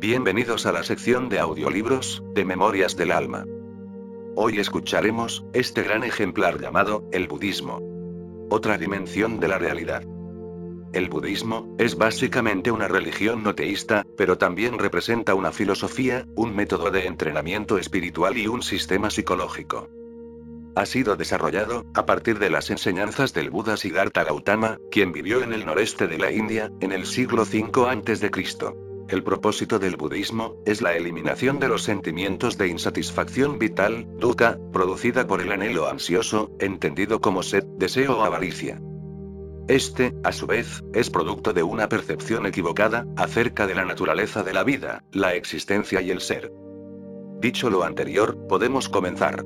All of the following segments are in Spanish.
Bienvenidos a la sección de audiolibros, de Memorias del Alma. Hoy escucharemos, este gran ejemplar llamado, el budismo. Otra dimensión de la realidad. El budismo, es básicamente una religión no teísta, pero también representa una filosofía, un método de entrenamiento espiritual y un sistema psicológico. Ha sido desarrollado, a partir de las enseñanzas del Buda Siddhartha Gautama, quien vivió en el noreste de la India, en el siglo V a.C. El propósito del budismo es la eliminación de los sentimientos de insatisfacción vital, dukkha, producida por el anhelo ansioso, entendido como sed, deseo o avaricia. Este, a su vez, es producto de una percepción equivocada acerca de la naturaleza de la vida, la existencia y el ser. Dicho lo anterior, podemos comenzar.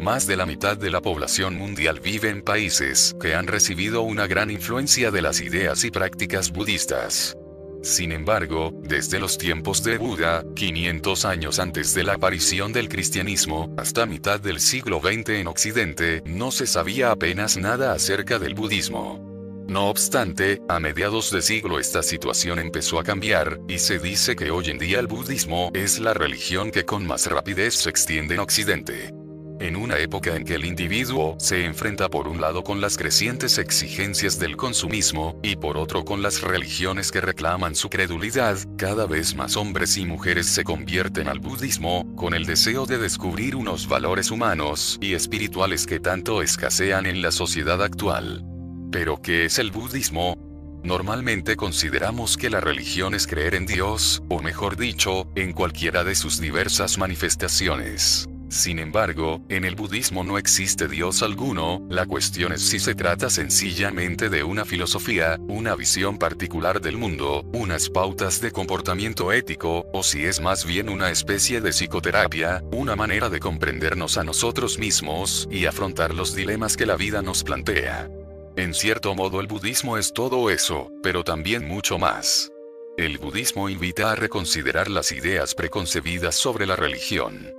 Más de la mitad de la población mundial vive en países que han recibido una gran influencia de las ideas y prácticas budistas. Sin embargo, desde los tiempos de Buda, 500 años antes de la aparición del cristianismo, hasta mitad del siglo XX en Occidente, no se sabía apenas nada acerca del budismo. No obstante, a mediados de siglo esta situación empezó a cambiar, y se dice que hoy en día el budismo es la religión que con más rapidez se extiende en Occidente. En una época en que el individuo se enfrenta por un lado con las crecientes exigencias del consumismo, y por otro con las religiones que reclaman su credulidad, cada vez más hombres y mujeres se convierten al budismo, con el deseo de descubrir unos valores humanos y espirituales que tanto escasean en la sociedad actual. Pero ¿qué es el budismo? Normalmente consideramos que la religión es creer en Dios, o mejor dicho, en cualquiera de sus diversas manifestaciones. Sin embargo, en el budismo no existe Dios alguno, la cuestión es si se trata sencillamente de una filosofía, una visión particular del mundo, unas pautas de comportamiento ético, o si es más bien una especie de psicoterapia, una manera de comprendernos a nosotros mismos y afrontar los dilemas que la vida nos plantea. En cierto modo el budismo es todo eso, pero también mucho más. El budismo invita a reconsiderar las ideas preconcebidas sobre la religión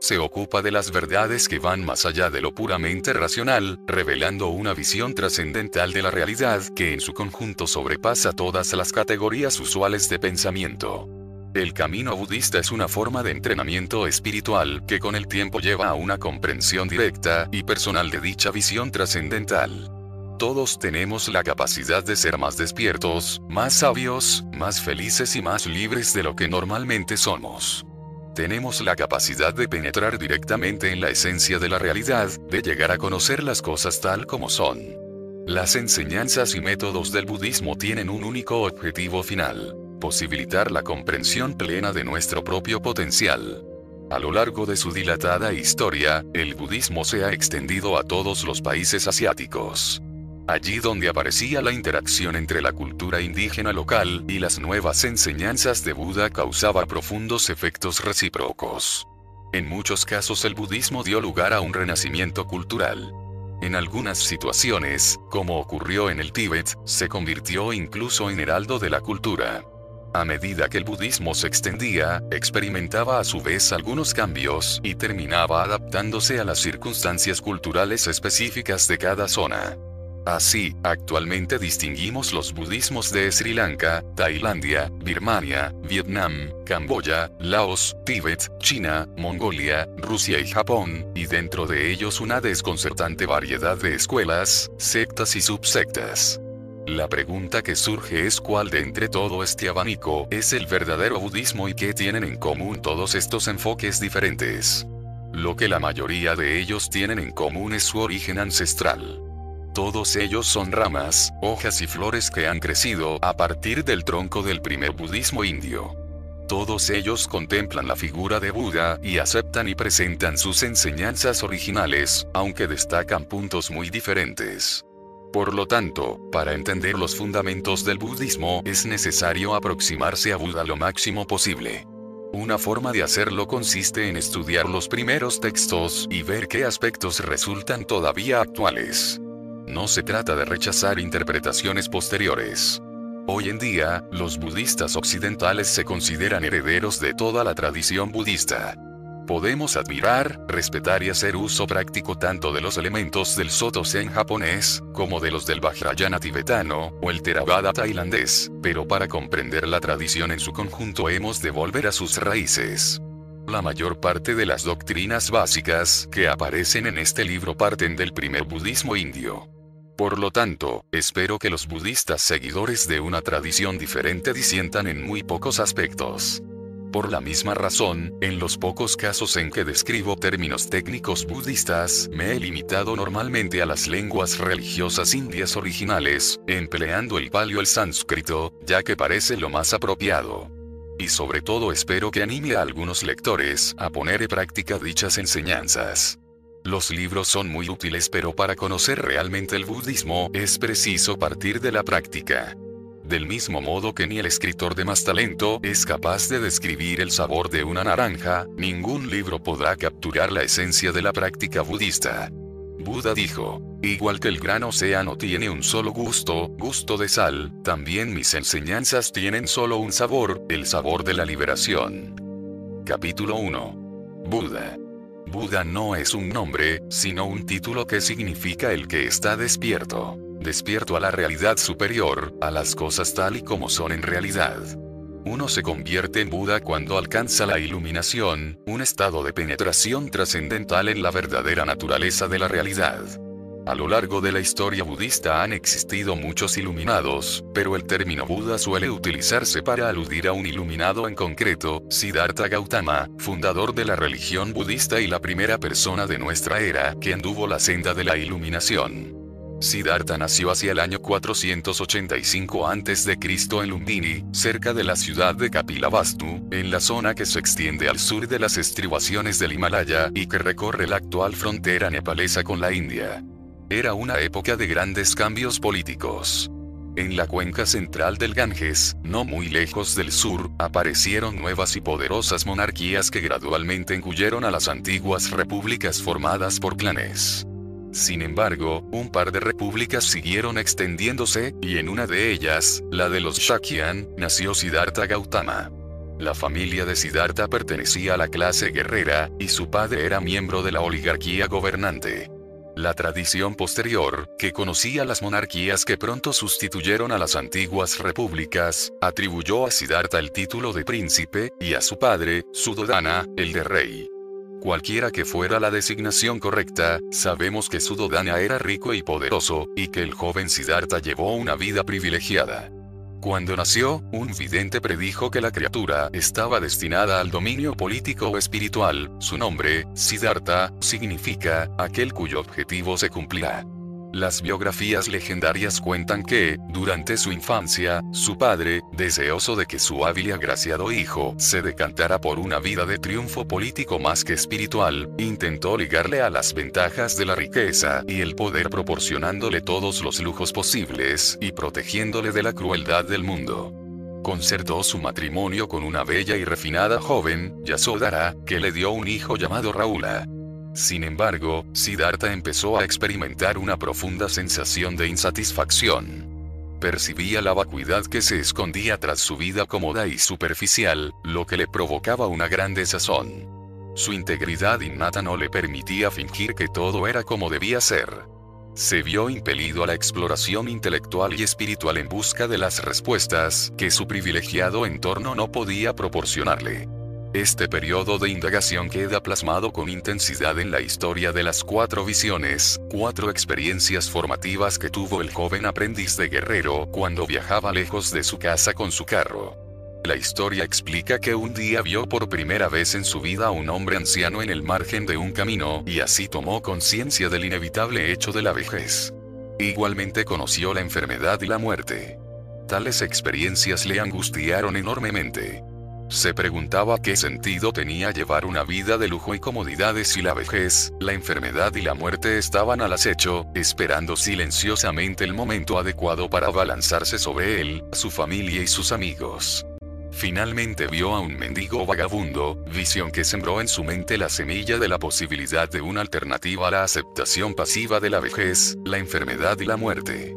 se ocupa de las verdades que van más allá de lo puramente racional, revelando una visión trascendental de la realidad que en su conjunto sobrepasa todas las categorías usuales de pensamiento. El camino budista es una forma de entrenamiento espiritual que con el tiempo lleva a una comprensión directa y personal de dicha visión trascendental. Todos tenemos la capacidad de ser más despiertos, más sabios, más felices y más libres de lo que normalmente somos tenemos la capacidad de penetrar directamente en la esencia de la realidad, de llegar a conocer las cosas tal como son. Las enseñanzas y métodos del budismo tienen un único objetivo final, posibilitar la comprensión plena de nuestro propio potencial. A lo largo de su dilatada historia, el budismo se ha extendido a todos los países asiáticos. Allí donde aparecía la interacción entre la cultura indígena local y las nuevas enseñanzas de Buda causaba profundos efectos recíprocos. En muchos casos el budismo dio lugar a un renacimiento cultural. En algunas situaciones, como ocurrió en el Tíbet, se convirtió incluso en heraldo de la cultura. A medida que el budismo se extendía, experimentaba a su vez algunos cambios y terminaba adaptándose a las circunstancias culturales específicas de cada zona. Así, actualmente distinguimos los budismos de Sri Lanka, Tailandia, Birmania, Vietnam, Camboya, Laos, Tíbet, China, Mongolia, Rusia y Japón, y dentro de ellos una desconcertante variedad de escuelas, sectas y subsectas. La pregunta que surge es cuál de entre todo este abanico es el verdadero budismo y qué tienen en común todos estos enfoques diferentes. Lo que la mayoría de ellos tienen en común es su origen ancestral. Todos ellos son ramas, hojas y flores que han crecido a partir del tronco del primer budismo indio. Todos ellos contemplan la figura de Buda y aceptan y presentan sus enseñanzas originales, aunque destacan puntos muy diferentes. Por lo tanto, para entender los fundamentos del budismo es necesario aproximarse a Buda lo máximo posible. Una forma de hacerlo consiste en estudiar los primeros textos y ver qué aspectos resultan todavía actuales. No se trata de rechazar interpretaciones posteriores. Hoy en día, los budistas occidentales se consideran herederos de toda la tradición budista. Podemos admirar, respetar y hacer uso práctico tanto de los elementos del Soto Zen japonés, como de los del Vajrayana tibetano, o el Theravada tailandés, pero para comprender la tradición en su conjunto hemos de volver a sus raíces. La mayor parte de las doctrinas básicas que aparecen en este libro parten del primer budismo indio. Por lo tanto, espero que los budistas seguidores de una tradición diferente disientan en muy pocos aspectos. Por la misma razón, en los pocos casos en que describo términos técnicos budistas, me he limitado normalmente a las lenguas religiosas indias originales, empleando el palio el sánscrito, ya que parece lo más apropiado. Y sobre todo espero que anime a algunos lectores a poner en práctica dichas enseñanzas. Los libros son muy útiles pero para conocer realmente el budismo es preciso partir de la práctica. Del mismo modo que ni el escritor de más talento es capaz de describir el sabor de una naranja, ningún libro podrá capturar la esencia de la práctica budista. Buda dijo, igual que el gran océano tiene un solo gusto, gusto de sal, también mis enseñanzas tienen solo un sabor, el sabor de la liberación. Capítulo 1. Buda. Buda no es un nombre, sino un título que significa el que está despierto. Despierto a la realidad superior, a las cosas tal y como son en realidad. Uno se convierte en Buda cuando alcanza la iluminación, un estado de penetración trascendental en la verdadera naturaleza de la realidad. A lo largo de la historia budista han existido muchos iluminados, pero el término Buda suele utilizarse para aludir a un iluminado en concreto, Siddhartha Gautama, fundador de la religión budista y la primera persona de nuestra era que anduvo la senda de la iluminación. Siddhartha nació hacia el año 485 a.C. en Lumbini, cerca de la ciudad de Kapilavastu, en la zona que se extiende al sur de las estribaciones del Himalaya y que recorre la actual frontera nepalesa con la India. Era una época de grandes cambios políticos. En la cuenca central del Ganges, no muy lejos del sur, aparecieron nuevas y poderosas monarquías que gradualmente engullieron a las antiguas repúblicas formadas por clanes. Sin embargo, un par de repúblicas siguieron extendiéndose, y en una de ellas, la de los Shakyan, nació Siddhartha Gautama. La familia de Siddhartha pertenecía a la clase guerrera, y su padre era miembro de la oligarquía gobernante. La tradición posterior, que conocía las monarquías que pronto sustituyeron a las antiguas repúblicas, atribuyó a Siddhartha el título de príncipe, y a su padre, Sudodana, el de rey. Cualquiera que fuera la designación correcta, sabemos que Sudodana era rico y poderoso, y que el joven Siddhartha llevó una vida privilegiada. Cuando nació, un vidente predijo que la criatura estaba destinada al dominio político o espiritual. Su nombre, Siddhartha, significa aquel cuyo objetivo se cumplirá. Las biografías legendarias cuentan que, durante su infancia, su padre, deseoso de que su hábil y agraciado hijo se decantara por una vida de triunfo político más que espiritual, intentó ligarle a las ventajas de la riqueza y el poder proporcionándole todos los lujos posibles y protegiéndole de la crueldad del mundo concertó su matrimonio con una bella y refinada joven, Yasodhara, que le dio un hijo llamado Raula. Sin embargo, Siddhartha empezó a experimentar una profunda sensación de insatisfacción. Percibía la vacuidad que se escondía tras su vida cómoda y superficial, lo que le provocaba una gran desazón. Su integridad innata no le permitía fingir que todo era como debía ser. Se vio impelido a la exploración intelectual y espiritual en busca de las respuestas que su privilegiado entorno no podía proporcionarle. Este periodo de indagación queda plasmado con intensidad en la historia de las cuatro visiones, cuatro experiencias formativas que tuvo el joven aprendiz de guerrero cuando viajaba lejos de su casa con su carro. La historia explica que un día vio por primera vez en su vida a un hombre anciano en el margen de un camino y así tomó conciencia del inevitable hecho de la vejez. Igualmente conoció la enfermedad y la muerte. Tales experiencias le angustiaron enormemente. Se preguntaba qué sentido tenía llevar una vida de lujo y comodidades si la vejez, la enfermedad y la muerte estaban al acecho, esperando silenciosamente el momento adecuado para abalanzarse sobre él, su familia y sus amigos. Finalmente vio a un mendigo vagabundo, visión que sembró en su mente la semilla de la posibilidad de una alternativa a la aceptación pasiva de la vejez, la enfermedad y la muerte.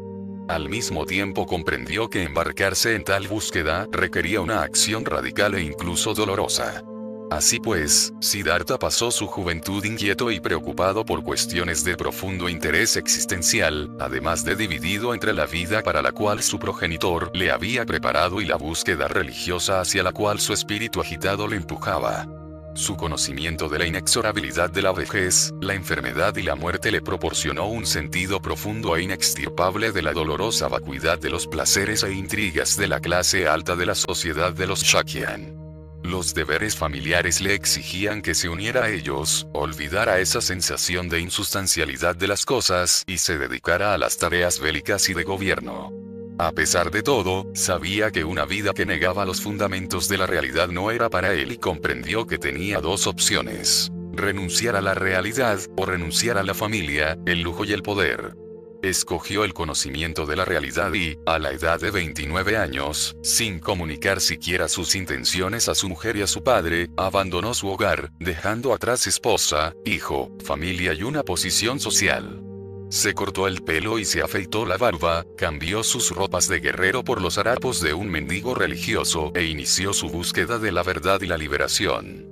Al mismo tiempo comprendió que embarcarse en tal búsqueda requería una acción radical e incluso dolorosa. Así pues, Siddhartha pasó su juventud inquieto y preocupado por cuestiones de profundo interés existencial, además de dividido entre la vida para la cual su progenitor le había preparado y la búsqueda religiosa hacia la cual su espíritu agitado le empujaba. Su conocimiento de la inexorabilidad de la vejez, la enfermedad y la muerte le proporcionó un sentido profundo e inextirpable de la dolorosa vacuidad de los placeres e intrigas de la clase alta de la sociedad de los Shakyan. Los deberes familiares le exigían que se uniera a ellos, olvidara esa sensación de insustancialidad de las cosas y se dedicara a las tareas bélicas y de gobierno. A pesar de todo, sabía que una vida que negaba los fundamentos de la realidad no era para él y comprendió que tenía dos opciones. Renunciar a la realidad, o renunciar a la familia, el lujo y el poder. Escogió el conocimiento de la realidad y, a la edad de 29 años, sin comunicar siquiera sus intenciones a su mujer y a su padre, abandonó su hogar, dejando atrás esposa, hijo, familia y una posición social. Se cortó el pelo y se afeitó la barba, cambió sus ropas de guerrero por los harapos de un mendigo religioso e inició su búsqueda de la verdad y la liberación.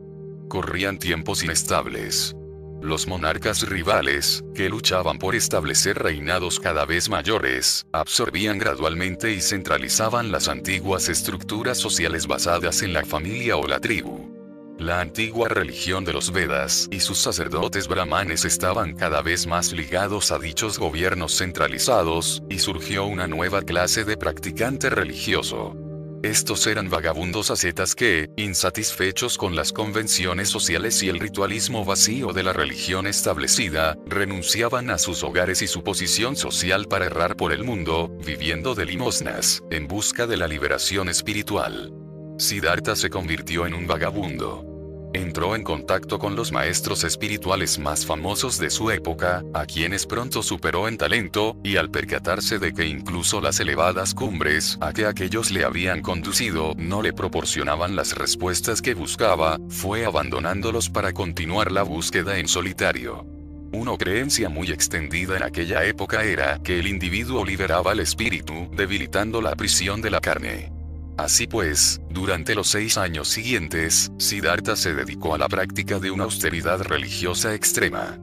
Corrían tiempos inestables. Los monarcas rivales, que luchaban por establecer reinados cada vez mayores, absorbían gradualmente y centralizaban las antiguas estructuras sociales basadas en la familia o la tribu. La antigua religión de los Vedas y sus sacerdotes brahmanes estaban cada vez más ligados a dichos gobiernos centralizados, y surgió una nueva clase de practicante religioso. Estos eran vagabundos ascetas que, insatisfechos con las convenciones sociales y el ritualismo vacío de la religión establecida, renunciaban a sus hogares y su posición social para errar por el mundo, viviendo de limosnas, en busca de la liberación espiritual. Siddhartha se convirtió en un vagabundo. Entró en contacto con los maestros espirituales más famosos de su época, a quienes pronto superó en talento, y al percatarse de que incluso las elevadas cumbres a que aquellos le habían conducido no le proporcionaban las respuestas que buscaba, fue abandonándolos para continuar la búsqueda en solitario. Una creencia muy extendida en aquella época era que el individuo liberaba el espíritu, debilitando la prisión de la carne. Así pues, durante los seis años siguientes, Siddhartha se dedicó a la práctica de una austeridad religiosa extrema.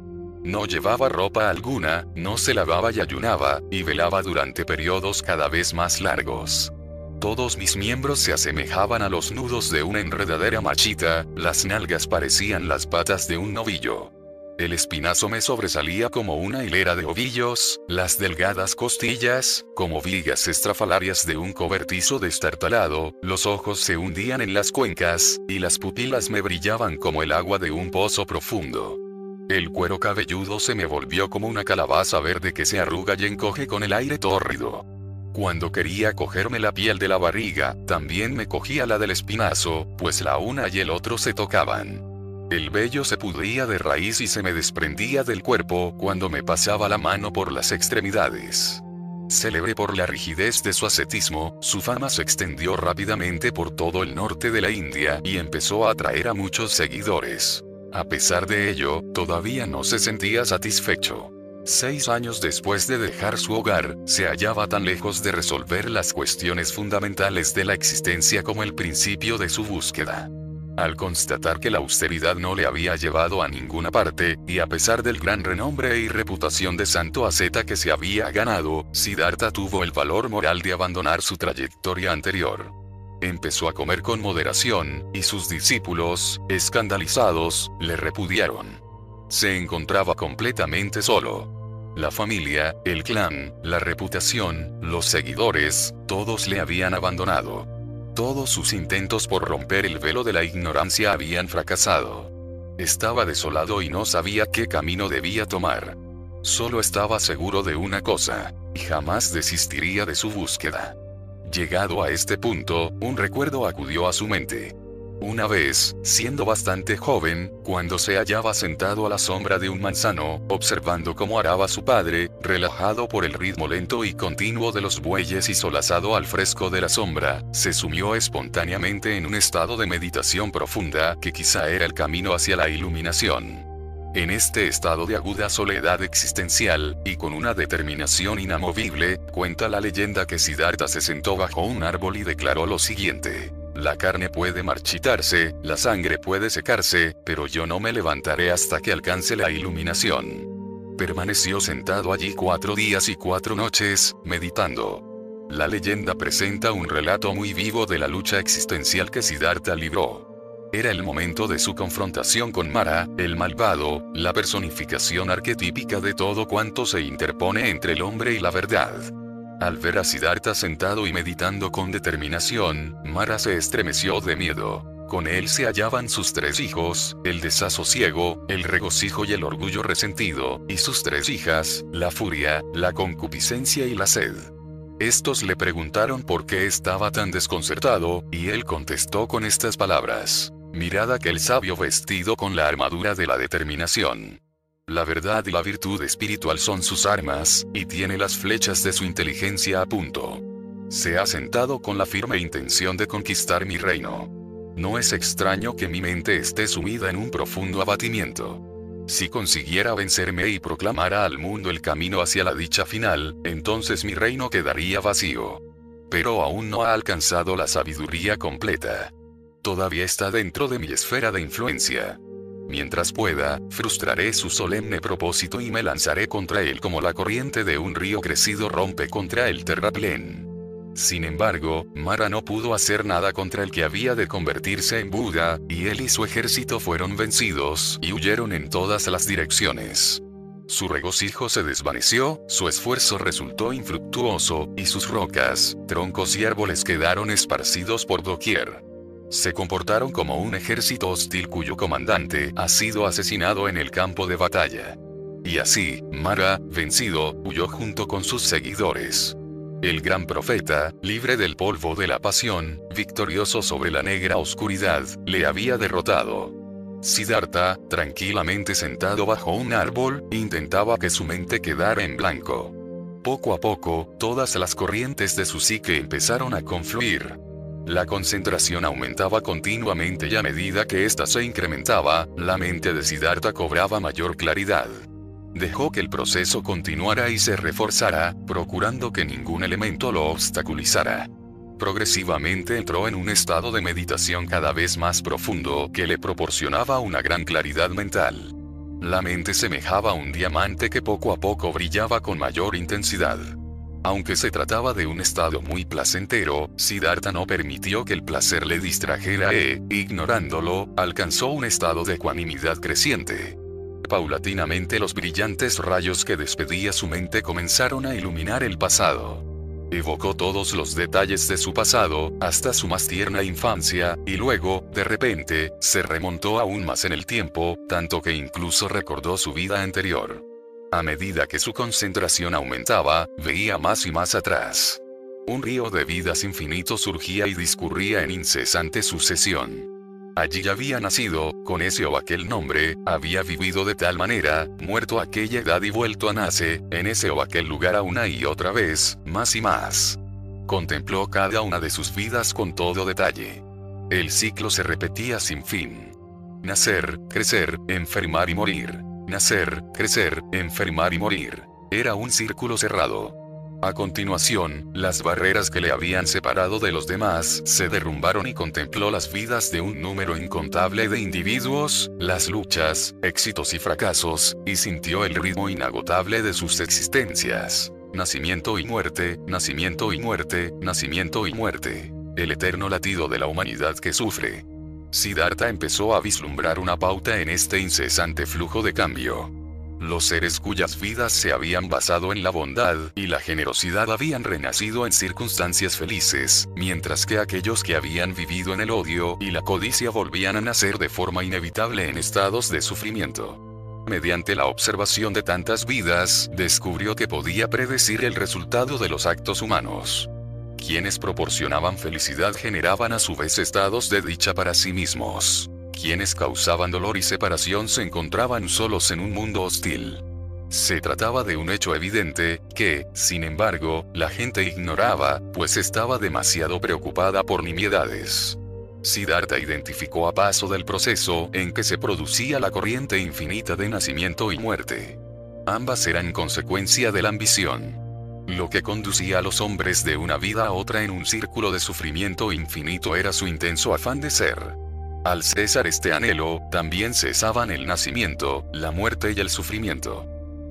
No llevaba ropa alguna, no se lavaba y ayunaba, y velaba durante periodos cada vez más largos. Todos mis miembros se asemejaban a los nudos de una enredadera machita, las nalgas parecían las patas de un novillo. El espinazo me sobresalía como una hilera de ovillos, las delgadas costillas, como vigas estrafalarias de un cobertizo destartalado, los ojos se hundían en las cuencas, y las pupilas me brillaban como el agua de un pozo profundo. El cuero cabelludo se me volvió como una calabaza verde que se arruga y encoge con el aire tórrido. Cuando quería cogerme la piel de la barriga, también me cogía la del espinazo, pues la una y el otro se tocaban. El vello se pudría de raíz y se me desprendía del cuerpo cuando me pasaba la mano por las extremidades. Célebre por la rigidez de su ascetismo, su fama se extendió rápidamente por todo el norte de la India y empezó a atraer a muchos seguidores. A pesar de ello, todavía no se sentía satisfecho. Seis años después de dejar su hogar, se hallaba tan lejos de resolver las cuestiones fundamentales de la existencia como el principio de su búsqueda. Al constatar que la austeridad no le había llevado a ninguna parte, y a pesar del gran renombre y reputación de santo asceta que se había ganado, Siddhartha tuvo el valor moral de abandonar su trayectoria anterior. Empezó a comer con moderación, y sus discípulos, escandalizados, le repudiaron. Se encontraba completamente solo. La familia, el clan, la reputación, los seguidores, todos le habían abandonado. Todos sus intentos por romper el velo de la ignorancia habían fracasado. Estaba desolado y no sabía qué camino debía tomar. Solo estaba seguro de una cosa, y jamás desistiría de su búsqueda. Llegado a este punto, un recuerdo acudió a su mente. Una vez, siendo bastante joven, cuando se hallaba sentado a la sombra de un manzano, observando cómo araba su padre, relajado por el ritmo lento y continuo de los bueyes y solazado al fresco de la sombra, se sumió espontáneamente en un estado de meditación profunda que quizá era el camino hacia la iluminación. En este estado de aguda soledad existencial, y con una determinación inamovible, cuenta la leyenda que Siddhartha se sentó bajo un árbol y declaró lo siguiente. La carne puede marchitarse, la sangre puede secarse, pero yo no me levantaré hasta que alcance la iluminación. Permaneció sentado allí cuatro días y cuatro noches, meditando. La leyenda presenta un relato muy vivo de la lucha existencial que Siddhartha libró. Era el momento de su confrontación con Mara, el malvado, la personificación arquetípica de todo cuanto se interpone entre el hombre y la verdad. Al ver a Siddhartha sentado y meditando con determinación, Mara se estremeció de miedo. Con él se hallaban sus tres hijos, el desasosiego, el regocijo y el orgullo resentido, y sus tres hijas, la furia, la concupiscencia y la sed. Estos le preguntaron por qué estaba tan desconcertado, y él contestó con estas palabras. Mirad aquel sabio vestido con la armadura de la determinación. La verdad y la virtud espiritual son sus armas, y tiene las flechas de su inteligencia a punto. Se ha sentado con la firme intención de conquistar mi reino. No es extraño que mi mente esté sumida en un profundo abatimiento. Si consiguiera vencerme y proclamara al mundo el camino hacia la dicha final, entonces mi reino quedaría vacío. Pero aún no ha alcanzado la sabiduría completa. Todavía está dentro de mi esfera de influencia. Mientras pueda, frustraré su solemne propósito y me lanzaré contra él como la corriente de un río crecido rompe contra el terraplén. Sin embargo, Mara no pudo hacer nada contra el que había de convertirse en Buda, y él y su ejército fueron vencidos y huyeron en todas las direcciones. Su regocijo se desvaneció, su esfuerzo resultó infructuoso, y sus rocas, troncos y árboles quedaron esparcidos por doquier. Se comportaron como un ejército hostil cuyo comandante ha sido asesinado en el campo de batalla. Y así, Mara, vencido, huyó junto con sus seguidores. El gran profeta, libre del polvo de la pasión, victorioso sobre la negra oscuridad, le había derrotado. Siddhartha, tranquilamente sentado bajo un árbol, intentaba que su mente quedara en blanco. Poco a poco, todas las corrientes de su psique empezaron a confluir. La concentración aumentaba continuamente y a medida que ésta se incrementaba, la mente de Siddhartha cobraba mayor claridad dejó que el proceso continuara y se reforzara, procurando que ningún elemento lo obstaculizara. Progresivamente entró en un estado de meditación cada vez más profundo que le proporcionaba una gran claridad mental. La mente semejaba a un diamante que poco a poco brillaba con mayor intensidad. Aunque se trataba de un estado muy placentero, Siddhartha no permitió que el placer le distrajera e, ignorándolo, alcanzó un estado de ecuanimidad creciente. Paulatinamente los brillantes rayos que despedía su mente comenzaron a iluminar el pasado. Evocó todos los detalles de su pasado, hasta su más tierna infancia, y luego, de repente, se remontó aún más en el tiempo, tanto que incluso recordó su vida anterior. A medida que su concentración aumentaba, veía más y más atrás. Un río de vidas infinito surgía y discurría en incesante sucesión. Allí había nacido, con ese o aquel nombre, había vivido de tal manera, muerto a aquella edad y vuelto a nacer, en ese o aquel lugar a una y otra vez, más y más. Contempló cada una de sus vidas con todo detalle. El ciclo se repetía sin fin. Nacer, crecer, enfermar y morir. Nacer, crecer, enfermar y morir. Era un círculo cerrado. A continuación, las barreras que le habían separado de los demás se derrumbaron y contempló las vidas de un número incontable de individuos, las luchas, éxitos y fracasos, y sintió el ritmo inagotable de sus existencias. Nacimiento y muerte, nacimiento y muerte, nacimiento y muerte. El eterno latido de la humanidad que sufre. Siddhartha empezó a vislumbrar una pauta en este incesante flujo de cambio. Los seres cuyas vidas se habían basado en la bondad y la generosidad habían renacido en circunstancias felices, mientras que aquellos que habían vivido en el odio y la codicia volvían a nacer de forma inevitable en estados de sufrimiento. Mediante la observación de tantas vidas, descubrió que podía predecir el resultado de los actos humanos. Quienes proporcionaban felicidad generaban a su vez estados de dicha para sí mismos quienes causaban dolor y separación se encontraban solos en un mundo hostil. Se trataba de un hecho evidente, que, sin embargo, la gente ignoraba, pues estaba demasiado preocupada por nimiedades. Siddhartha identificó a paso del proceso en que se producía la corriente infinita de nacimiento y muerte. Ambas eran consecuencia de la ambición. Lo que conducía a los hombres de una vida a otra en un círculo de sufrimiento infinito era su intenso afán de ser. Al cesar este anhelo, también cesaban el nacimiento, la muerte y el sufrimiento.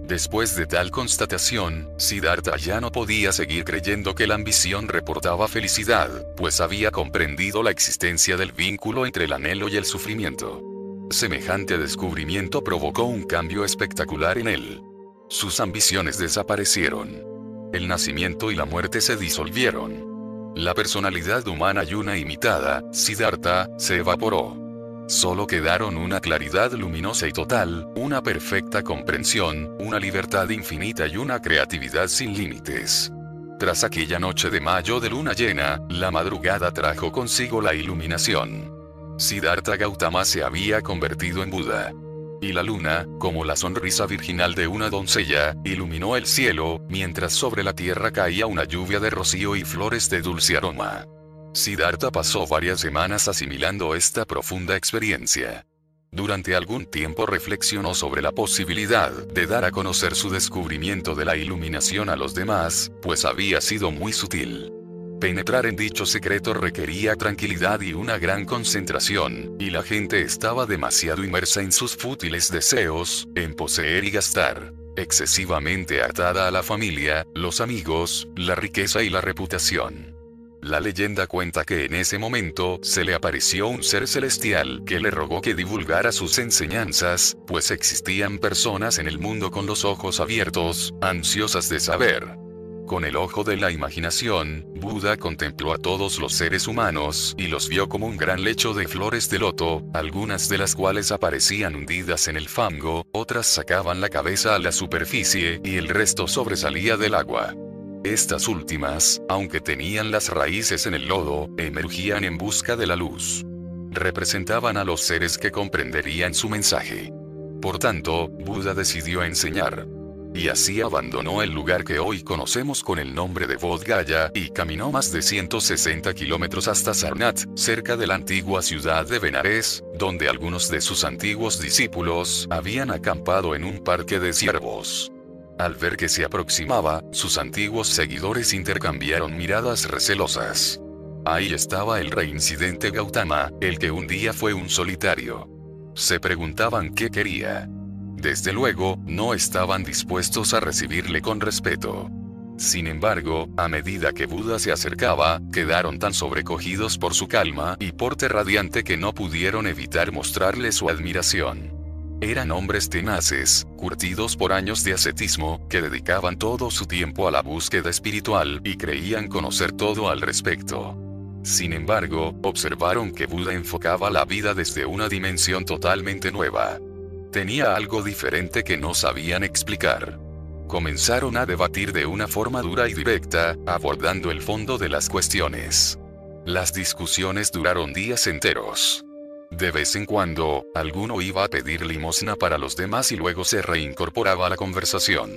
Después de tal constatación, Siddhartha ya no podía seguir creyendo que la ambición reportaba felicidad, pues había comprendido la existencia del vínculo entre el anhelo y el sufrimiento. Semejante descubrimiento provocó un cambio espectacular en él. Sus ambiciones desaparecieron. El nacimiento y la muerte se disolvieron. La personalidad humana y una imitada, Siddhartha, se evaporó. Solo quedaron una claridad luminosa y total, una perfecta comprensión, una libertad infinita y una creatividad sin límites. Tras aquella noche de mayo de luna llena, la madrugada trajo consigo la iluminación. Siddhartha Gautama se había convertido en Buda. Y la luna, como la sonrisa virginal de una doncella, iluminó el cielo, mientras sobre la tierra caía una lluvia de rocío y flores de dulce aroma. Siddhartha pasó varias semanas asimilando esta profunda experiencia. Durante algún tiempo reflexionó sobre la posibilidad de dar a conocer su descubrimiento de la iluminación a los demás, pues había sido muy sutil. Penetrar en dicho secreto requería tranquilidad y una gran concentración, y la gente estaba demasiado inmersa en sus fútiles deseos, en poseer y gastar, excesivamente atada a la familia, los amigos, la riqueza y la reputación. La leyenda cuenta que en ese momento se le apareció un ser celestial que le rogó que divulgara sus enseñanzas, pues existían personas en el mundo con los ojos abiertos, ansiosas de saber. Con el ojo de la imaginación, Buda contempló a todos los seres humanos y los vio como un gran lecho de flores de loto, algunas de las cuales aparecían hundidas en el fango, otras sacaban la cabeza a la superficie y el resto sobresalía del agua. Estas últimas, aunque tenían las raíces en el lodo, emergían en busca de la luz. Representaban a los seres que comprenderían su mensaje. Por tanto, Buda decidió enseñar. Y así abandonó el lugar que hoy conocemos con el nombre de Bodh Gaya y caminó más de 160 kilómetros hasta Sarnath, cerca de la antigua ciudad de Benares, donde algunos de sus antiguos discípulos habían acampado en un parque de ciervos. Al ver que se aproximaba, sus antiguos seguidores intercambiaron miradas recelosas. Ahí estaba el reincidente Gautama, el que un día fue un solitario. Se preguntaban qué quería. Desde luego, no estaban dispuestos a recibirle con respeto. Sin embargo, a medida que Buda se acercaba, quedaron tan sobrecogidos por su calma y porte radiante que no pudieron evitar mostrarle su admiración. Eran hombres tenaces, curtidos por años de ascetismo, que dedicaban todo su tiempo a la búsqueda espiritual y creían conocer todo al respecto. Sin embargo, observaron que Buda enfocaba la vida desde una dimensión totalmente nueva. Tenía algo diferente que no sabían explicar. Comenzaron a debatir de una forma dura y directa, abordando el fondo de las cuestiones. Las discusiones duraron días enteros. De vez en cuando, alguno iba a pedir limosna para los demás y luego se reincorporaba a la conversación.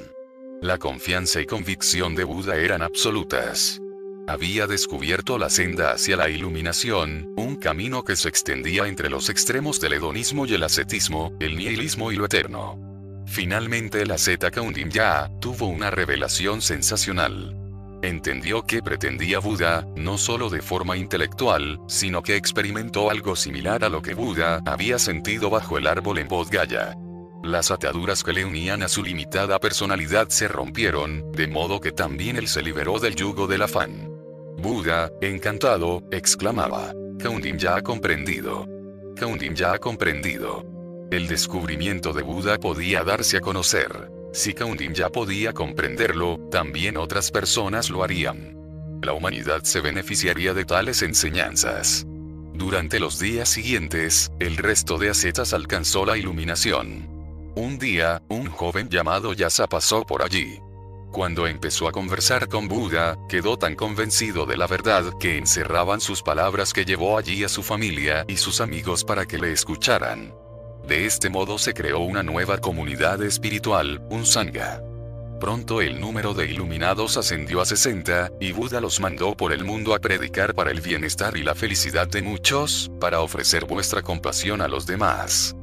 La confianza y convicción de Buda eran absolutas. Había descubierto la senda hacia la iluminación, un camino que se extendía entre los extremos del hedonismo y el ascetismo, el nihilismo y lo eterno. Finalmente la Zeta Ya tuvo una revelación sensacional. Entendió que pretendía Buda, no solo de forma intelectual, sino que experimentó algo similar a lo que Buda había sentido bajo el árbol en Bodh Gaya. Las ataduras que le unían a su limitada personalidad se rompieron, de modo que también él se liberó del yugo del afán. Buda, encantado, exclamaba, Kaundim ya ha comprendido. Kaundim ya ha comprendido. El descubrimiento de Buda podía darse a conocer. Si Kaundim ya podía comprenderlo, también otras personas lo harían. La humanidad se beneficiaría de tales enseñanzas. Durante los días siguientes, el resto de ascetas alcanzó la iluminación. Un día, un joven llamado Yasa pasó por allí. Cuando empezó a conversar con Buda, quedó tan convencido de la verdad que encerraban sus palabras que llevó allí a su familia y sus amigos para que le escucharan. De este modo se creó una nueva comunidad espiritual, un Sangha. Pronto el número de iluminados ascendió a 60, y Buda los mandó por el mundo a predicar para el bienestar y la felicidad de muchos, para ofrecer vuestra compasión a los demás.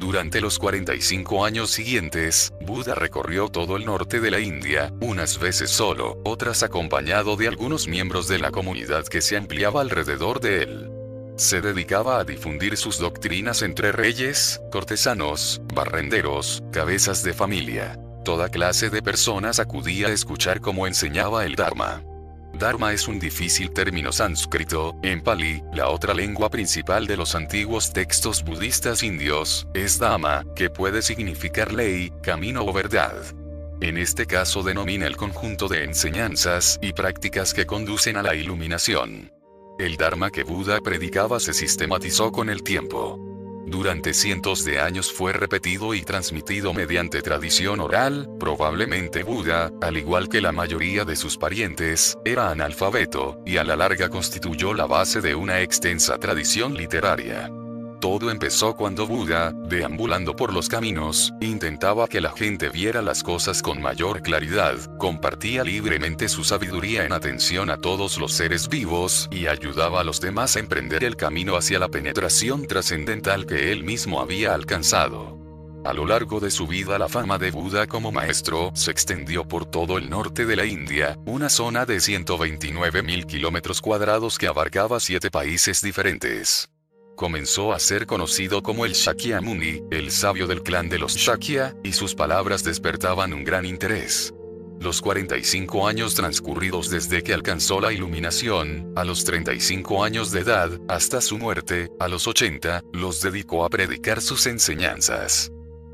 Durante los 45 años siguientes, Buda recorrió todo el norte de la India, unas veces solo, otras acompañado de algunos miembros de la comunidad que se ampliaba alrededor de él. Se dedicaba a difundir sus doctrinas entre reyes, cortesanos, barrenderos, cabezas de familia. Toda clase de personas acudía a escuchar cómo enseñaba el Dharma. Dharma es un difícil término sánscrito, en Pali, la otra lengua principal de los antiguos textos budistas indios, es Dhamma, que puede significar ley, camino o verdad. En este caso denomina el conjunto de enseñanzas y prácticas que conducen a la iluminación. El Dharma que Buda predicaba se sistematizó con el tiempo. Durante cientos de años fue repetido y transmitido mediante tradición oral, probablemente Buda, al igual que la mayoría de sus parientes, era analfabeto, y a la larga constituyó la base de una extensa tradición literaria. Todo empezó cuando Buda, deambulando por los caminos, intentaba que la gente viera las cosas con mayor claridad, compartía libremente su sabiduría en atención a todos los seres vivos, y ayudaba a los demás a emprender el camino hacia la penetración trascendental que él mismo había alcanzado. A lo largo de su vida la fama de Buda como maestro se extendió por todo el norte de la India, una zona de 129.000 kilómetros cuadrados que abarcaba siete países diferentes comenzó a ser conocido como el Shakyamuni, el sabio del clan de los Shakya, y sus palabras despertaban un gran interés. Los 45 años transcurridos desde que alcanzó la iluminación, a los 35 años de edad, hasta su muerte, a los 80, los dedicó a predicar sus enseñanzas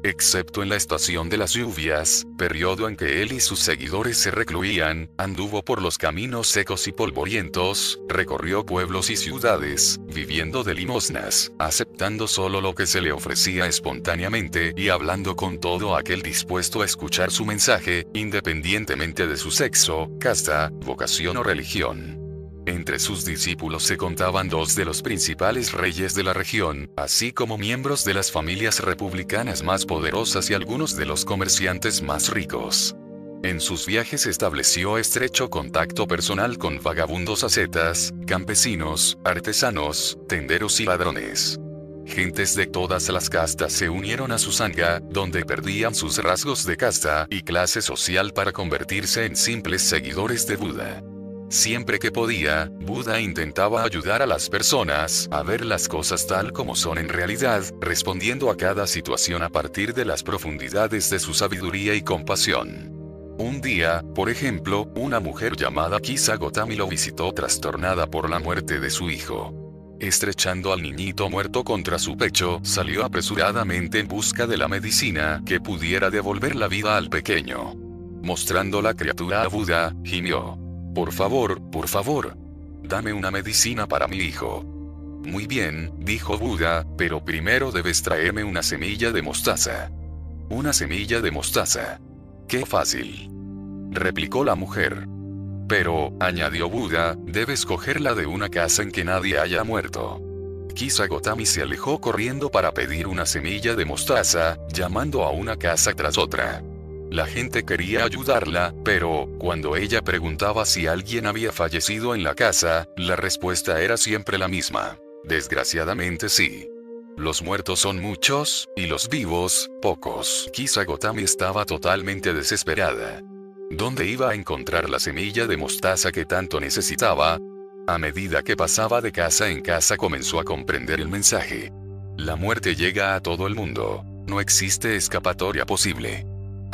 excepto en la estación de las lluvias, periodo en que él y sus seguidores se recluían, anduvo por los caminos secos y polvorientos, recorrió pueblos y ciudades, viviendo de limosnas, aceptando solo lo que se le ofrecía espontáneamente y hablando con todo aquel dispuesto a escuchar su mensaje, independientemente de su sexo, casta, vocación o religión. Entre sus discípulos se contaban dos de los principales reyes de la región, así como miembros de las familias republicanas más poderosas y algunos de los comerciantes más ricos. En sus viajes estableció estrecho contacto personal con vagabundos ascetas, campesinos, artesanos, tenderos y ladrones. Gentes de todas las castas se unieron a su sangha, donde perdían sus rasgos de casta y clase social para convertirse en simples seguidores de Buda. Siempre que podía, Buda intentaba ayudar a las personas a ver las cosas tal como son en realidad, respondiendo a cada situación a partir de las profundidades de su sabiduría y compasión. Un día, por ejemplo, una mujer llamada Kisa Gotami lo visitó trastornada por la muerte de su hijo. Estrechando al niñito muerto contra su pecho, salió apresuradamente en busca de la medicina que pudiera devolver la vida al pequeño. Mostrando la criatura a Buda, gimió. Por favor, por favor. Dame una medicina para mi hijo. Muy bien, dijo Buda, pero primero debes traerme una semilla de mostaza. Una semilla de mostaza. Qué fácil. Replicó la mujer. Pero, añadió Buda, debes cogerla de una casa en que nadie haya muerto. Kisagotami se alejó corriendo para pedir una semilla de mostaza, llamando a una casa tras otra. La gente quería ayudarla, pero, cuando ella preguntaba si alguien había fallecido en la casa, la respuesta era siempre la misma. Desgraciadamente sí. Los muertos son muchos, y los vivos, pocos. Kisa Gotami estaba totalmente desesperada. ¿Dónde iba a encontrar la semilla de mostaza que tanto necesitaba? A medida que pasaba de casa en casa comenzó a comprender el mensaje. La muerte llega a todo el mundo. No existe escapatoria posible.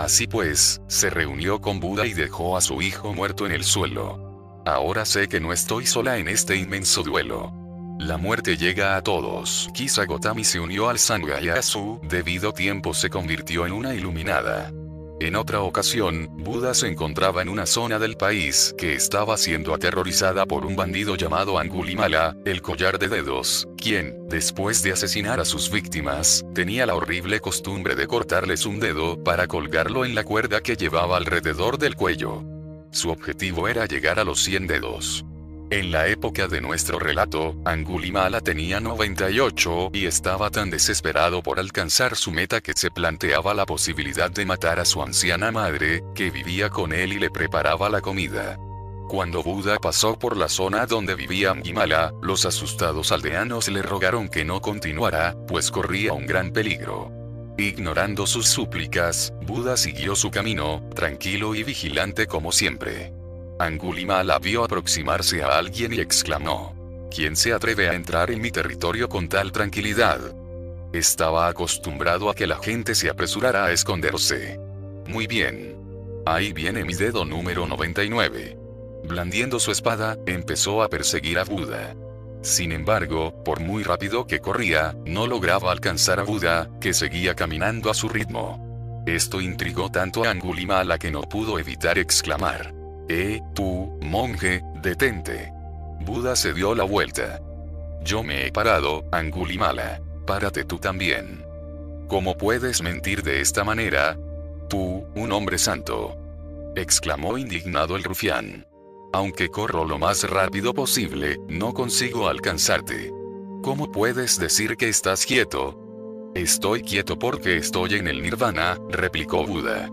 Así pues, se reunió con Buda y dejó a su hijo muerto en el suelo. Ahora sé que no estoy sola en este inmenso duelo. La muerte llega a todos. Kisa Gotami se unió al Sangha y a su debido tiempo se convirtió en una iluminada. En otra ocasión, Buda se encontraba en una zona del país que estaba siendo aterrorizada por un bandido llamado Angulimala, el collar de dedos, quien, después de asesinar a sus víctimas, tenía la horrible costumbre de cortarles un dedo para colgarlo en la cuerda que llevaba alrededor del cuello. Su objetivo era llegar a los 100 dedos. En la época de nuestro relato, Angulimala tenía 98 y estaba tan desesperado por alcanzar su meta que se planteaba la posibilidad de matar a su anciana madre, que vivía con él y le preparaba la comida. Cuando Buda pasó por la zona donde vivía Angulimala, los asustados aldeanos le rogaron que no continuara, pues corría un gran peligro. Ignorando sus súplicas, Buda siguió su camino, tranquilo y vigilante como siempre. Angulimala vio aproximarse a alguien y exclamó. ¿Quién se atreve a entrar en mi territorio con tal tranquilidad? Estaba acostumbrado a que la gente se apresurara a esconderse. Muy bien. Ahí viene mi dedo número 99. Blandiendo su espada, empezó a perseguir a Buda. Sin embargo, por muy rápido que corría, no lograba alcanzar a Buda, que seguía caminando a su ritmo. Esto intrigó tanto a Angulimala que no pudo evitar exclamar. Eh, tú, monje, detente. Buda se dio la vuelta. Yo me he parado, Angulimala. Párate tú también. ¿Cómo puedes mentir de esta manera? Tú, un hombre santo. exclamó indignado el rufián. Aunque corro lo más rápido posible, no consigo alcanzarte. ¿Cómo puedes decir que estás quieto? Estoy quieto porque estoy en el nirvana, replicó Buda.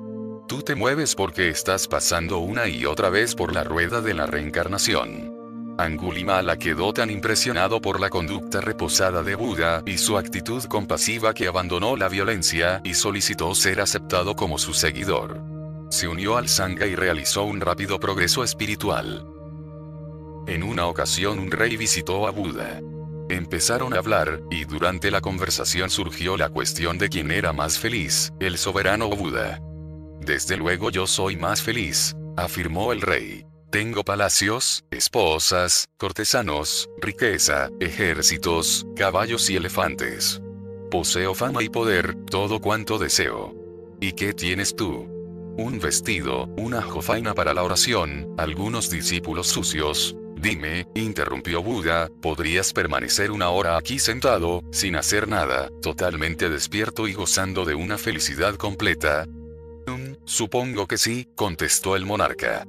Tú te mueves porque estás pasando una y otra vez por la rueda de la reencarnación. Angulimala quedó tan impresionado por la conducta reposada de Buda y su actitud compasiva que abandonó la violencia y solicitó ser aceptado como su seguidor se unió al Sangha y realizó un rápido progreso espiritual. En una ocasión un rey visitó a Buda. Empezaron a hablar, y durante la conversación surgió la cuestión de quién era más feliz, el soberano o Buda. Desde luego yo soy más feliz, afirmó el rey. Tengo palacios, esposas, cortesanos, riqueza, ejércitos, caballos y elefantes. Poseo fama y poder, todo cuanto deseo. ¿Y qué tienes tú? un vestido, una jofaina para la oración, algunos discípulos sucios. Dime, interrumpió Buda, ¿podrías permanecer una hora aquí sentado, sin hacer nada, totalmente despierto y gozando de una felicidad completa? Um, supongo que sí, contestó el monarca.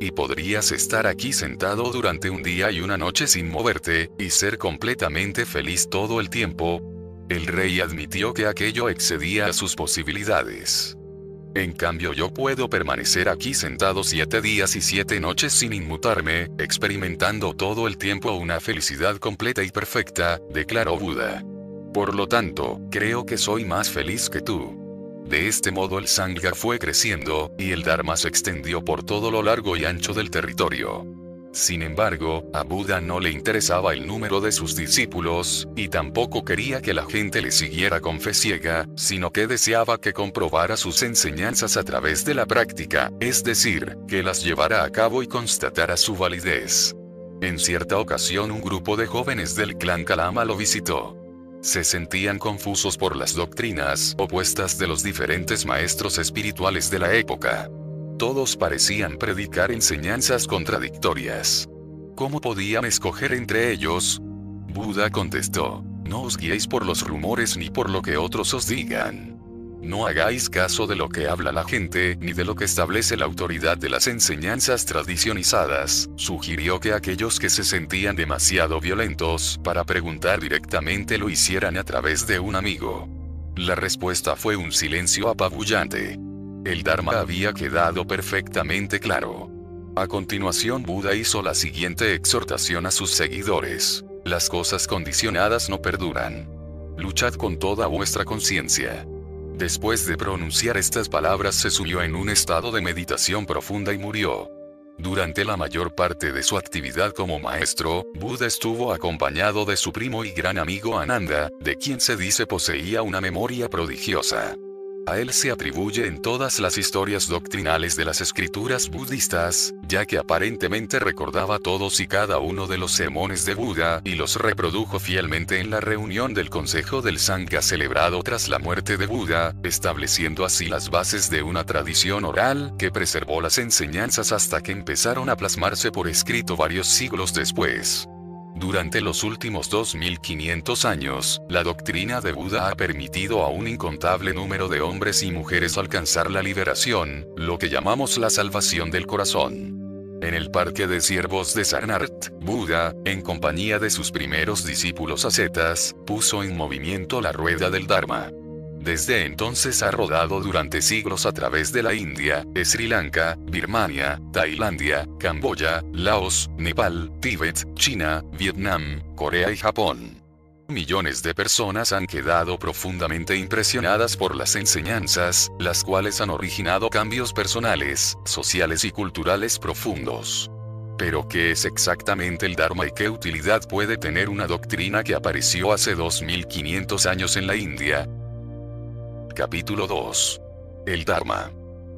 ¿Y podrías estar aquí sentado durante un día y una noche sin moverte, y ser completamente feliz todo el tiempo? El rey admitió que aquello excedía a sus posibilidades. En cambio yo puedo permanecer aquí sentado siete días y siete noches sin inmutarme, experimentando todo el tiempo una felicidad completa y perfecta, declaró Buda. Por lo tanto, creo que soy más feliz que tú. De este modo el Sangha fue creciendo, y el Dharma se extendió por todo lo largo y ancho del territorio. Sin embargo, a Buda no le interesaba el número de sus discípulos, y tampoco quería que la gente le siguiera con fe ciega, sino que deseaba que comprobara sus enseñanzas a través de la práctica, es decir, que las llevara a cabo y constatara su validez. En cierta ocasión un grupo de jóvenes del clan Kalama lo visitó. Se sentían confusos por las doctrinas opuestas de los diferentes maestros espirituales de la época. Todos parecían predicar enseñanzas contradictorias. ¿Cómo podían escoger entre ellos? Buda contestó, no os guiéis por los rumores ni por lo que otros os digan. No hagáis caso de lo que habla la gente, ni de lo que establece la autoridad de las enseñanzas tradicionizadas. Sugirió que aquellos que se sentían demasiado violentos para preguntar directamente lo hicieran a través de un amigo. La respuesta fue un silencio apabullante. El Dharma había quedado perfectamente claro. A continuación Buda hizo la siguiente exhortación a sus seguidores. Las cosas condicionadas no perduran. Luchad con toda vuestra conciencia. Después de pronunciar estas palabras se subió en un estado de meditación profunda y murió. Durante la mayor parte de su actividad como maestro, Buda estuvo acompañado de su primo y gran amigo Ananda, de quien se dice poseía una memoria prodigiosa. A él se atribuye en todas las historias doctrinales de las escrituras budistas, ya que aparentemente recordaba todos y cada uno de los sermones de Buda y los reprodujo fielmente en la reunión del Consejo del Sangha celebrado tras la muerte de Buda, estableciendo así las bases de una tradición oral que preservó las enseñanzas hasta que empezaron a plasmarse por escrito varios siglos después. Durante los últimos 2500 años, la doctrina de Buda ha permitido a un incontable número de hombres y mujeres alcanzar la liberación, lo que llamamos la salvación del corazón. En el parque de siervos de Sarnath, Buda, en compañía de sus primeros discípulos ascetas, puso en movimiento la rueda del Dharma. Desde entonces ha rodado durante siglos a través de la India, Sri Lanka, Birmania, Tailandia, Camboya, Laos, Nepal, Tíbet, China, Vietnam, Corea y Japón. Millones de personas han quedado profundamente impresionadas por las enseñanzas, las cuales han originado cambios personales, sociales y culturales profundos. Pero ¿qué es exactamente el Dharma y qué utilidad puede tener una doctrina que apareció hace 2500 años en la India? Capítulo 2. El Dharma.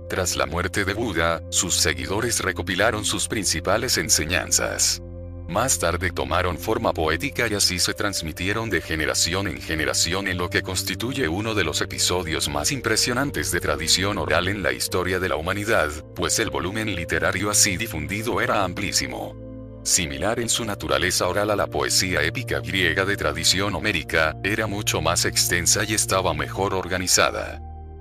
Tras la muerte de Buda, sus seguidores recopilaron sus principales enseñanzas. Más tarde tomaron forma poética y así se transmitieron de generación en generación en lo que constituye uno de los episodios más impresionantes de tradición oral en la historia de la humanidad, pues el volumen literario así difundido era amplísimo. Similar en su naturaleza oral a la poesía épica griega de tradición homérica, era mucho más extensa y estaba mejor organizada.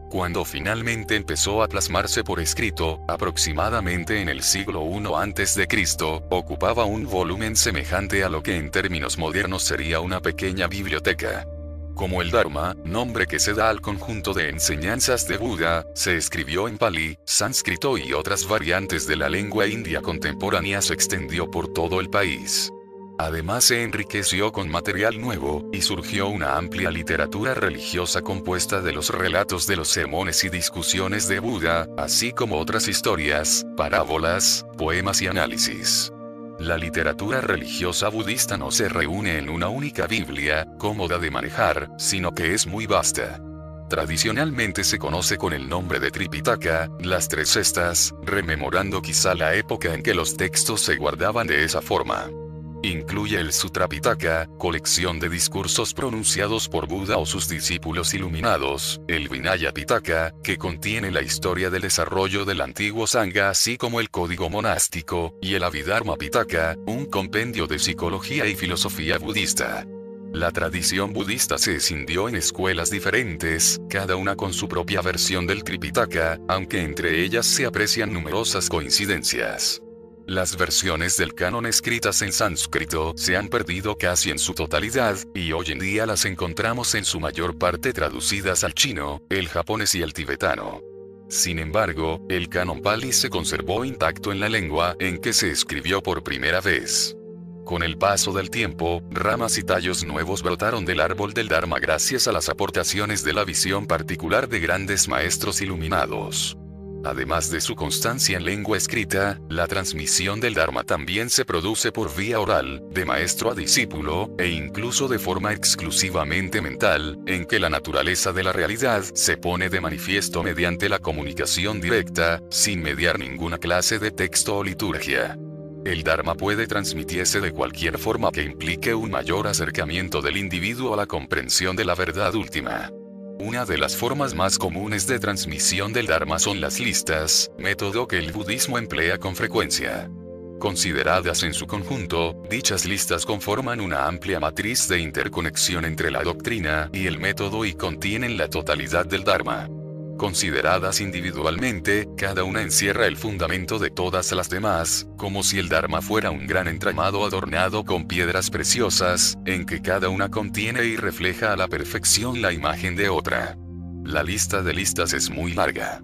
Cuando finalmente empezó a plasmarse por escrito, aproximadamente en el siglo I a.C., ocupaba un volumen semejante a lo que en términos modernos sería una pequeña biblioteca. Como el Dharma, nombre que se da al conjunto de enseñanzas de Buda, se escribió en Pali, sánscrito y otras variantes de la lengua india contemporánea se extendió por todo el país. Además se enriqueció con material nuevo, y surgió una amplia literatura religiosa compuesta de los relatos de los sermones y discusiones de Buda, así como otras historias, parábolas, poemas y análisis. La literatura religiosa budista no se reúne en una única Biblia, cómoda de manejar, sino que es muy vasta. Tradicionalmente se conoce con el nombre de Tripitaka, las tres cestas, rememorando quizá la época en que los textos se guardaban de esa forma. Incluye el Sutra Pitaka, colección de discursos pronunciados por Buda o sus discípulos iluminados, el Vinaya Pitaka, que contiene la historia del desarrollo del antiguo Sangha así como el código monástico, y el Abhidharma Pitaka, un compendio de psicología y filosofía budista. La tradición budista se escindió en escuelas diferentes, cada una con su propia versión del Tripitaka, aunque entre ellas se aprecian numerosas coincidencias. Las versiones del canon escritas en sánscrito se han perdido casi en su totalidad, y hoy en día las encontramos en su mayor parte traducidas al chino, el japonés y el tibetano. Sin embargo, el canon pali se conservó intacto en la lengua en que se escribió por primera vez. Con el paso del tiempo, ramas y tallos nuevos brotaron del árbol del Dharma gracias a las aportaciones de la visión particular de grandes maestros iluminados. Además de su constancia en lengua escrita, la transmisión del Dharma también se produce por vía oral, de maestro a discípulo, e incluso de forma exclusivamente mental, en que la naturaleza de la realidad se pone de manifiesto mediante la comunicación directa, sin mediar ninguna clase de texto o liturgia. El Dharma puede transmitirse de cualquier forma que implique un mayor acercamiento del individuo a la comprensión de la verdad última. Una de las formas más comunes de transmisión del Dharma son las listas, método que el budismo emplea con frecuencia. Consideradas en su conjunto, dichas listas conforman una amplia matriz de interconexión entre la doctrina y el método y contienen la totalidad del Dharma. Consideradas individualmente, cada una encierra el fundamento de todas las demás, como si el Dharma fuera un gran entramado adornado con piedras preciosas, en que cada una contiene y refleja a la perfección la imagen de otra. La lista de listas es muy larga.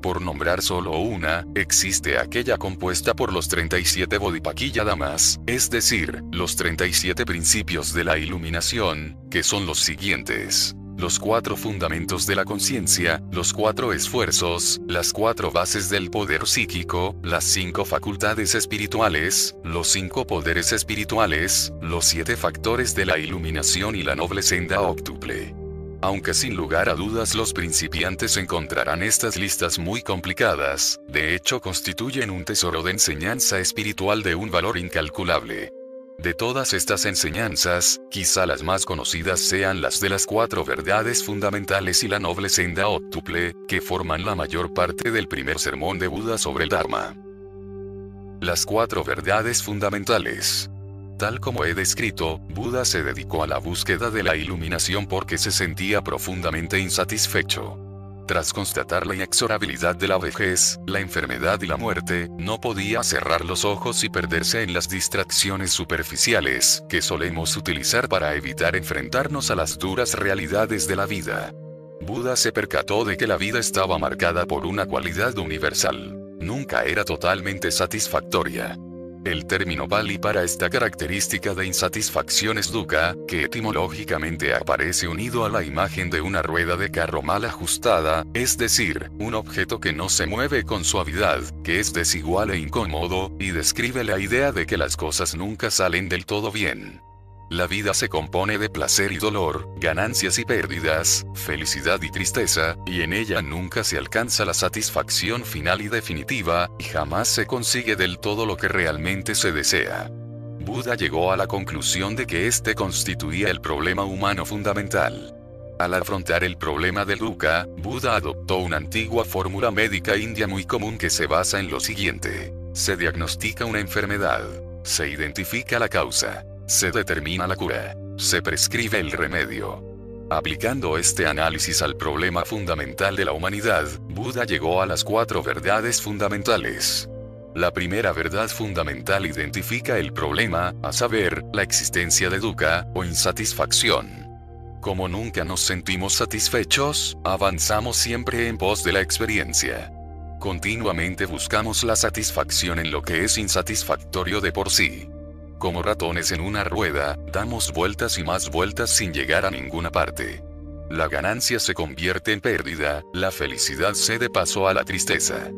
Por nombrar solo una, existe aquella compuesta por los 37 Bodhipakkhiya Damas, es decir, los 37 principios de la iluminación, que son los siguientes los cuatro fundamentos de la conciencia, los cuatro esfuerzos, las cuatro bases del poder psíquico, las cinco facultades espirituales, los cinco poderes espirituales, los siete factores de la iluminación y la noble senda octuple. Aunque sin lugar a dudas los principiantes encontrarán estas listas muy complicadas, de hecho constituyen un tesoro de enseñanza espiritual de un valor incalculable. De todas estas enseñanzas, quizá las más conocidas sean las de las cuatro verdades fundamentales y la noble senda octuple, que forman la mayor parte del primer sermón de Buda sobre el Dharma. Las cuatro verdades fundamentales. Tal como he descrito, Buda se dedicó a la búsqueda de la iluminación porque se sentía profundamente insatisfecho. Tras constatar la inexorabilidad de la vejez, la enfermedad y la muerte, no podía cerrar los ojos y perderse en las distracciones superficiales que solemos utilizar para evitar enfrentarnos a las duras realidades de la vida. Buda se percató de que la vida estaba marcada por una cualidad universal. Nunca era totalmente satisfactoria. El término Pali para esta característica de insatisfacción es que etimológicamente aparece unido a la imagen de una rueda de carro mal ajustada, es decir, un objeto que no se mueve con suavidad, que es desigual e incómodo, y describe la idea de que las cosas nunca salen del todo bien. La vida se compone de placer y dolor, ganancias y pérdidas, felicidad y tristeza, y en ella nunca se alcanza la satisfacción final y definitiva, y jamás se consigue del todo lo que realmente se desea. Buda llegó a la conclusión de que este constituía el problema humano fundamental. Al afrontar el problema del dukkha, Buda adoptó una antigua fórmula médica india muy común que se basa en lo siguiente. Se diagnostica una enfermedad. Se identifica la causa se determina la cura. Se prescribe el remedio. Aplicando este análisis al problema fundamental de la humanidad, Buda llegó a las cuatro verdades fundamentales. La primera verdad fundamental identifica el problema, a saber, la existencia de dukkha, o insatisfacción. Como nunca nos sentimos satisfechos, avanzamos siempre en pos de la experiencia. Continuamente buscamos la satisfacción en lo que es insatisfactorio de por sí. Como ratones en una rueda, damos vueltas y más vueltas sin llegar a ninguna parte. La ganancia se convierte en pérdida, la felicidad cede paso a la tristeza.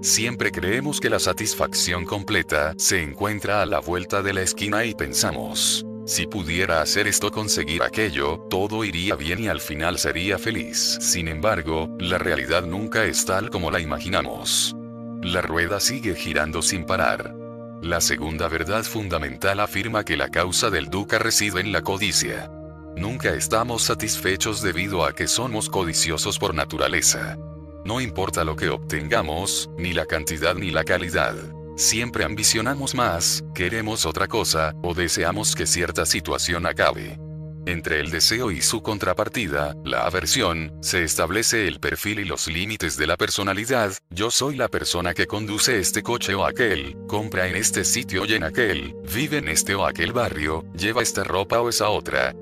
Siempre creemos que la satisfacción completa se encuentra a la vuelta de la esquina y pensamos, si pudiera hacer esto conseguir aquello, todo iría bien y al final sería feliz. Sin embargo, la realidad nunca es tal como la imaginamos. La rueda sigue girando sin parar. La segunda verdad fundamental afirma que la causa del dukkha reside en la codicia. Nunca estamos satisfechos debido a que somos codiciosos por naturaleza. No importa lo que obtengamos, ni la cantidad ni la calidad. Siempre ambicionamos más, queremos otra cosa, o deseamos que cierta situación acabe. Entre el deseo y su contrapartida, la aversión, se establece el perfil y los límites de la personalidad, yo soy la persona que conduce este coche o aquel, compra en este sitio y en aquel, vive en este o aquel barrio, lleva esta ropa o esa otra.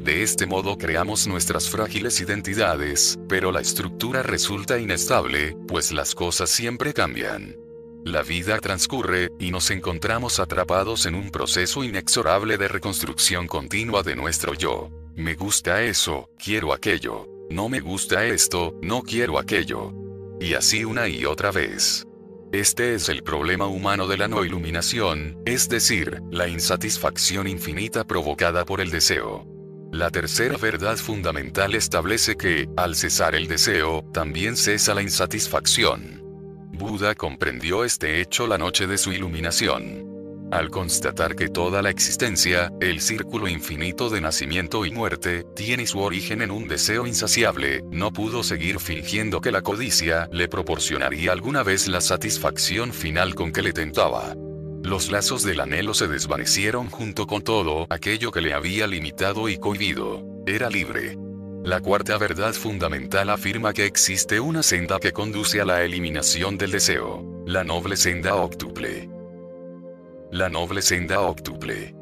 De este modo creamos nuestras frágiles identidades, pero la estructura resulta inestable, pues las cosas siempre cambian. La vida transcurre, y nos encontramos atrapados en un proceso inexorable de reconstrucción continua de nuestro yo. Me gusta eso, quiero aquello. No me gusta esto, no quiero aquello. Y así una y otra vez. Este es el problema humano de la no iluminación, es decir, la insatisfacción infinita provocada por el deseo. La tercera verdad fundamental establece que, al cesar el deseo, también cesa la insatisfacción. Buda comprendió este hecho la noche de su iluminación. Al constatar que toda la existencia, el círculo infinito de nacimiento y muerte, tiene su origen en un deseo insaciable, no pudo seguir fingiendo que la codicia le proporcionaría alguna vez la satisfacción final con que le tentaba. Los lazos del anhelo se desvanecieron junto con todo aquello que le había limitado y cohibido. Era libre. La cuarta verdad fundamental afirma que existe una senda que conduce a la eliminación del deseo, la noble senda octuple. La noble senda octuple.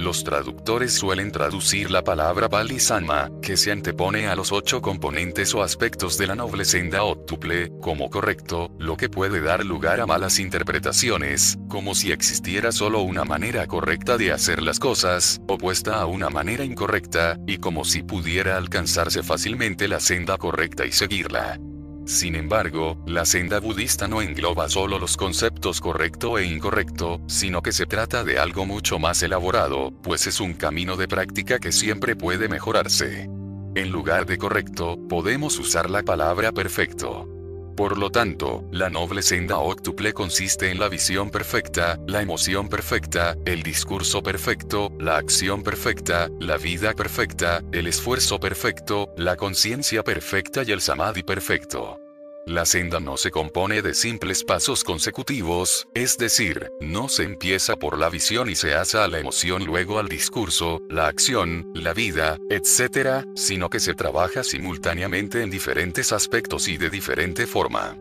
Los traductores suelen traducir la palabra Pali Sama, que se antepone a los ocho componentes o aspectos de la noble senda octuple, como correcto, lo que puede dar lugar a malas interpretaciones, como si existiera solo una manera correcta de hacer las cosas, opuesta a una manera incorrecta, y como si pudiera alcanzarse fácilmente la senda correcta y seguirla. Sin embargo, la senda budista no engloba solo los conceptos correcto e incorrecto, sino que se trata de algo mucho más elaborado, pues es un camino de práctica que siempre puede mejorarse. En lugar de correcto, podemos usar la palabra perfecto. Por lo tanto, la noble senda octuple consiste en la visión perfecta, la emoción perfecta, el discurso perfecto, la acción perfecta, la vida perfecta, el esfuerzo perfecto, la conciencia perfecta y el samadhi perfecto. La senda no se compone de simples pasos consecutivos, es decir, no se empieza por la visión y se asa a la emoción luego al discurso, la acción, la vida, etc., sino que se trabaja simultáneamente en diferentes aspectos y de diferente forma.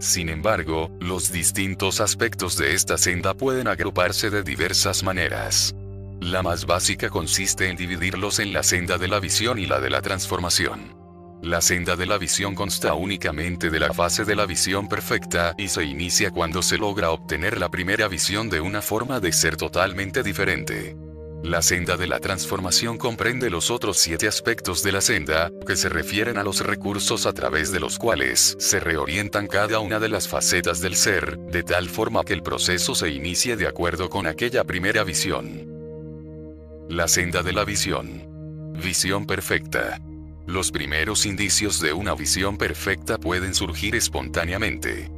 Sin embargo, los distintos aspectos de esta senda pueden agruparse de diversas maneras. La más básica consiste en dividirlos en la senda de la visión y la de la transformación. La senda de la visión consta únicamente de la fase de la visión perfecta y se inicia cuando se logra obtener la primera visión de una forma de ser totalmente diferente. La senda de la transformación comprende los otros siete aspectos de la senda, que se refieren a los recursos a través de los cuales se reorientan cada una de las facetas del ser, de tal forma que el proceso se inicie de acuerdo con aquella primera visión. La senda de la visión. Visión perfecta. Los primeros indicios de una visión perfecta pueden surgir espontáneamente.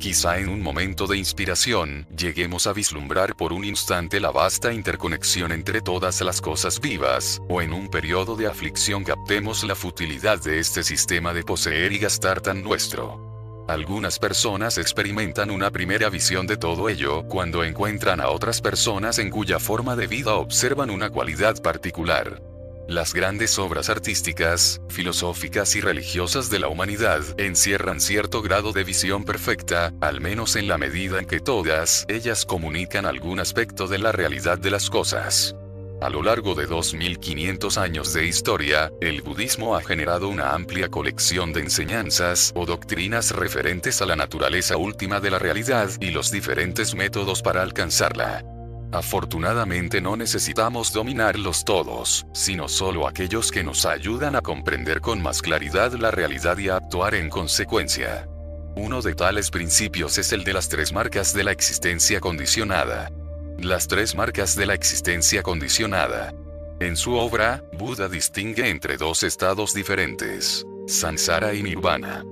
Quizá en un momento de inspiración, lleguemos a vislumbrar por un instante la vasta interconexión entre todas las cosas vivas, o en un periodo de aflicción captemos la futilidad de este sistema de poseer y gastar tan nuestro. Algunas personas experimentan una primera visión de todo ello cuando encuentran a otras personas en cuya forma de vida observan una cualidad particular. Las grandes obras artísticas, filosóficas y religiosas de la humanidad encierran cierto grado de visión perfecta, al menos en la medida en que todas ellas comunican algún aspecto de la realidad de las cosas. A lo largo de 2500 años de historia, el budismo ha generado una amplia colección de enseñanzas o doctrinas referentes a la naturaleza última de la realidad y los diferentes métodos para alcanzarla. Afortunadamente no necesitamos dominarlos todos, sino solo aquellos que nos ayudan a comprender con más claridad la realidad y a actuar en consecuencia. Uno de tales principios es el de las tres marcas de la existencia condicionada. Las tres marcas de la existencia condicionada. En su obra, Buda distingue entre dos estados diferentes, samsara y nirvana.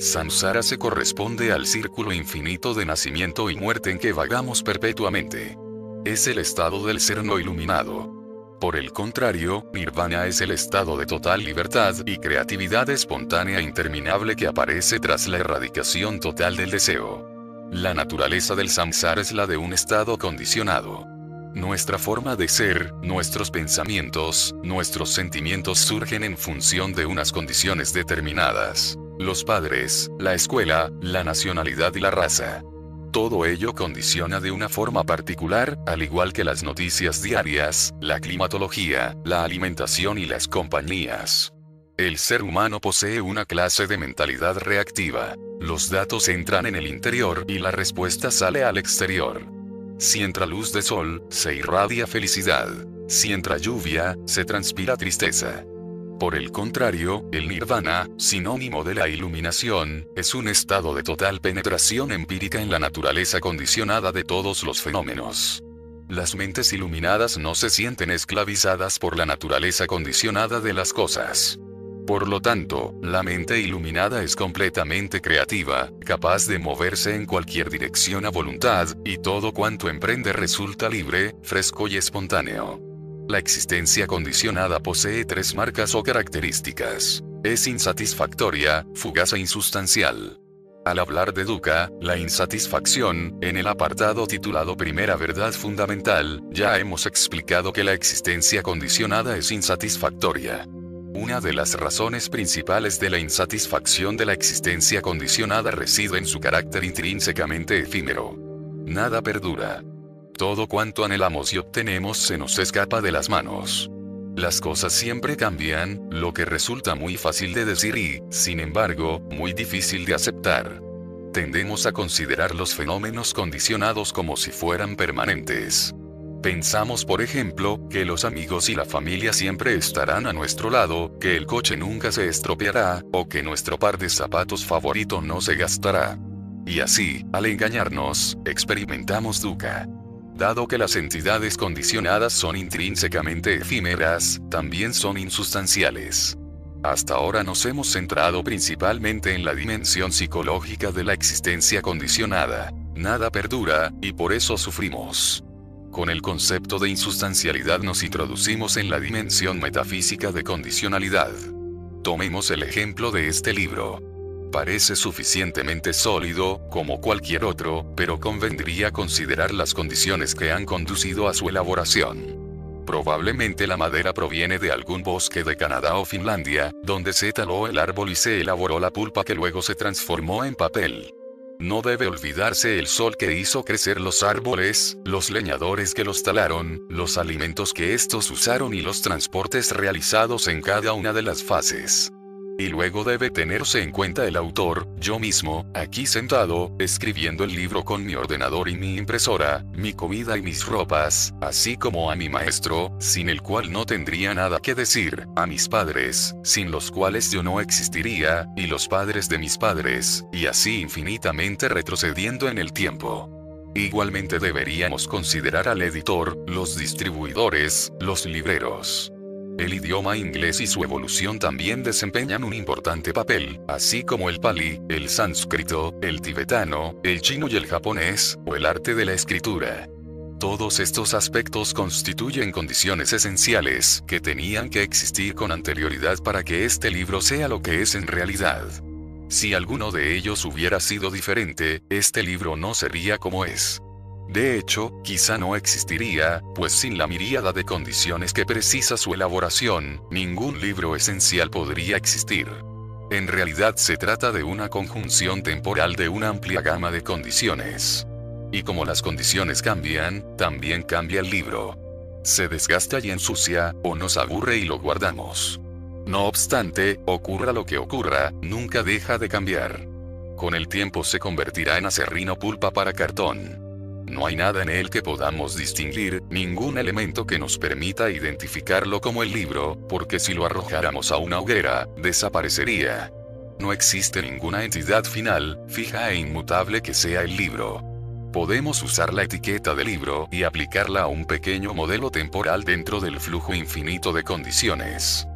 Samsara se corresponde al círculo infinito de nacimiento y muerte en que vagamos perpetuamente es el estado del ser no iluminado. Por el contrario, nirvana es el estado de total libertad y creatividad espontánea interminable que aparece tras la erradicación total del deseo. La naturaleza del samsara es la de un estado condicionado. Nuestra forma de ser, nuestros pensamientos, nuestros sentimientos surgen en función de unas condiciones determinadas. Los padres, la escuela, la nacionalidad y la raza. Todo ello condiciona de una forma particular, al igual que las noticias diarias, la climatología, la alimentación y las compañías. El ser humano posee una clase de mentalidad reactiva. Los datos entran en el interior y la respuesta sale al exterior. Si entra luz de sol, se irradia felicidad. Si entra lluvia, se transpira tristeza. Por el contrario, el nirvana, sinónimo de la iluminación, es un estado de total penetración empírica en la naturaleza condicionada de todos los fenómenos. Las mentes iluminadas no se sienten esclavizadas por la naturaleza condicionada de las cosas. Por lo tanto, la mente iluminada es completamente creativa, capaz de moverse en cualquier dirección a voluntad, y todo cuanto emprende resulta libre, fresco y espontáneo. La existencia condicionada posee tres marcas o características. Es insatisfactoria, fugaz e insustancial. Al hablar de Dukkha, la insatisfacción, en el apartado titulado Primera Verdad Fundamental, ya hemos explicado que la existencia condicionada es insatisfactoria. Una de las razones principales de la insatisfacción de la existencia condicionada reside en su carácter intrínsecamente efímero. Nada perdura. Todo cuanto anhelamos y obtenemos se nos escapa de las manos. Las cosas siempre cambian, lo que resulta muy fácil de decir y, sin embargo, muy difícil de aceptar. Tendemos a considerar los fenómenos condicionados como si fueran permanentes. Pensamos, por ejemplo, que los amigos y la familia siempre estarán a nuestro lado, que el coche nunca se estropeará, o que nuestro par de zapatos favorito no se gastará. Y así, al engañarnos, experimentamos dukkha. Dado que las entidades condicionadas son intrínsecamente efímeras, también son insustanciales. Hasta ahora nos hemos centrado principalmente en la dimensión psicológica de la existencia condicionada. Nada perdura, y por eso sufrimos. Con el concepto de insustancialidad nos introducimos en la dimensión metafísica de condicionalidad. Tomemos el ejemplo de este libro. Parece suficientemente sólido, como cualquier otro, pero convendría considerar las condiciones que han conducido a su elaboración. Probablemente la madera proviene de algún bosque de Canadá o Finlandia, donde se taló el árbol y se elaboró la pulpa que luego se transformó en papel. No debe olvidarse el sol que hizo crecer los árboles, los leñadores que los talaron, los alimentos que estos usaron y los transportes realizados en cada una de las fases. Y luego debe tenerse en cuenta el autor, yo mismo, aquí sentado, escribiendo el libro con mi ordenador y mi impresora, mi comida y mis ropas, así como a mi maestro, sin el cual no tendría nada que decir, a mis padres, sin los cuales yo no existiría, y los padres de mis padres, y así infinitamente retrocediendo en el tiempo. Igualmente deberíamos considerar al editor, los distribuidores, los libreros. El idioma inglés y su evolución también desempeñan un importante papel, así como el pali, el sánscrito, el tibetano, el chino y el japonés, o el arte de la escritura. Todos estos aspectos constituyen condiciones esenciales que tenían que existir con anterioridad para que este libro sea lo que es en realidad. Si alguno de ellos hubiera sido diferente, este libro no sería como es. De hecho, quizá no existiría, pues sin la miríada de condiciones que precisa su elaboración, ningún libro esencial podría existir. En realidad se trata de una conjunción temporal de una amplia gama de condiciones. Y como las condiciones cambian, también cambia el libro. Se desgasta y ensucia, o nos aburre y lo guardamos. No obstante, ocurra lo que ocurra, nunca deja de cambiar. Con el tiempo se convertirá en acerrino pulpa para cartón. No hay nada en él que podamos distinguir, ningún elemento que nos permita identificarlo como el libro, porque si lo arrojáramos a una hoguera, desaparecería. No existe ninguna entidad final, fija e inmutable que sea el libro. Podemos usar la etiqueta de libro y aplicarla a un pequeño modelo temporal dentro del flujo infinito de condiciones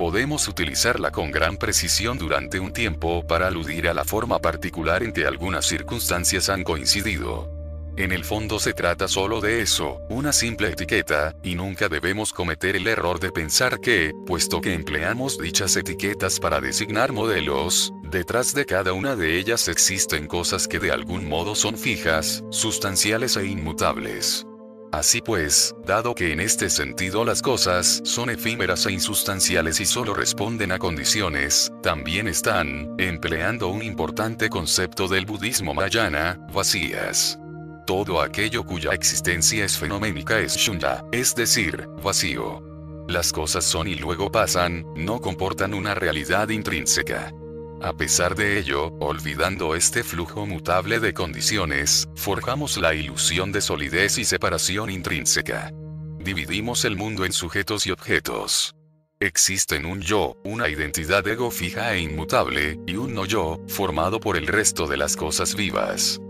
podemos utilizarla con gran precisión durante un tiempo para aludir a la forma particular en que algunas circunstancias han coincidido. En el fondo se trata solo de eso, una simple etiqueta, y nunca debemos cometer el error de pensar que, puesto que empleamos dichas etiquetas para designar modelos, detrás de cada una de ellas existen cosas que de algún modo son fijas, sustanciales e inmutables. Así pues, dado que en este sentido las cosas son efímeras e insustanciales y solo responden a condiciones, también están, empleando un importante concepto del budismo mayana, vacías todo aquello cuya existencia es fenoménica es shunya, es decir, vacío. Las cosas son y luego pasan, no comportan una realidad intrínseca. A pesar de ello, olvidando este flujo mutable de condiciones, forjamos la ilusión de solidez y separación intrínseca. Dividimos el mundo en sujetos y objetos. Existen un yo, una identidad ego fija e inmutable, y un no yo, formado por el resto de las cosas vivas.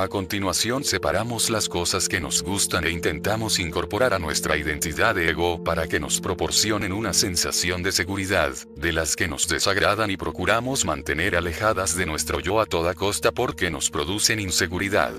A continuación separamos las cosas que nos gustan e intentamos incorporar a nuestra identidad de ego para que nos proporcionen una sensación de seguridad, de las que nos desagradan y procuramos mantener alejadas de nuestro yo a toda costa porque nos producen inseguridad.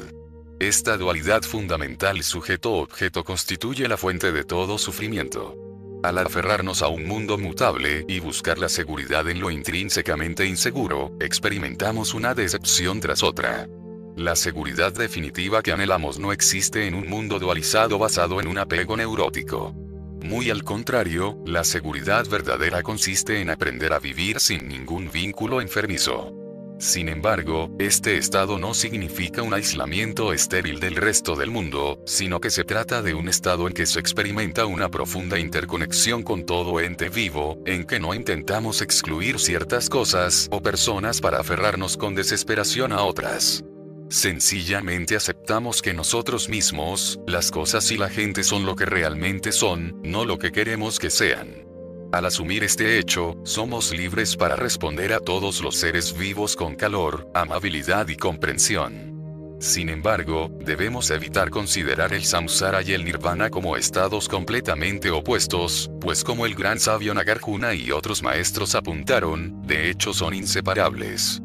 Esta dualidad fundamental sujeto-objeto constituye la fuente de todo sufrimiento. Al aferrarnos a un mundo mutable y buscar la seguridad en lo intrínsecamente inseguro, experimentamos una decepción tras otra. La seguridad definitiva que anhelamos no existe en un mundo dualizado basado en un apego neurótico. Muy al contrario, la seguridad verdadera consiste en aprender a vivir sin ningún vínculo enfermizo. Sin embargo, este estado no significa un aislamiento estéril del resto del mundo, sino que se trata de un estado en que se experimenta una profunda interconexión con todo ente vivo, en que no intentamos excluir ciertas cosas o personas para aferrarnos con desesperación a otras. Sencillamente aceptamos que nosotros mismos, las cosas y la gente son lo que realmente son, no lo que queremos que sean. Al asumir este hecho, somos libres para responder a todos los seres vivos con calor, amabilidad y comprensión. Sin embargo, debemos evitar considerar el samsara y el nirvana como estados completamente opuestos, pues como el gran sabio Nagarjuna y otros maestros apuntaron, de hecho son inseparables.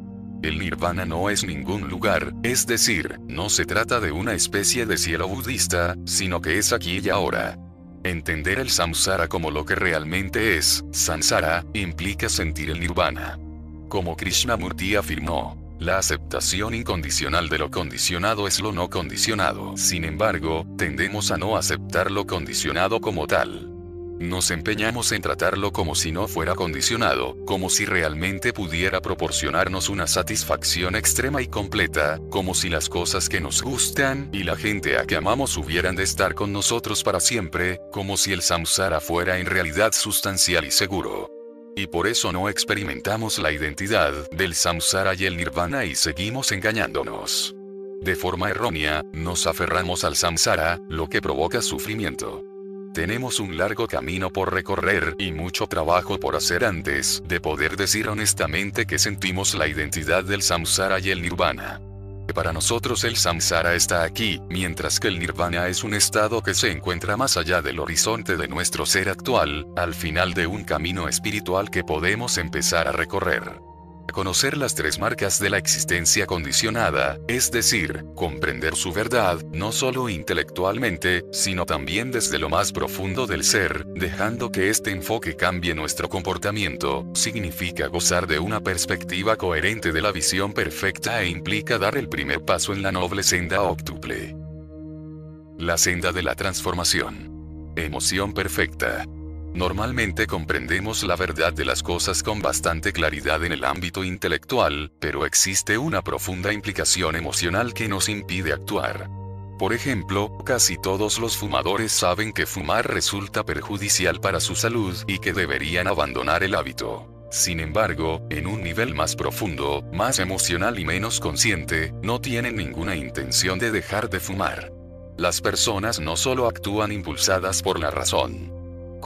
El nirvana no es ningún lugar, es decir, no se trata de una especie de cielo budista, sino que es aquí y ahora. Entender el samsara como lo que realmente es, samsara, implica sentir el nirvana. Como Krishnamurti afirmó, la aceptación incondicional de lo condicionado es lo no condicionado. Sin embargo, tendemos a no aceptar lo condicionado como tal. Nos empeñamos en tratarlo como si no fuera condicionado, como si realmente pudiera proporcionarnos una satisfacción extrema y completa, como si las cosas que nos gustan y la gente a que amamos hubieran de estar con nosotros para siempre, como si el samsara fuera en realidad sustancial y seguro. y por eso no experimentamos la identidad del samsara y el nirvana y seguimos engañándonos. De forma errónea, nos aferramos al samsara, lo que provoca sufrimiento. Tenemos un largo camino por recorrer y mucho trabajo por hacer antes de poder decir honestamente que sentimos la identidad del samsara y el nirvana. Para nosotros el samsara está aquí, mientras que el nirvana es un estado que se encuentra más allá del horizonte de nuestro ser actual, al final de un camino espiritual que podemos empezar a recorrer conocer las tres marcas de la existencia condicionada, es decir, comprender su verdad, no solo intelectualmente, sino también desde lo más profundo del ser, dejando que este enfoque cambie nuestro comportamiento, significa gozar de una perspectiva coherente de la visión perfecta e implica dar el primer paso en la noble senda octuple. La senda de la transformación. Emoción perfecta. Normalmente comprendemos la verdad de las cosas con bastante claridad en el ámbito intelectual, pero existe una profunda implicación emocional que nos impide actuar. Por ejemplo, casi todos los fumadores saben que fumar resulta perjudicial para su salud y que deberían abandonar el hábito. Sin embargo, en un nivel más profundo, más emocional y menos consciente, no tienen ninguna intención de dejar de fumar. Las personas no solo actúan impulsadas por la razón,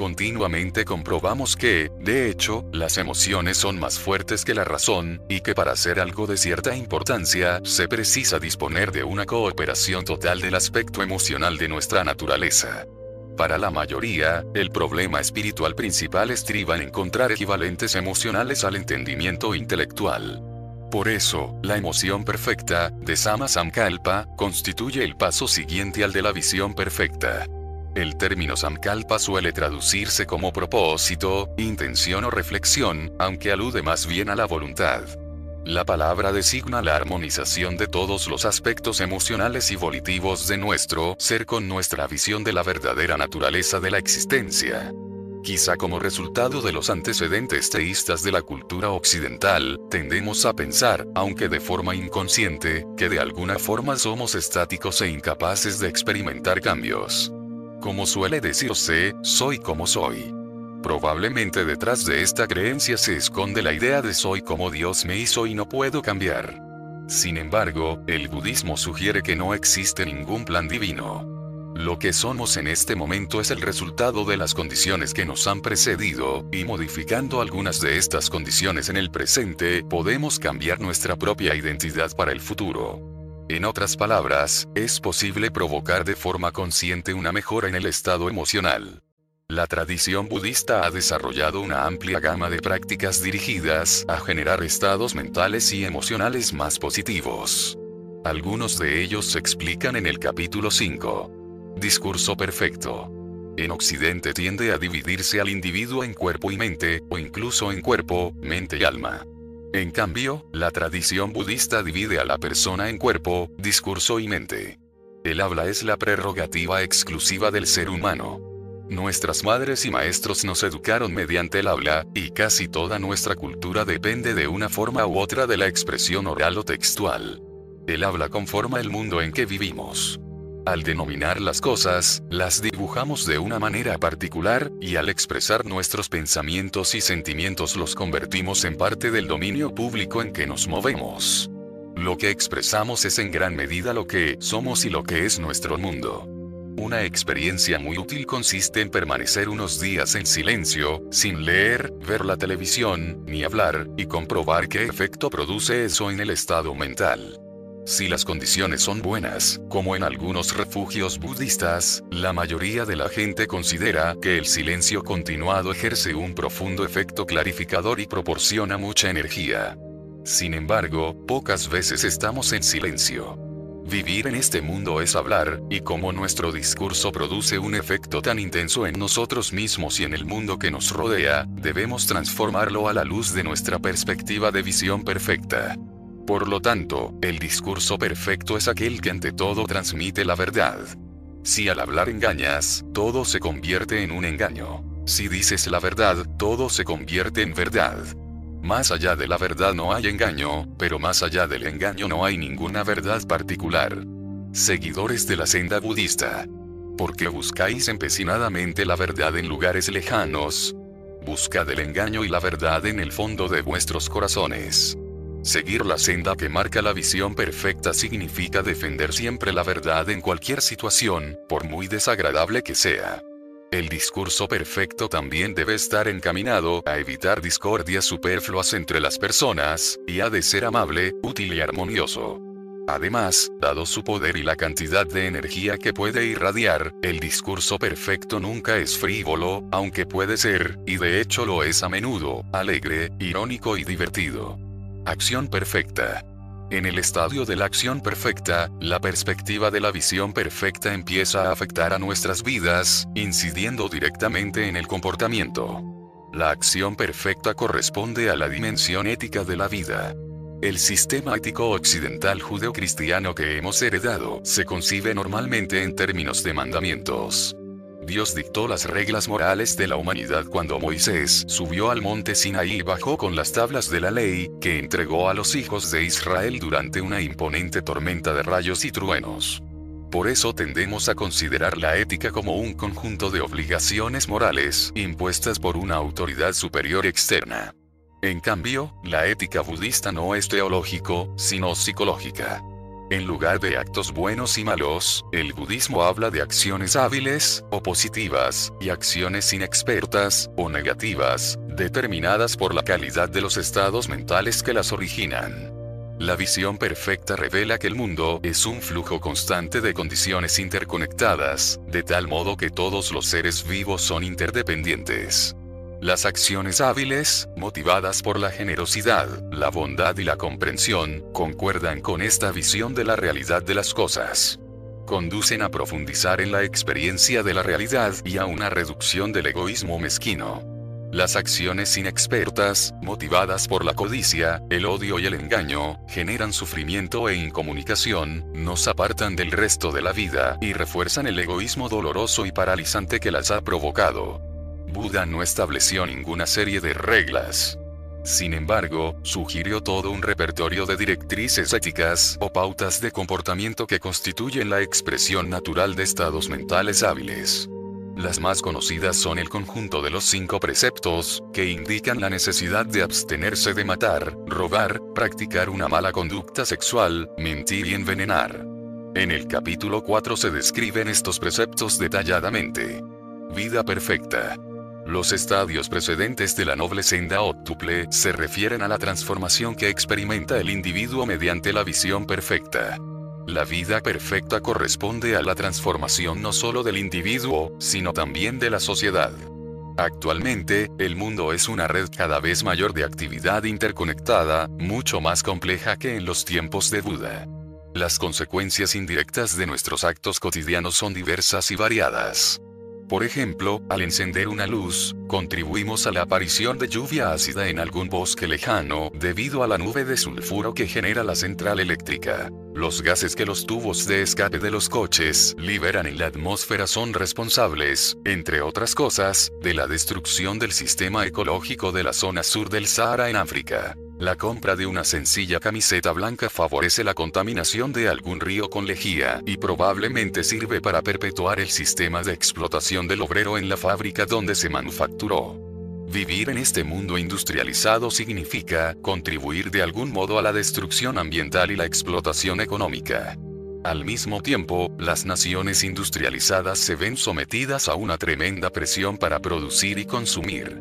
Continuamente comprobamos que, de hecho, las emociones son más fuertes que la razón, y que para hacer algo de cierta importancia, se precisa disponer de una cooperación total del aspecto emocional de nuestra naturaleza. Para la mayoría, el problema espiritual principal estriba en encontrar equivalentes emocionales al entendimiento intelectual. Por eso, la emoción perfecta, de Sama Samkalpa, constituye el paso siguiente al de la visión perfecta. El término samkalpa suele traducirse como propósito, intención o reflexión, aunque alude más bien a la voluntad. La palabra designa la armonización de todos los aspectos emocionales y volitivos de nuestro ser con nuestra visión de la verdadera naturaleza de la existencia. Quizá como resultado de los antecedentes teístas de la cultura occidental, tendemos a pensar, aunque de forma inconsciente, que de alguna forma somos estáticos e incapaces de experimentar cambios. Como suele decirse, soy como soy. Probablemente detrás de esta creencia se esconde la idea de soy como Dios me hizo y no puedo cambiar. Sin embargo, el budismo sugiere que no existe ningún plan divino. Lo que somos en este momento es el resultado de las condiciones que nos han precedido, y modificando algunas de estas condiciones en el presente, podemos cambiar nuestra propia identidad para el futuro. En otras palabras, es posible provocar de forma consciente una mejora en el estado emocional. La tradición budista ha desarrollado una amplia gama de prácticas dirigidas a generar estados mentales y emocionales más positivos. Algunos de ellos se explican en el capítulo 5. Discurso perfecto. En Occidente tiende a dividirse al individuo en cuerpo y mente, o incluso en cuerpo, mente y alma. En cambio, la tradición budista divide a la persona en cuerpo, discurso y mente. El habla es la prerrogativa exclusiva del ser humano. Nuestras madres y maestros nos educaron mediante el habla, y casi toda nuestra cultura depende de una forma u otra de la expresión oral o textual. El habla conforma el mundo en que vivimos. Al denominar las cosas, las dibujamos de una manera particular, y al expresar nuestros pensamientos y sentimientos los convertimos en parte del dominio público en que nos movemos. Lo que expresamos es en gran medida lo que somos y lo que es nuestro mundo. Una experiencia muy útil consiste en permanecer unos días en silencio, sin leer, ver la televisión, ni hablar, y comprobar qué efecto produce eso en el estado mental. Si las condiciones son buenas, como en algunos refugios budistas, la mayoría de la gente considera que el silencio continuado ejerce un profundo efecto clarificador y proporciona mucha energía. Sin embargo, pocas veces estamos en silencio. Vivir en este mundo es hablar, y como nuestro discurso produce un efecto tan intenso en nosotros mismos y en el mundo que nos rodea, debemos transformarlo a la luz de nuestra perspectiva de visión perfecta. Por lo tanto, el discurso perfecto es aquel que ante todo transmite la verdad. Si al hablar engañas, todo se convierte en un engaño. Si dices la verdad, todo se convierte en verdad. Más allá de la verdad no hay engaño, pero más allá del engaño no hay ninguna verdad particular. Seguidores de la senda budista. ¿Por qué buscáis empecinadamente la verdad en lugares lejanos? Buscad el engaño y la verdad en el fondo de vuestros corazones. Seguir la senda que marca la visión perfecta significa defender siempre la verdad en cualquier situación, por muy desagradable que sea. El discurso perfecto también debe estar encaminado a evitar discordias superfluas entre las personas, y ha de ser amable, útil y armonioso. Además, dado su poder y la cantidad de energía que puede irradiar, el discurso perfecto nunca es frívolo, aunque puede ser, y de hecho lo es a menudo, alegre, irónico y divertido. Acción perfecta. En el estadio de la acción perfecta, la perspectiva de la visión perfecta empieza a afectar a nuestras vidas, incidiendo directamente en el comportamiento. La acción perfecta corresponde a la dimensión ética de la vida. El sistema ético occidental judeocristiano que hemos heredado se concibe normalmente en términos de mandamientos. Dios dictó las reglas morales de la humanidad cuando Moisés subió al monte Sinaí y bajó con las tablas de la ley, que entregó a los hijos de Israel durante una imponente tormenta de rayos y truenos. Por eso tendemos a considerar la ética como un conjunto de obligaciones morales impuestas por una autoridad superior externa. En cambio, la ética budista no es teológico, sino psicológica. En lugar de actos buenos y malos, el budismo habla de acciones hábiles, o positivas, y acciones inexpertas, o negativas, determinadas por la calidad de los estados mentales que las originan. La visión perfecta revela que el mundo es un flujo constante de condiciones interconectadas, de tal modo que todos los seres vivos son interdependientes. Las acciones hábiles, motivadas por la generosidad, la bondad y la comprensión, concuerdan con esta visión de la realidad de las cosas. Conducen a profundizar en la experiencia de la realidad y a una reducción del egoísmo mezquino. Las acciones inexpertas, motivadas por la codicia, el odio y el engaño, generan sufrimiento e incomunicación, nos apartan del resto de la vida y refuerzan el egoísmo doloroso y paralizante que las ha provocado. Buda no estableció ninguna serie de reglas. Sin embargo, sugirió todo un repertorio de directrices éticas o pautas de comportamiento que constituyen la expresión natural de estados mentales hábiles. Las más conocidas son el conjunto de los cinco preceptos, que indican la necesidad de abstenerse de matar, robar, practicar una mala conducta sexual, mentir y envenenar. En el capítulo 4 se describen estos preceptos detalladamente. Vida perfecta. Los estadios precedentes de la noble senda óctuple se refieren a la transformación que experimenta el individuo mediante la visión perfecta. La vida perfecta corresponde a la transformación no solo del individuo, sino también de la sociedad. Actualmente, el mundo es una red cada vez mayor de actividad interconectada, mucho más compleja que en los tiempos de Buda. Las consecuencias indirectas de nuestros actos cotidianos son diversas y variadas. Por ejemplo, al encender una luz, contribuimos a la aparición de lluvia ácida en algún bosque lejano, debido a la nube de sulfuro que genera la central eléctrica. Los gases que los tubos de escape de los coches liberan en la atmósfera son responsables, entre otras cosas, de la destrucción del sistema ecológico de la zona sur del Sahara en África. La compra de una sencilla camiseta blanca favorece la contaminación de algún río con lejía y probablemente sirve para perpetuar el sistema de explotación del obrero en la fábrica donde se manufacturó. Vivir en este mundo industrializado significa contribuir de algún modo a la destrucción ambiental y la explotación económica. Al mismo tiempo, las naciones industrializadas se ven sometidas a una tremenda presión para producir y consumir.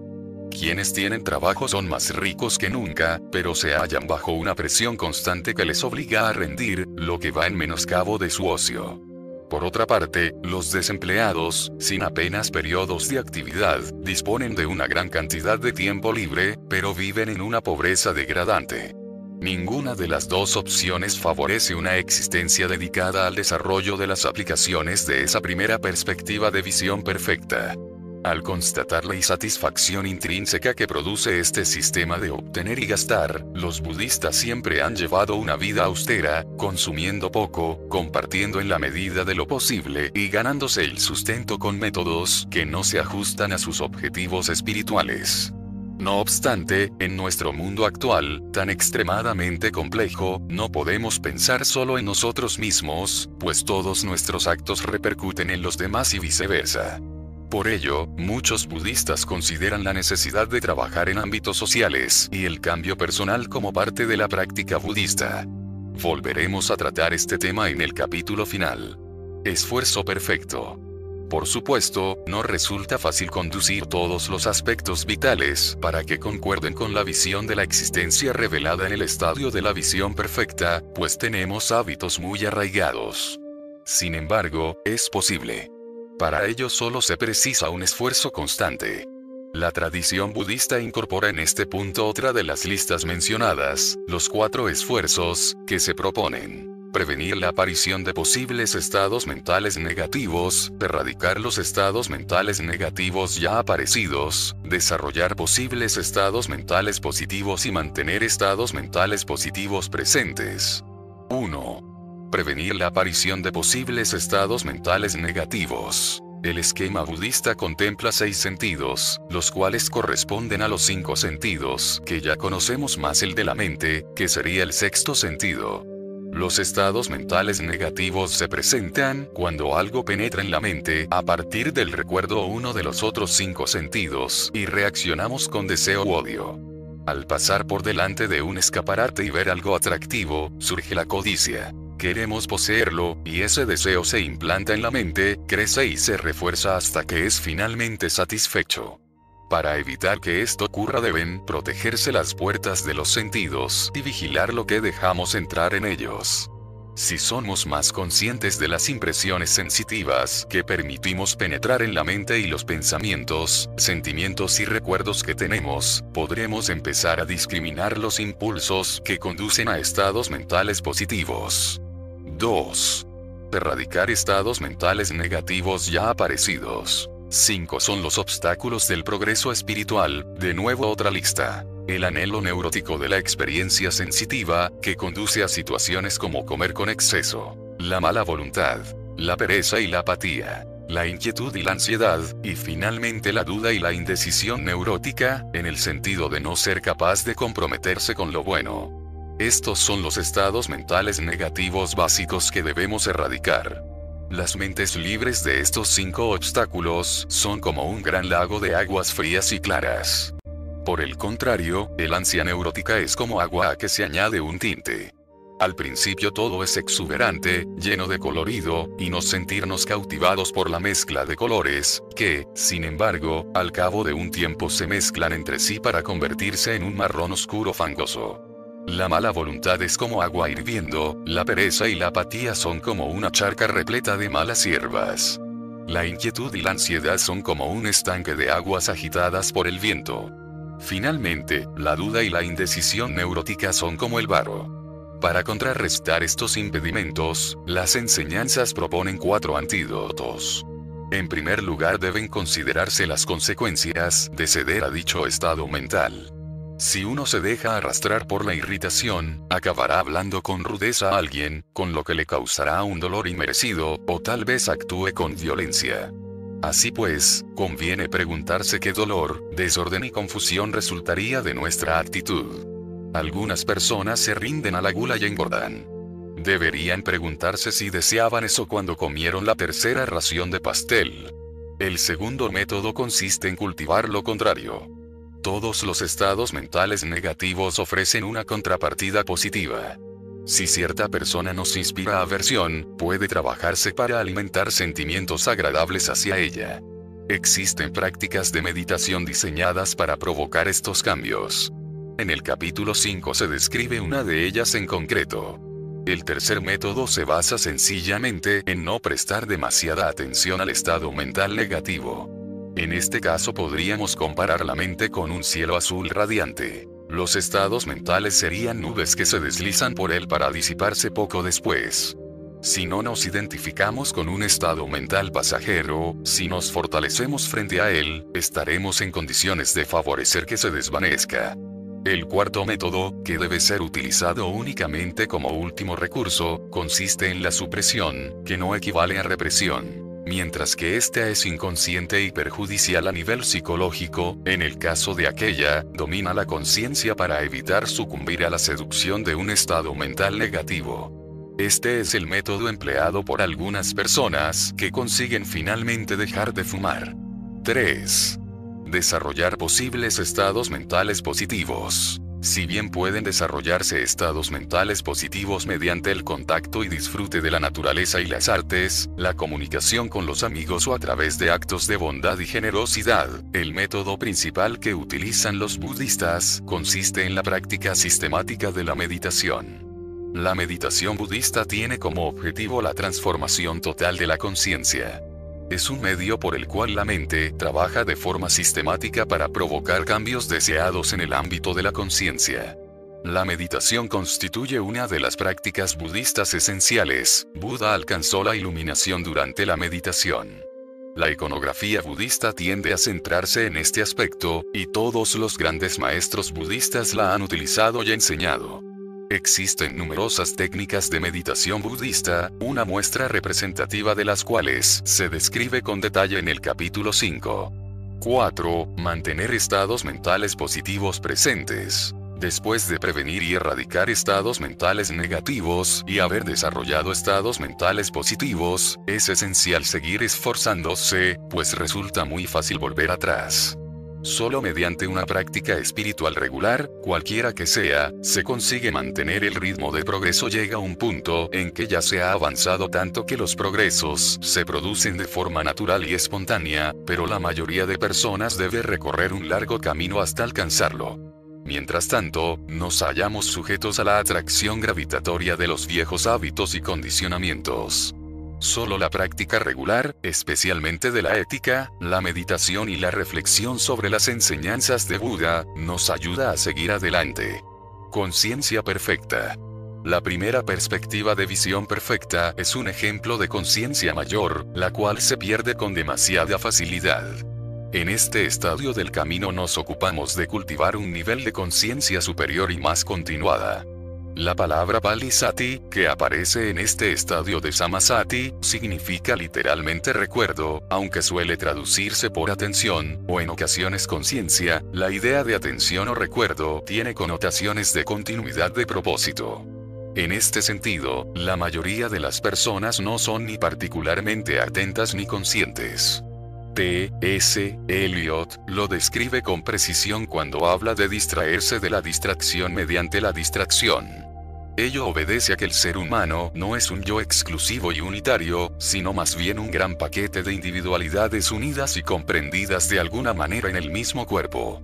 Quienes tienen trabajo son más ricos que nunca, pero se hallan bajo una presión constante que les obliga a rendir, lo que va en menoscabo de su ocio. Por otra parte, los desempleados, sin apenas periodos de actividad, disponen de una gran cantidad de tiempo libre, pero viven en una pobreza degradante. Ninguna de las dos opciones favorece una existencia dedicada al desarrollo de las aplicaciones de esa primera perspectiva de visión perfecta. Al constatar la insatisfacción intrínseca que produce este sistema de obtener y gastar, los budistas siempre han llevado una vida austera, consumiendo poco, compartiendo en la medida de lo posible y ganándose el sustento con métodos que no se ajustan a sus objetivos espirituales. No obstante, en nuestro mundo actual, tan extremadamente complejo, no podemos pensar solo en nosotros mismos, pues todos nuestros actos repercuten en los demás y viceversa. Por ello, muchos budistas consideran la necesidad de trabajar en ámbitos sociales y el cambio personal como parte de la práctica budista. Volveremos a tratar este tema en el capítulo final. Esfuerzo perfecto. Por supuesto, no resulta fácil conducir todos los aspectos vitales para que concuerden con la visión de la existencia revelada en el estadio de la visión perfecta, pues tenemos hábitos muy arraigados. Sin embargo, es posible. Para ello solo se precisa un esfuerzo constante. La tradición budista incorpora en este punto otra de las listas mencionadas, los cuatro esfuerzos, que se proponen prevenir la aparición de posibles estados mentales negativos, erradicar los estados mentales negativos ya aparecidos, desarrollar posibles estados mentales positivos y mantener estados mentales positivos presentes. 1. Prevenir la aparición de posibles estados mentales negativos. El esquema budista contempla seis sentidos, los cuales corresponden a los cinco sentidos, que ya conocemos más el de la mente, que sería el sexto sentido. Los estados mentales negativos se presentan cuando algo penetra en la mente a partir del recuerdo o uno de los otros cinco sentidos y reaccionamos con deseo u odio. Al pasar por delante de un escaparate y ver algo atractivo, surge la codicia. Queremos poseerlo, y ese deseo se implanta en la mente, crece y se refuerza hasta que es finalmente satisfecho. Para evitar que esto ocurra deben protegerse las puertas de los sentidos y vigilar lo que dejamos entrar en ellos. Si somos más conscientes de las impresiones sensitivas que permitimos penetrar en la mente y los pensamientos, sentimientos y recuerdos que tenemos, podremos empezar a discriminar los impulsos que conducen a estados mentales positivos. 2. Erradicar estados mentales negativos ya aparecidos. 5 son los obstáculos del progreso espiritual, de nuevo otra lista. El anhelo neurótico de la experiencia sensitiva, que conduce a situaciones como comer con exceso, la mala voluntad, la pereza y la apatía, la inquietud y la ansiedad, y finalmente la duda y la indecisión neurótica, en el sentido de no ser capaz de comprometerse con lo bueno. Estos son los estados mentales negativos básicos que debemos erradicar. Las mentes libres de estos cinco obstáculos son como un gran lago de aguas frías y claras. Por el contrario, el ansia neurótica es como agua a que se añade un tinte. Al principio todo es exuberante, lleno de colorido, y nos sentirnos cautivados por la mezcla de colores, que, sin embargo, al cabo de un tiempo se mezclan entre sí para convertirse en un marrón oscuro fangoso. La mala voluntad es como agua hirviendo, la pereza y la apatía son como una charca repleta de malas hierbas. La inquietud y la ansiedad son como un estanque de aguas agitadas por el viento. Finalmente, la duda y la indecisión neurótica son como el barro. Para contrarrestar estos impedimentos, las enseñanzas proponen cuatro antídotos. En primer lugar deben considerarse las consecuencias de ceder a dicho estado mental. Si uno se deja arrastrar por la irritación, acabará hablando con rudeza a alguien, con lo que le causará un dolor inmerecido, o tal vez actúe con violencia. Así pues, conviene preguntarse qué dolor, desorden y confusión resultaría de nuestra actitud. Algunas personas se rinden a la gula y engordan. Deberían preguntarse si deseaban eso cuando comieron la tercera ración de pastel. El segundo método consiste en cultivar lo contrario. Todos los estados mentales negativos ofrecen una contrapartida positiva. Si cierta persona nos inspira aversión, puede trabajarse para alimentar sentimientos agradables hacia ella. Existen prácticas de meditación diseñadas para provocar estos cambios. En el capítulo 5 se describe una de ellas en concreto. El tercer método se basa sencillamente en no prestar demasiada atención al estado mental negativo. En este caso podríamos comparar la mente con un cielo azul radiante. Los estados mentales serían nubes que se deslizan por él para disiparse poco después. Si no nos identificamos con un estado mental pasajero, si nos fortalecemos frente a él, estaremos en condiciones de favorecer que se desvanezca. El cuarto método, que debe ser utilizado únicamente como último recurso, consiste en la supresión, que no equivale a represión mientras que ésta es inconsciente y perjudicial a nivel psicológico, en el caso de aquella, domina la conciencia para evitar sucumbir a la seducción de un estado mental negativo. Este es el método empleado por algunas personas que consiguen finalmente dejar de fumar. 3. Desarrollar posibles estados mentales positivos. Si bien pueden desarrollarse estados mentales positivos mediante el contacto y disfrute de la naturaleza y las artes, la comunicación con los amigos o a través de actos de bondad y generosidad, el método principal que utilizan los budistas consiste en la práctica sistemática de la meditación. La meditación budista tiene como objetivo la transformación total de la conciencia es un medio por el cual la mente trabaja de forma sistemática para provocar cambios deseados en el ámbito de la conciencia. La meditación constituye una de las prácticas budistas esenciales. Buda alcanzó la iluminación durante la meditación. La iconografía budista tiende a centrarse en este aspecto, y todos los grandes maestros budistas la han utilizado y enseñado. Existen numerosas técnicas de meditación budista, una muestra representativa de las cuales se describe con detalle en el capítulo 5. 4. Mantener estados mentales positivos presentes. Después de prevenir y erradicar estados mentales negativos y haber desarrollado estados mentales positivos, es esencial seguir esforzándose, pues resulta muy fácil volver atrás. Solo mediante una práctica espiritual regular, cualquiera que sea, se consigue mantener el ritmo de progreso llega un punto en que ya se ha avanzado tanto que los progresos se producen de forma natural y espontánea, pero la mayoría de personas debe recorrer un largo camino hasta alcanzarlo. Mientras tanto, nos hallamos sujetos a la atracción gravitatoria de los viejos hábitos y condicionamientos. Solo la práctica regular, especialmente de la ética, la meditación y la reflexión sobre las enseñanzas de Buda, nos ayuda a seguir adelante. Conciencia perfecta. La primera perspectiva de visión perfecta es un ejemplo de conciencia mayor, la cual se pierde con demasiada facilidad. En este estadio del camino nos ocupamos de cultivar un nivel de conciencia superior y más continuada. La palabra Palisati, que aparece en este estadio de Samasati, significa literalmente recuerdo, aunque suele traducirse por atención, o en ocasiones conciencia, la idea de atención o recuerdo tiene connotaciones de continuidad de propósito. En este sentido, la mayoría de las personas no son ni particularmente atentas ni conscientes. T. S. Eliot lo describe con precisión cuando habla de distraerse de la distracción mediante la distracción. Ello obedece a que el ser humano no es un yo exclusivo y unitario, sino más bien un gran paquete de individualidades unidas y comprendidas de alguna manera en el mismo cuerpo.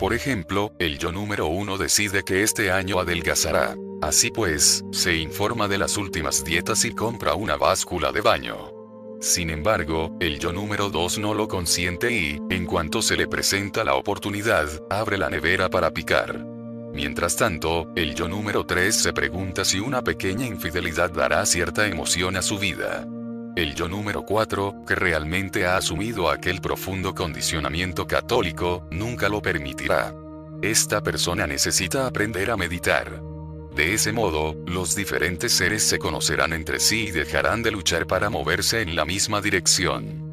Por ejemplo, el yo número uno decide que este año adelgazará. Así pues, se informa de las últimas dietas y compra una báscula de baño. Sin embargo, el yo número 2 no lo consiente y, en cuanto se le presenta la oportunidad, abre la nevera para picar. Mientras tanto, el yo número 3 se pregunta si una pequeña infidelidad dará cierta emoción a su vida. El yo número 4, que realmente ha asumido aquel profundo condicionamiento católico, nunca lo permitirá. Esta persona necesita aprender a meditar. De ese modo, los diferentes seres se conocerán entre sí y dejarán de luchar para moverse en la misma dirección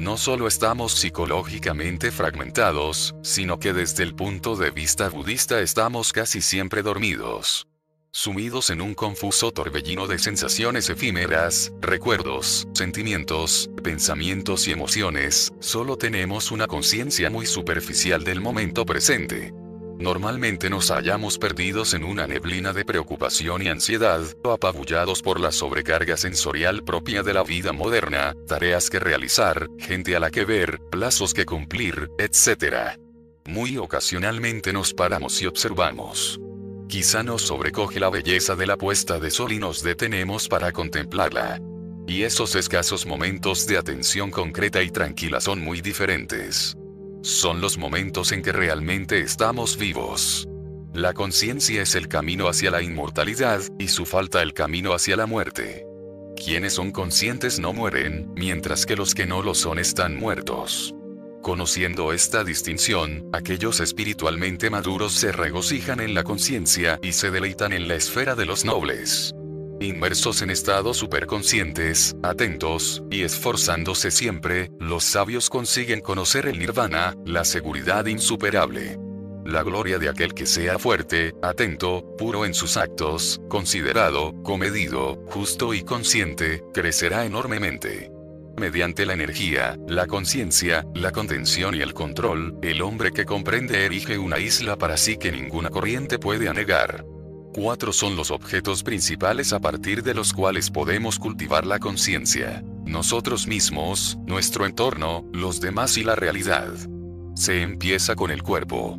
no solo estamos psicológicamente fragmentados, sino que desde el punto de vista budista estamos casi siempre dormidos. Sumidos en un confuso torbellino de sensaciones efímeras, recuerdos, sentimientos, pensamientos y emociones, solo tenemos una conciencia muy superficial del momento presente. Normalmente nos hallamos perdidos en una neblina de preocupación y ansiedad, o apabullados por la sobrecarga sensorial propia de la vida moderna, tareas que realizar, gente a la que ver, plazos que cumplir, etc. Muy ocasionalmente nos paramos y observamos. Quizá nos sobrecoge la belleza de la puesta de sol y nos detenemos para contemplarla. Y esos escasos momentos de atención concreta y tranquila son muy diferentes. Son los momentos en que realmente estamos vivos. La conciencia es el camino hacia la inmortalidad, y su falta el camino hacia la muerte. Quienes son conscientes no mueren, mientras que los que no lo son están muertos. Conociendo esta distinción, aquellos espiritualmente maduros se regocijan en la conciencia y se deleitan en la esfera de los nobles inmersos en estados superconscientes, atentos, y esforzándose siempre, los sabios consiguen conocer el nirvana, la seguridad insuperable. La gloria de aquel que sea fuerte, atento, puro en sus actos, considerado, comedido, justo y consciente, crecerá enormemente. Mediante la energía, la conciencia, la contención y el control, el hombre que comprende erige una isla para sí que ninguna corriente puede anegar. Cuatro son los objetos principales a partir de los cuales podemos cultivar la conciencia. Nosotros mismos, nuestro entorno, los demás y la realidad. Se empieza con el cuerpo.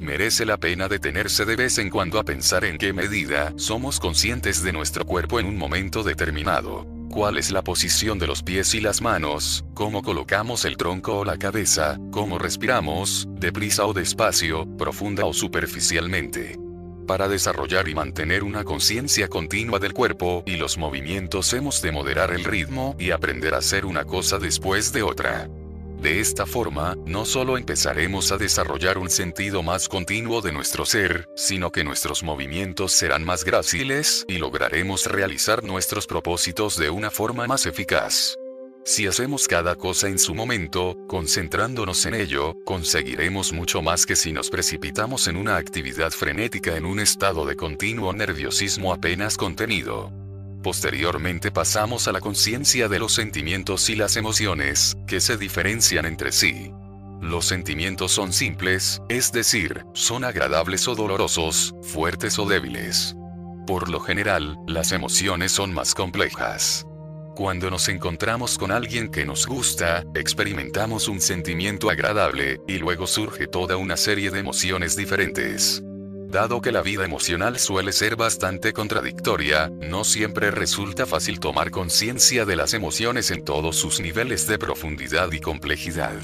Merece la pena detenerse de vez en cuando a pensar en qué medida somos conscientes de nuestro cuerpo en un momento determinado cuál es la posición de los pies y las manos, cómo colocamos el tronco o la cabeza, cómo respiramos, deprisa o despacio, profunda o superficialmente. Para desarrollar y mantener una conciencia continua del cuerpo y los movimientos hemos de moderar el ritmo y aprender a hacer una cosa después de otra. De esta forma, no solo empezaremos a desarrollar un sentido más continuo de nuestro ser, sino que nuestros movimientos serán más gráciles y lograremos realizar nuestros propósitos de una forma más eficaz. Si hacemos cada cosa en su momento, concentrándonos en ello, conseguiremos mucho más que si nos precipitamos en una actividad frenética en un estado de continuo nerviosismo apenas contenido. Posteriormente pasamos a la conciencia de los sentimientos y las emociones, que se diferencian entre sí. Los sentimientos son simples, es decir, son agradables o dolorosos, fuertes o débiles. Por lo general, las emociones son más complejas. Cuando nos encontramos con alguien que nos gusta, experimentamos un sentimiento agradable, y luego surge toda una serie de emociones diferentes. Dado que la vida emocional suele ser bastante contradictoria, no siempre resulta fácil tomar conciencia de las emociones en todos sus niveles de profundidad y complejidad.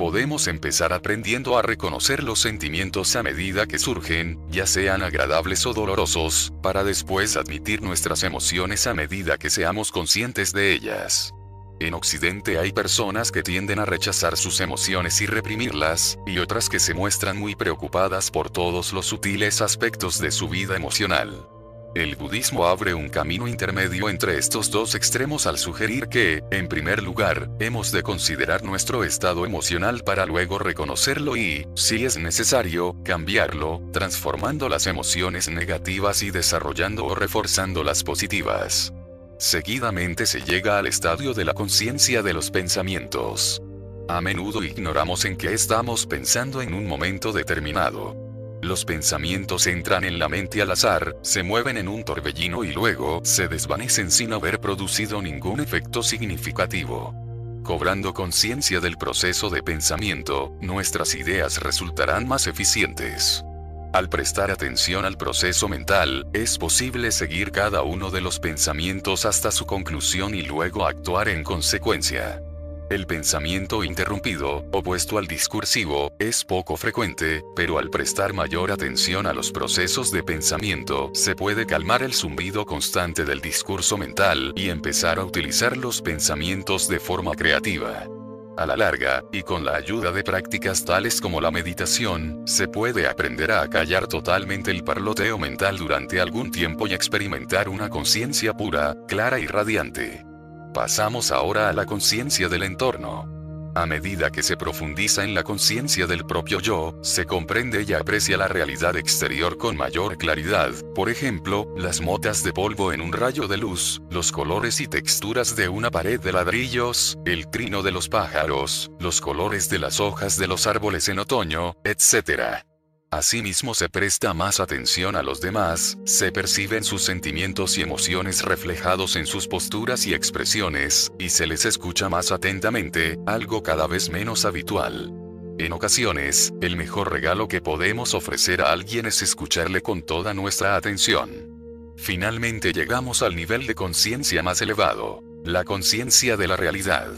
Podemos empezar aprendiendo a reconocer los sentimientos a medida que surgen, ya sean agradables o dolorosos, para después admitir nuestras emociones a medida que seamos conscientes de ellas. En Occidente hay personas que tienden a rechazar sus emociones y reprimirlas, y otras que se muestran muy preocupadas por todos los sutiles aspectos de su vida emocional. El budismo abre un camino intermedio entre estos dos extremos al sugerir que, en primer lugar, hemos de considerar nuestro estado emocional para luego reconocerlo y, si es necesario, cambiarlo, transformando las emociones negativas y desarrollando o reforzando las positivas. Seguidamente se llega al estadio de la conciencia de los pensamientos. A menudo ignoramos en qué estamos pensando en un momento determinado. Los pensamientos entran en la mente al azar, se mueven en un torbellino y luego se desvanecen sin haber producido ningún efecto significativo. Cobrando conciencia del proceso de pensamiento, nuestras ideas resultarán más eficientes. Al prestar atención al proceso mental, es posible seguir cada uno de los pensamientos hasta su conclusión y luego actuar en consecuencia. El pensamiento interrumpido, opuesto al discursivo, es poco frecuente, pero al prestar mayor atención a los procesos de pensamiento, se puede calmar el zumbido constante del discurso mental y empezar a utilizar los pensamientos de forma creativa. A la larga, y con la ayuda de prácticas tales como la meditación, se puede aprender a callar totalmente el parloteo mental durante algún tiempo y experimentar una conciencia pura, clara y radiante. Pasamos ahora a la conciencia del entorno. A medida que se profundiza en la conciencia del propio yo, se comprende y aprecia la realidad exterior con mayor claridad, por ejemplo, las motas de polvo en un rayo de luz, los colores y texturas de una pared de ladrillos, el trino de los pájaros, los colores de las hojas de los árboles en otoño, etc. Asimismo se presta más atención a los demás, se perciben sus sentimientos y emociones reflejados en sus posturas y expresiones, y se les escucha más atentamente, algo cada vez menos habitual. En ocasiones, el mejor regalo que podemos ofrecer a alguien es escucharle con toda nuestra atención. Finalmente llegamos al nivel de conciencia más elevado, la conciencia de la realidad.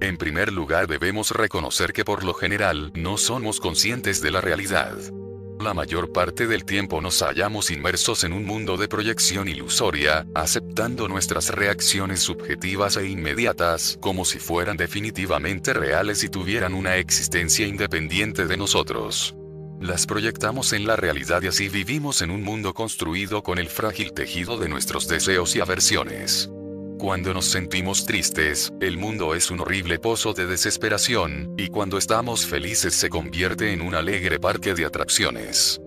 En primer lugar debemos reconocer que por lo general no somos conscientes de la realidad. La mayor parte del tiempo nos hallamos inmersos en un mundo de proyección ilusoria, aceptando nuestras reacciones subjetivas e inmediatas como si fueran definitivamente reales y tuvieran una existencia independiente de nosotros. Las proyectamos en la realidad y así vivimos en un mundo construido con el frágil tejido de nuestros deseos y aversiones. Cuando nos sentimos tristes, el mundo es un horrible pozo de desesperación, y cuando estamos felices se convierte en un alegre parque de atracciones.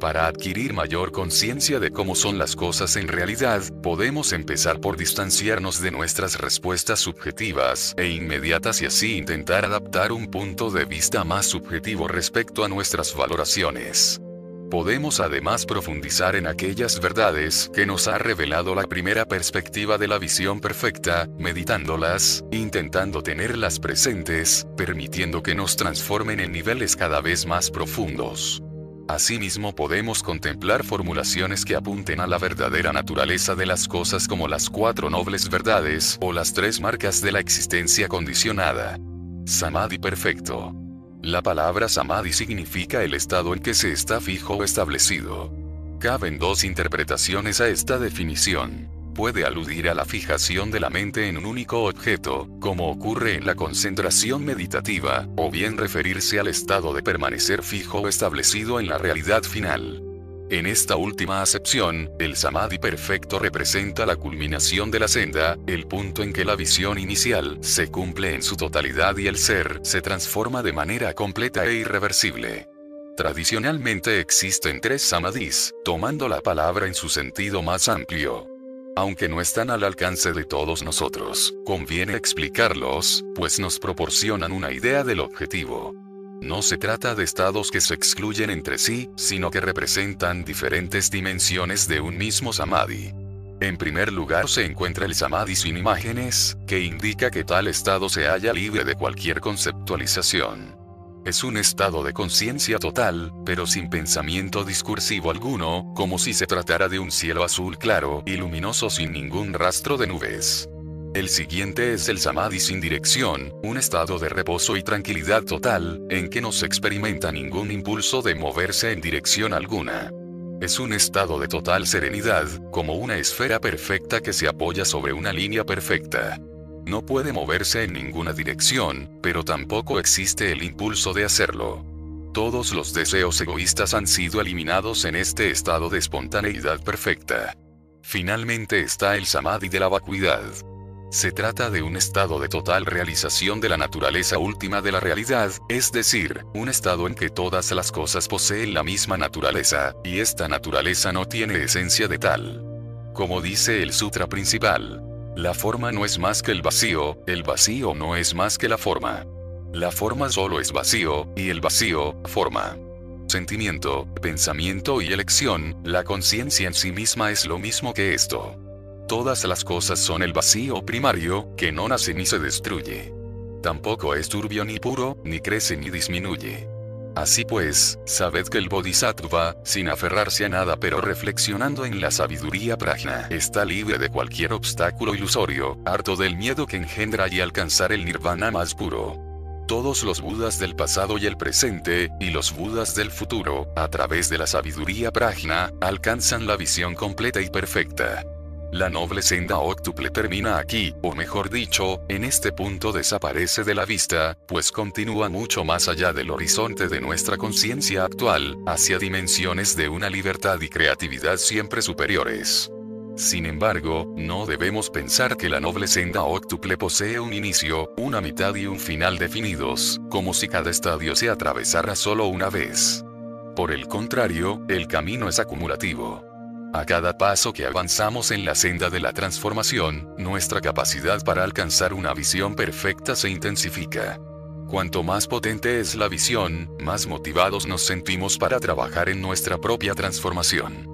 Para adquirir mayor conciencia de cómo son las cosas en realidad, podemos empezar por distanciarnos de nuestras respuestas subjetivas e inmediatas y así intentar adaptar un punto de vista más subjetivo respecto a nuestras valoraciones. Podemos además profundizar en aquellas verdades que nos ha revelado la primera perspectiva de la visión perfecta, meditándolas, intentando tenerlas presentes, permitiendo que nos transformen en niveles cada vez más profundos. Asimismo podemos contemplar formulaciones que apunten a la verdadera naturaleza de las cosas como las cuatro nobles verdades o las tres marcas de la existencia condicionada. Samadhi perfecto. La palabra samadhi significa el estado en que se está fijo o establecido. Caben dos interpretaciones a esta definición puede aludir a la fijación de la mente en un único objeto, como ocurre en la concentración meditativa, o bien referirse al estado de permanecer fijo o establecido en la realidad final. En esta última acepción, el samadhi perfecto representa la culminación de la senda, el punto en que la visión inicial se cumple en su totalidad y el ser se transforma de manera completa e irreversible. Tradicionalmente existen tres samadhis, tomando la palabra en su sentido más amplio aunque no están al alcance de todos nosotros, conviene explicarlos, pues nos proporcionan una idea del objetivo. No se trata de estados que se excluyen entre sí, sino que representan diferentes dimensiones de un mismo samadhi. En primer lugar se encuentra el samadhi sin imágenes, que indica que tal estado se halla libre de cualquier conceptualización. Es un estado de conciencia total, pero sin pensamiento discursivo alguno, como si se tratara de un cielo azul claro y luminoso sin ningún rastro de nubes. El siguiente es el samadhi sin dirección, un estado de reposo y tranquilidad total, en que no se experimenta ningún impulso de moverse en dirección alguna. Es un estado de total serenidad, como una esfera perfecta que se apoya sobre una línea perfecta. No puede moverse en ninguna dirección, pero tampoco existe el impulso de hacerlo. Todos los deseos egoístas han sido eliminados en este estado de espontaneidad perfecta. Finalmente está el samadhi de la vacuidad. Se trata de un estado de total realización de la naturaleza última de la realidad, es decir, un estado en que todas las cosas poseen la misma naturaleza, y esta naturaleza no tiene esencia de tal. Como dice el sutra principal, la forma no es más que el vacío, el vacío no es más que la forma. La forma solo es vacío, y el vacío, forma. Sentimiento, pensamiento y elección, la conciencia en sí misma es lo mismo que esto. Todas las cosas son el vacío primario, que no nace ni se destruye. Tampoco es turbio ni puro, ni crece ni disminuye. Así pues, sabed que el Bodhisattva, sin aferrarse a nada pero reflexionando en la sabiduría prajna, está libre de cualquier obstáculo ilusorio, harto del miedo que engendra y alcanzar el nirvana más puro. Todos los Budas del pasado y el presente, y los Budas del futuro, a través de la sabiduría prajna, alcanzan la visión completa y perfecta. La noble senda óctuple termina aquí, o mejor dicho, en este punto desaparece de la vista, pues continúa mucho más allá del horizonte de nuestra conciencia actual, hacia dimensiones de una libertad y creatividad siempre superiores. Sin embargo, no debemos pensar que la noble senda óctuple posee un inicio, una mitad y un final definidos, como si cada estadio se atravesara solo una vez. Por el contrario, el camino es acumulativo. A cada paso que avanzamos en la senda de la transformación, nuestra capacidad para alcanzar una visión perfecta se intensifica. Cuanto más potente es la visión, más motivados nos sentimos para trabajar en nuestra propia transformación.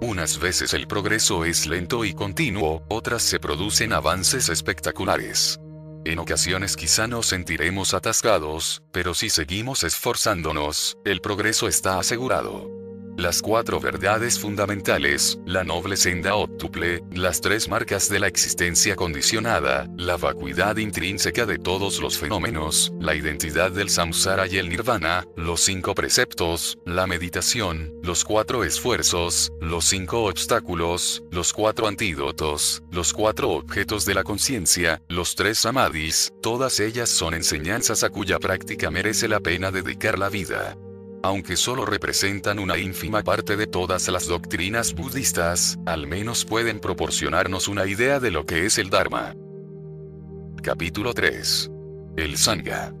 Unas veces el progreso es lento y continuo, otras se producen avances espectaculares. En ocasiones quizá nos sentiremos atascados, pero si seguimos esforzándonos, el progreso está asegurado. Las cuatro verdades fundamentales, la noble senda óctuple, las tres marcas de la existencia condicionada, la vacuidad intrínseca de todos los fenómenos, la identidad del samsara y el nirvana, los cinco preceptos, la meditación, los cuatro esfuerzos, los cinco obstáculos, los cuatro antídotos, los cuatro objetos de la conciencia, los tres samadhis, todas ellas son enseñanzas a cuya práctica merece la pena dedicar la vida aunque solo representan una ínfima parte de todas las doctrinas budistas, al menos pueden proporcionarnos una idea de lo que es el Dharma. Capítulo 3. El Sangha.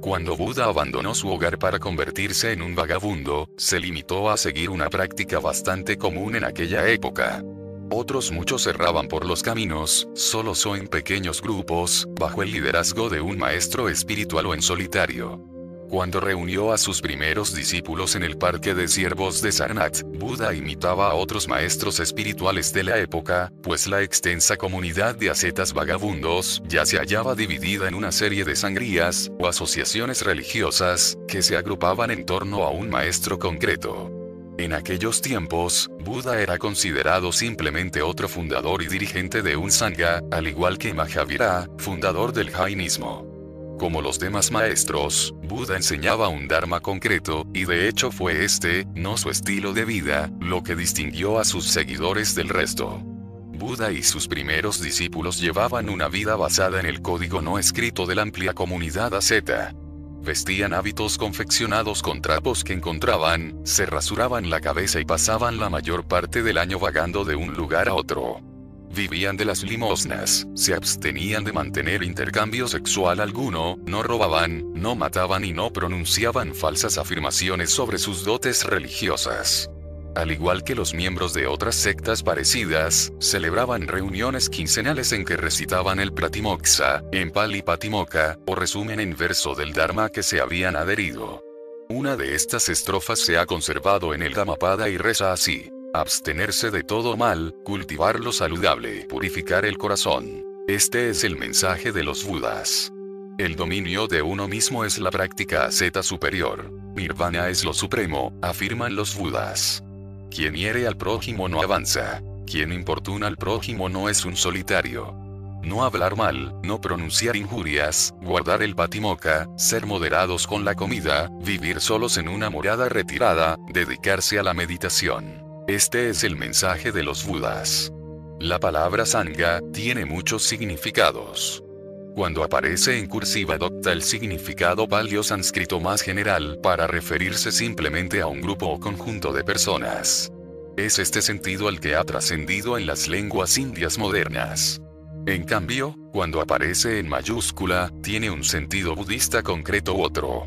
Cuando Buda abandonó su hogar para convertirse en un vagabundo, se limitó a seguir una práctica bastante común en aquella época. Otros muchos cerraban por los caminos, solos o en pequeños grupos, bajo el liderazgo de un maestro espiritual o en solitario. Cuando reunió a sus primeros discípulos en el parque de siervos de Sarnath, Buda imitaba a otros maestros espirituales de la época, pues la extensa comunidad de ascetas vagabundos ya se hallaba dividida en una serie de sangrías, o asociaciones religiosas, que se agrupaban en torno a un maestro concreto. En aquellos tiempos, Buda era considerado simplemente otro fundador y dirigente de un sangha, al igual que Mahavira, fundador del jainismo. Como los demás maestros, Buda enseñaba un dharma concreto, y de hecho fue este, no su estilo de vida, lo que distinguió a sus seguidores del resto. Buda y sus primeros discípulos llevaban una vida basada en el código no escrito de la amplia comunidad asceta. Vestían hábitos confeccionados con trapos que encontraban, se rasuraban la cabeza y pasaban la mayor parte del año vagando de un lugar a otro. Vivían de las limosnas, se abstenían de mantener intercambio sexual alguno, no robaban, no mataban y no pronunciaban falsas afirmaciones sobre sus dotes religiosas. Al igual que los miembros de otras sectas parecidas, celebraban reuniones quincenales en que recitaban el Pratimoksha, en Pali Patimoka, o resumen en verso del Dharma que se habían adherido. Una de estas estrofas se ha conservado en el Dhammapada y reza así. Abstenerse de todo mal, cultivar lo saludable, purificar el corazón. Este es el mensaje de los Budas. El dominio de uno mismo es la práctica asceta superior. Nirvana es lo supremo, afirman los Budas. Quien hiere al prójimo no avanza. Quien importuna al prójimo no es un solitario. No hablar mal, no pronunciar injurias, guardar el patimoca, ser moderados con la comida, vivir solos en una morada retirada, dedicarse a la meditación. Este es el mensaje de los Budas. La palabra sangha tiene muchos significados. Cuando aparece en cursiva adopta el significado paleo-sánscrito más general para referirse simplemente a un grupo o conjunto de personas. Es este sentido el que ha trascendido en las lenguas indias modernas. En cambio, cuando aparece en mayúscula, tiene un sentido budista concreto u otro.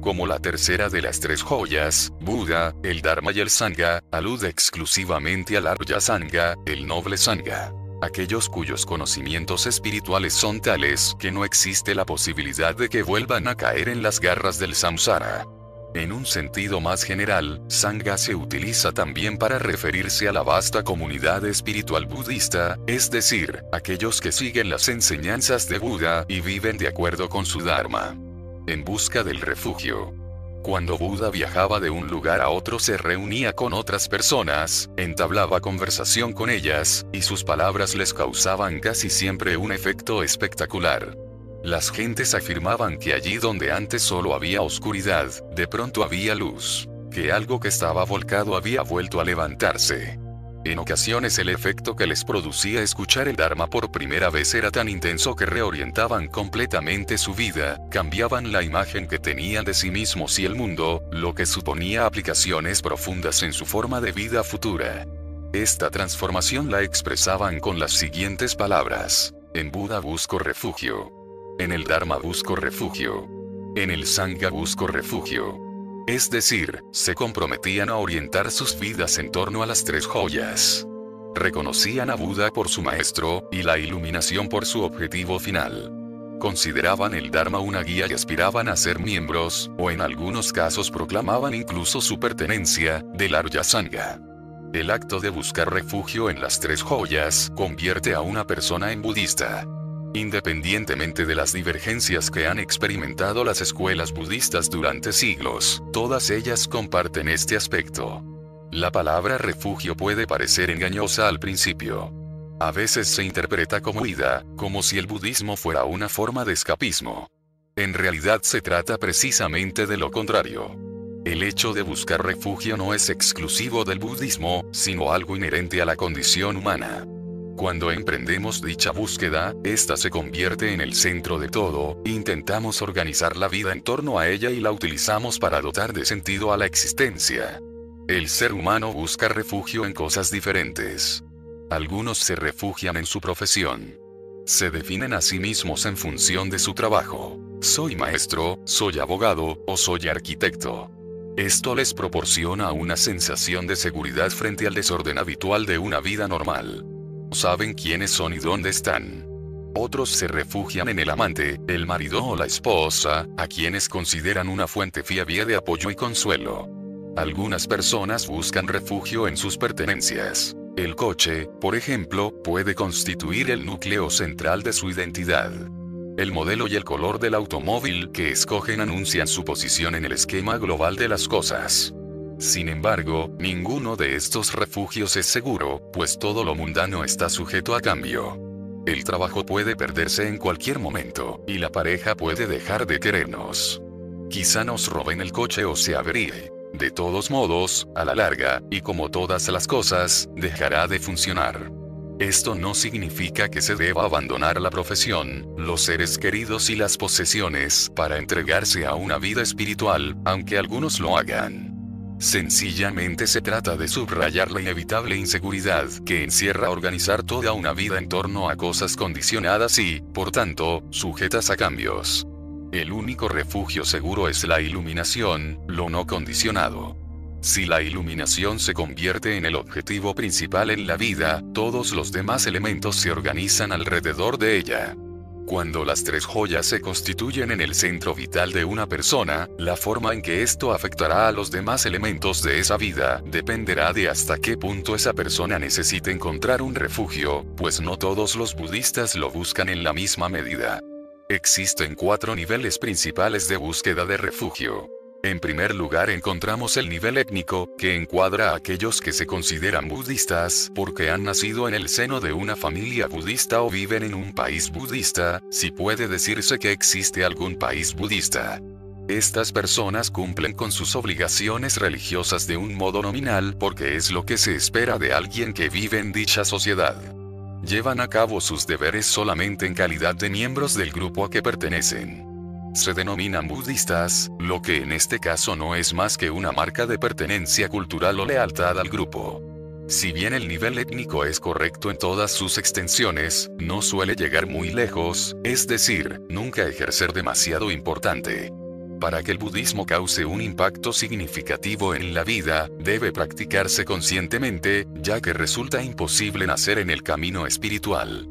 Como la tercera de las tres joyas, Buda, el Dharma y el Sangha, alude exclusivamente al Arya Sangha, el noble Sangha aquellos cuyos conocimientos espirituales son tales que no existe la posibilidad de que vuelvan a caer en las garras del samsara. En un sentido más general, Sangha se utiliza también para referirse a la vasta comunidad espiritual budista, es decir, aquellos que siguen las enseñanzas de Buda y viven de acuerdo con su Dharma. En busca del refugio, cuando Buda viajaba de un lugar a otro se reunía con otras personas, entablaba conversación con ellas, y sus palabras les causaban casi siempre un efecto espectacular. Las gentes afirmaban que allí donde antes solo había oscuridad, de pronto había luz, que algo que estaba volcado había vuelto a levantarse. En ocasiones el efecto que les producía escuchar el Dharma por primera vez era tan intenso que reorientaban completamente su vida, cambiaban la imagen que tenían de sí mismos y el mundo, lo que suponía aplicaciones profundas en su forma de vida futura. Esta transformación la expresaban con las siguientes palabras. En Buda busco refugio. En el Dharma busco refugio. En el Sangha busco refugio. Es decir, se comprometían a orientar sus vidas en torno a las tres joyas. Reconocían a Buda por su maestro, y la iluminación por su objetivo final. Consideraban el Dharma una guía y aspiraban a ser miembros, o en algunos casos proclamaban incluso su pertenencia, del Arya Sangha. El acto de buscar refugio en las tres joyas convierte a una persona en budista. Independientemente de las divergencias que han experimentado las escuelas budistas durante siglos, todas ellas comparten este aspecto. La palabra refugio puede parecer engañosa al principio. A veces se interpreta como huida, como si el budismo fuera una forma de escapismo. En realidad se trata precisamente de lo contrario. El hecho de buscar refugio no es exclusivo del budismo, sino algo inherente a la condición humana. Cuando emprendemos dicha búsqueda, esta se convierte en el centro de todo, intentamos organizar la vida en torno a ella y la utilizamos para dotar de sentido a la existencia. El ser humano busca refugio en cosas diferentes. Algunos se refugian en su profesión. Se definen a sí mismos en función de su trabajo. soy maestro, soy abogado, o soy arquitecto. Esto les proporciona una sensación de seguridad frente al desorden habitual de una vida normal. Saben quiénes son y dónde están. Otros se refugian en el amante, el marido o la esposa, a quienes consideran una fuente fiable de apoyo y consuelo. Algunas personas buscan refugio en sus pertenencias. El coche, por ejemplo, puede constituir el núcleo central de su identidad. El modelo y el color del automóvil que escogen anuncian su posición en el esquema global de las cosas. Sin embargo, ninguno de estos refugios es seguro, pues todo lo mundano está sujeto a cambio. El trabajo puede perderse en cualquier momento, y la pareja puede dejar de querernos. Quizá nos roben el coche o se averíe. De todos modos, a la larga, y como todas las cosas, dejará de funcionar. Esto no significa que se deba abandonar la profesión, los seres queridos y las posesiones para entregarse a una vida espiritual, aunque algunos lo hagan. Sencillamente se trata de subrayar la inevitable inseguridad que encierra organizar toda una vida en torno a cosas condicionadas y, por tanto, sujetas a cambios. El único refugio seguro es la iluminación, lo no condicionado. Si la iluminación se convierte en el objetivo principal en la vida, todos los demás elementos se organizan alrededor de ella. Cuando las tres joyas se constituyen en el centro vital de una persona, la forma en que esto afectará a los demás elementos de esa vida dependerá de hasta qué punto esa persona necesite encontrar un refugio, pues no todos los budistas lo buscan en la misma medida. Existen cuatro niveles principales de búsqueda de refugio. En primer lugar encontramos el nivel étnico, que encuadra a aquellos que se consideran budistas porque han nacido en el seno de una familia budista o viven en un país budista, si puede decirse que existe algún país budista. Estas personas cumplen con sus obligaciones religiosas de un modo nominal porque es lo que se espera de alguien que vive en dicha sociedad. Llevan a cabo sus deberes solamente en calidad de miembros del grupo a que pertenecen se denominan budistas, lo que en este caso no es más que una marca de pertenencia cultural o lealtad al grupo. Si bien el nivel étnico es correcto en todas sus extensiones, no suele llegar muy lejos, es decir, nunca ejercer demasiado importante. Para que el budismo cause un impacto significativo en la vida, debe practicarse conscientemente, ya que resulta imposible nacer en el camino espiritual.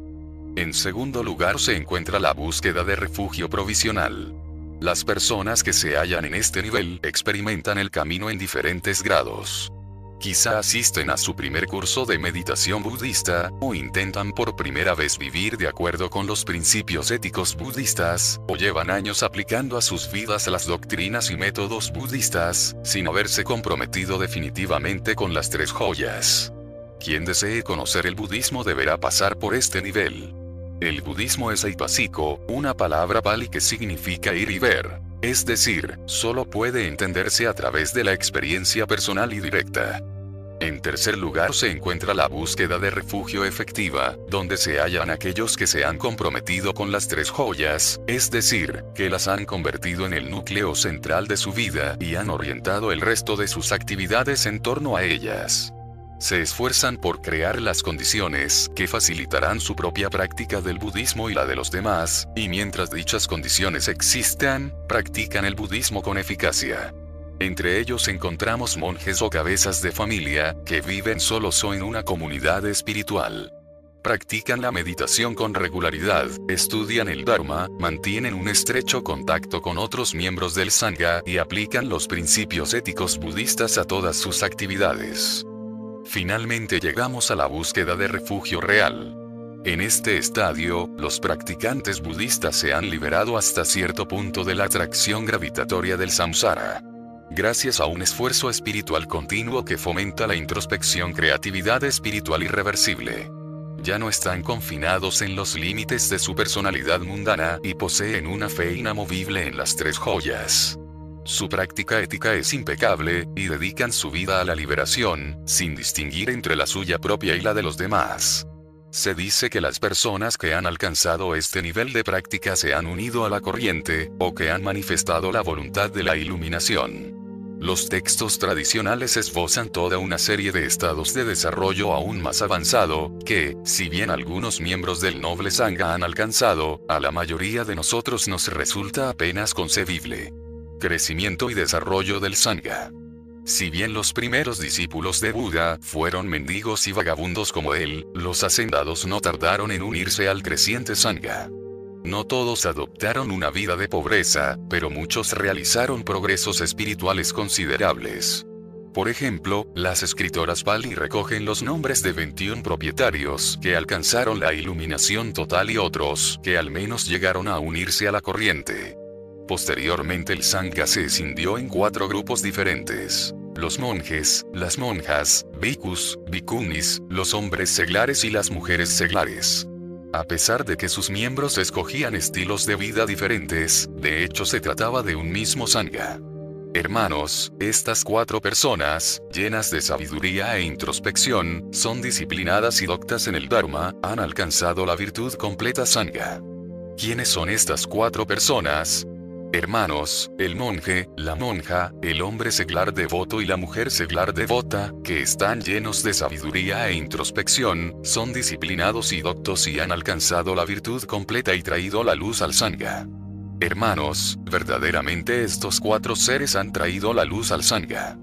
En segundo lugar se encuentra la búsqueda de refugio provisional. Las personas que se hallan en este nivel experimentan el camino en diferentes grados. Quizá asisten a su primer curso de meditación budista, o intentan por primera vez vivir de acuerdo con los principios éticos budistas, o llevan años aplicando a sus vidas las doctrinas y métodos budistas, sin haberse comprometido definitivamente con las tres joyas. Quien desee conocer el budismo deberá pasar por este nivel. El budismo es aipasiko, una palabra pali que significa ir y ver. Es decir, solo puede entenderse a través de la experiencia personal y directa. En tercer lugar se encuentra la búsqueda de refugio efectiva, donde se hallan aquellos que se han comprometido con las tres joyas, es decir, que las han convertido en el núcleo central de su vida y han orientado el resto de sus actividades en torno a ellas se esfuerzan por crear las condiciones que facilitarán su propia práctica del budismo y la de los demás, y mientras dichas condiciones existan, practican el budismo con eficacia. Entre ellos encontramos monjes o cabezas de familia, que viven solos o en una comunidad espiritual. Practican la meditación con regularidad, estudian el Dharma, mantienen un estrecho contacto con otros miembros del Sangha y aplican los principios éticos budistas a todas sus actividades. Finalmente llegamos a la búsqueda de refugio real. En este estadio, los practicantes budistas se han liberado hasta cierto punto de la atracción gravitatoria del samsara. Gracias a un esfuerzo espiritual continuo que fomenta la introspección creatividad espiritual irreversible. Ya no están confinados en los límites de su personalidad mundana y poseen una fe inamovible en las tres joyas. Su práctica ética es impecable, y dedican su vida a la liberación, sin distinguir entre la suya propia y la de los demás. Se dice que las personas que han alcanzado este nivel de práctica se han unido a la corriente, o que han manifestado la voluntad de la iluminación. Los textos tradicionales esbozan toda una serie de estados de desarrollo aún más avanzado, que, si bien algunos miembros del noble Sangha han alcanzado, a la mayoría de nosotros nos resulta apenas concebible. Crecimiento y desarrollo del Sangha. Si bien los primeros discípulos de Buda fueron mendigos y vagabundos como él, los hacendados no tardaron en unirse al creciente Sangha. No todos adoptaron una vida de pobreza, pero muchos realizaron progresos espirituales considerables. Por ejemplo, las escritoras Pali recogen los nombres de 21 propietarios que alcanzaron la iluminación total y otros que al menos llegaron a unirse a la corriente. Posteriormente el Sangha se escindió en cuatro grupos diferentes. Los monjes, las monjas, bhikkhus, bhikkhunis, los hombres seglares y las mujeres seglares. A pesar de que sus miembros escogían estilos de vida diferentes, de hecho se trataba de un mismo sangha. Hermanos, estas cuatro personas, llenas de sabiduría e introspección, son disciplinadas y doctas en el Dharma, han alcanzado la virtud completa sangha. ¿Quiénes son estas cuatro personas? Hermanos, el monje, la monja, el hombre seglar devoto y la mujer seglar devota, que están llenos de sabiduría e introspección, son disciplinados y doctos y han alcanzado la virtud completa y traído la luz al sangha. Hermanos, verdaderamente estos cuatro seres han traído la luz al sangha.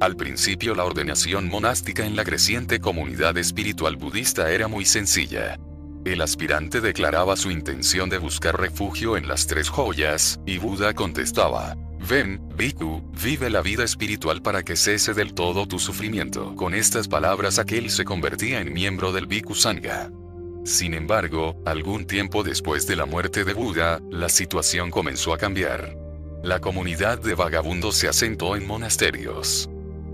Al principio la ordenación monástica en la creciente comunidad espiritual budista era muy sencilla. El aspirante declaraba su intención de buscar refugio en las tres joyas, y Buda contestaba, Ven, Bhikkhu, vive la vida espiritual para que cese del todo tu sufrimiento. Con estas palabras aquel se convertía en miembro del Bhikkhu Sangha. Sin embargo, algún tiempo después de la muerte de Buda, la situación comenzó a cambiar. La comunidad de vagabundos se asentó en monasterios.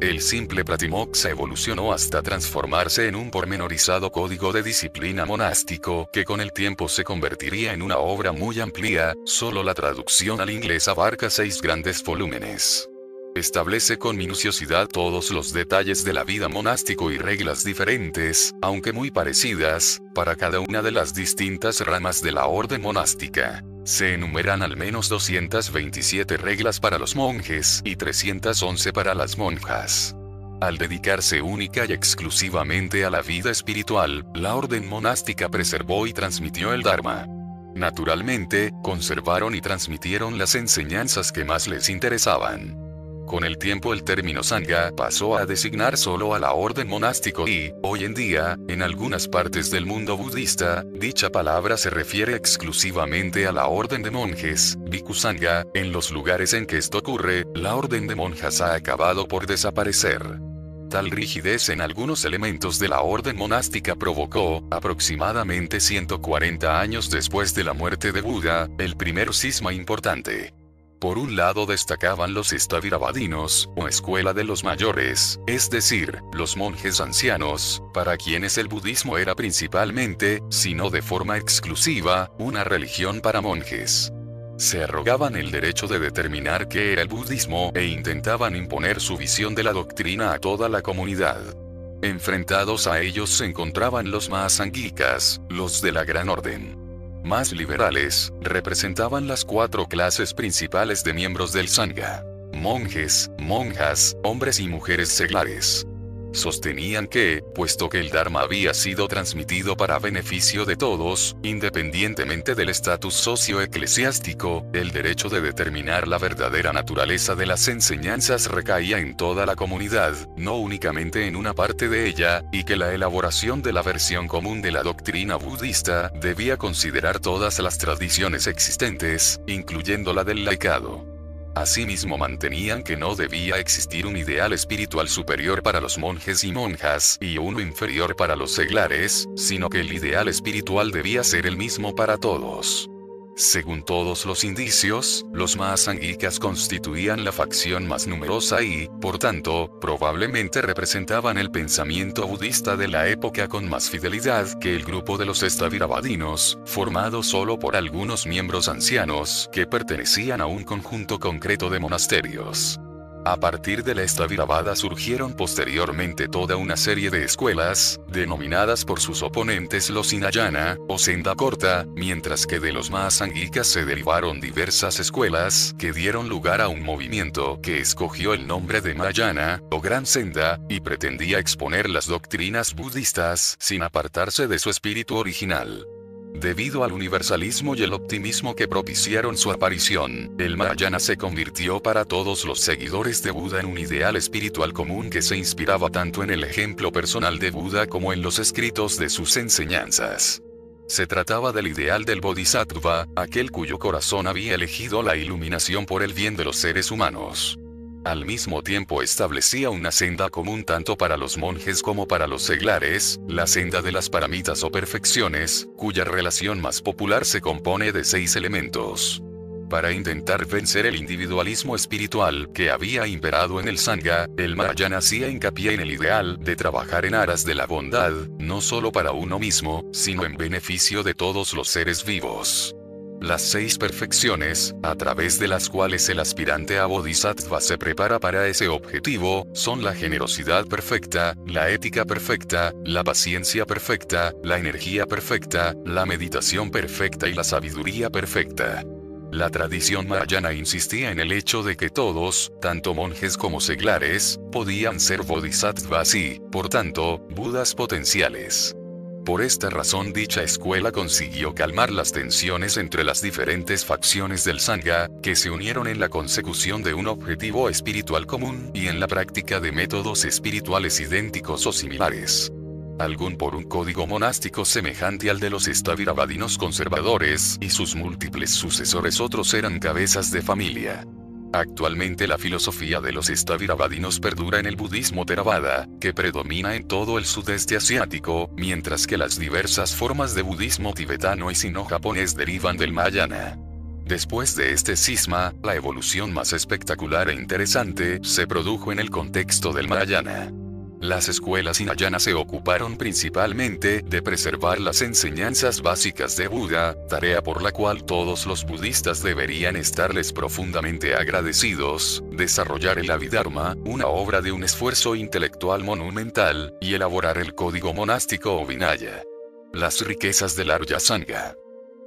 El simple Pratimoksha evolucionó hasta transformarse en un pormenorizado código de disciplina monástico que con el tiempo se convertiría en una obra muy amplia, solo la traducción al inglés abarca seis grandes volúmenes. Establece con minuciosidad todos los detalles de la vida monástico y reglas diferentes, aunque muy parecidas, para cada una de las distintas ramas de la orden monástica. Se enumeran al menos 227 reglas para los monjes y 311 para las monjas. Al dedicarse única y exclusivamente a la vida espiritual, la orden monástica preservó y transmitió el Dharma. Naturalmente, conservaron y transmitieron las enseñanzas que más les interesaban. Con el tiempo el término Sangha pasó a designar solo a la orden monástico y, hoy en día, en algunas partes del mundo budista, dicha palabra se refiere exclusivamente a la orden de monjes, Bhikkhu Sangha, en los lugares en que esto ocurre, la orden de monjas ha acabado por desaparecer. Tal rigidez en algunos elementos de la orden monástica provocó, aproximadamente 140 años después de la muerte de Buda, el primer cisma importante. Por un lado destacaban los estavirabadinos, o escuela de los mayores, es decir, los monjes ancianos, para quienes el budismo era principalmente, si no de forma exclusiva, una religión para monjes. Se arrogaban el derecho de determinar qué era el budismo e intentaban imponer su visión de la doctrina a toda la comunidad. Enfrentados a ellos se encontraban los más los de la Gran Orden más liberales, representaban las cuatro clases principales de miembros del Sangha. Monjes, monjas, hombres y mujeres seglares sostenían que, puesto que el Dharma había sido transmitido para beneficio de todos, independientemente del estatus socio-eclesiástico, el derecho de determinar la verdadera naturaleza de las enseñanzas recaía en toda la comunidad, no únicamente en una parte de ella, y que la elaboración de la versión común de la doctrina budista debía considerar todas las tradiciones existentes, incluyendo la del laicado. Asimismo mantenían que no debía existir un ideal espiritual superior para los monjes y monjas y uno inferior para los seglares, sino que el ideal espiritual debía ser el mismo para todos. Según todos los indicios, los más anglicas constituían la facción más numerosa y, por tanto, probablemente representaban el pensamiento budista de la época con más fidelidad que el grupo de los estavirabadinos, formado solo por algunos miembros ancianos que pertenecían a un conjunto concreto de monasterios. A partir de la Estaviravada surgieron posteriormente toda una serie de escuelas, denominadas por sus oponentes los Hinayana, o senda corta, mientras que de los Mahasangikas se derivaron diversas escuelas, que dieron lugar a un movimiento que escogió el nombre de Mahayana, o Gran Senda, y pretendía exponer las doctrinas budistas, sin apartarse de su espíritu original. Debido al universalismo y el optimismo que propiciaron su aparición, el Mahayana se convirtió para todos los seguidores de Buda en un ideal espiritual común que se inspiraba tanto en el ejemplo personal de Buda como en los escritos de sus enseñanzas. Se trataba del ideal del Bodhisattva, aquel cuyo corazón había elegido la iluminación por el bien de los seres humanos. Al mismo tiempo establecía una senda común tanto para los monjes como para los seglares, la senda de las paramitas o perfecciones, cuya relación más popular se compone de seis elementos. Para intentar vencer el individualismo espiritual que había imperado en el Sangha, el Mahayana hacía hincapié en el ideal de trabajar en aras de la bondad, no solo para uno mismo, sino en beneficio de todos los seres vivos. Las seis perfecciones, a través de las cuales el aspirante a Bodhisattva se prepara para ese objetivo, son la generosidad perfecta, la ética perfecta, la paciencia perfecta, la energía perfecta, la meditación perfecta y la sabiduría perfecta. La tradición mahayana insistía en el hecho de que todos, tanto monjes como seglares, podían ser bodhisattvas y, por tanto, budas potenciales. Por esta razón dicha escuela consiguió calmar las tensiones entre las diferentes facciones del Sangha, que se unieron en la consecución de un objetivo espiritual común y en la práctica de métodos espirituales idénticos o similares. Algún por un código monástico semejante al de los estavirabadinos conservadores y sus múltiples sucesores otros eran cabezas de familia. Actualmente la filosofía de los Estavirabadinos perdura en el budismo Theravada, que predomina en todo el sudeste asiático, mientras que las diversas formas de budismo tibetano y sino-japonés derivan del Mahayana. Después de este cisma, la evolución más espectacular e interesante se produjo en el contexto del Mahayana. Las escuelas hinayanas se ocuparon principalmente de preservar las enseñanzas básicas de Buda, tarea por la cual todos los budistas deberían estarles profundamente agradecidos, desarrollar el Abhidharma, una obra de un esfuerzo intelectual monumental, y elaborar el código monástico o Vinaya. Las riquezas del Arya Sangha.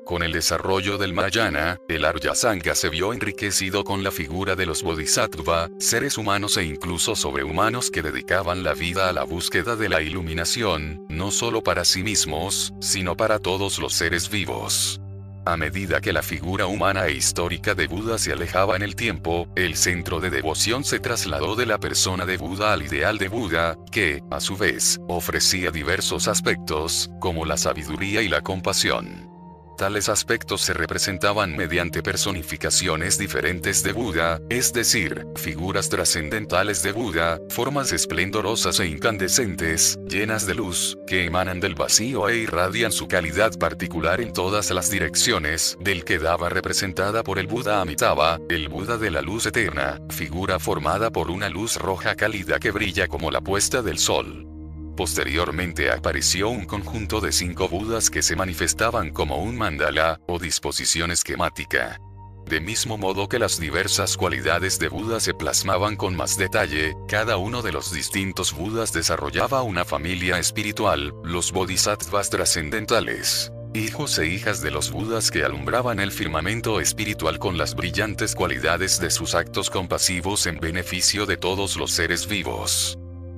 Con el desarrollo del Mahayana, el Arya Sangha se vio enriquecido con la figura de los Bodhisattva, seres humanos e incluso sobrehumanos que dedicaban la vida a la búsqueda de la iluminación, no solo para sí mismos, sino para todos los seres vivos. A medida que la figura humana e histórica de Buda se alejaba en el tiempo, el centro de devoción se trasladó de la persona de Buda al ideal de Buda, que, a su vez, ofrecía diversos aspectos, como la sabiduría y la compasión. Tales aspectos se representaban mediante personificaciones diferentes de Buda, es decir, figuras trascendentales de Buda, formas esplendorosas e incandescentes, llenas de luz, que emanan del vacío e irradian su calidad particular en todas las direcciones, del que daba representada por el Buda Amitabha, el Buda de la luz eterna, figura formada por una luz roja cálida que brilla como la puesta del sol. Posteriormente apareció un conjunto de cinco Budas que se manifestaban como un mandala, o disposición esquemática. De mismo modo que las diversas cualidades de Buda se plasmaban con más detalle, cada uno de los distintos Budas desarrollaba una familia espiritual, los bodhisattvas trascendentales. Hijos e hijas de los Budas que alumbraban el firmamento espiritual con las brillantes cualidades de sus actos compasivos en beneficio de todos los seres vivos.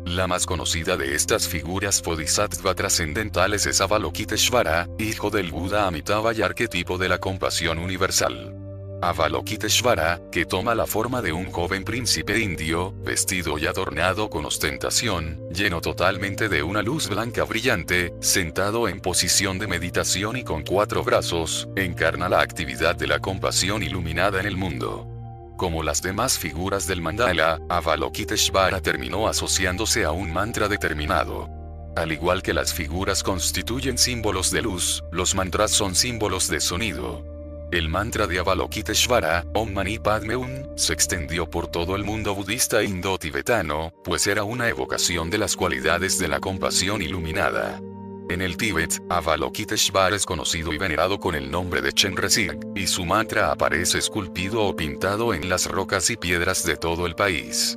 La más conocida de estas figuras bodhisattva trascendentales es Avalokiteshvara, hijo del Buda Amitabha y arquetipo de la compasión universal. Avalokiteshvara, que toma la forma de un joven príncipe indio, vestido y adornado con ostentación, lleno totalmente de una luz blanca brillante, sentado en posición de meditación y con cuatro brazos, encarna la actividad de la compasión iluminada en el mundo. Como las demás figuras del mandala, Avalokiteshvara terminó asociándose a un mantra determinado. Al igual que las figuras constituyen símbolos de luz, los mantras son símbolos de sonido. El mantra de Avalokiteshvara, Om Mani Padme Hum, se extendió por todo el mundo budista indo-tibetano, pues era una evocación de las cualidades de la compasión iluminada. En el Tíbet, Avalokiteshvara es conocido y venerado con el nombre de Chenrezig, y su mantra aparece esculpido o pintado en las rocas y piedras de todo el país.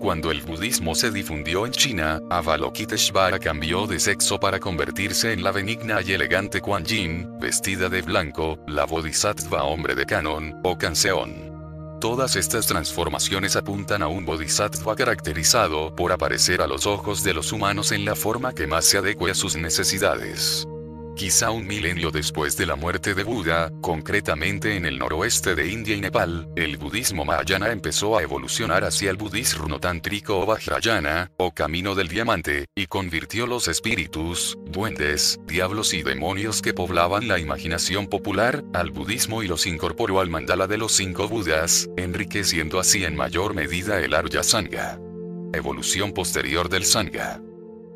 Cuando el budismo se difundió en China, Avalokiteshvara cambió de sexo para convertirse en la benigna y elegante Kuan Yin, vestida de blanco, la bodhisattva hombre de canon, o canseón. Todas estas transformaciones apuntan a un bodhisattva caracterizado por aparecer a los ojos de los humanos en la forma que más se adecue a sus necesidades. Quizá un milenio después de la muerte de Buda, concretamente en el noroeste de India y Nepal, el budismo Mahayana empezó a evolucionar hacia el budismo tántrico o Vajrayana, o camino del diamante, y convirtió los espíritus, duendes, diablos y demonios que poblaban la imaginación popular, al budismo y los incorporó al mandala de los cinco Budas, enriqueciendo así en mayor medida el Arya Sangha. Evolución posterior del Sangha.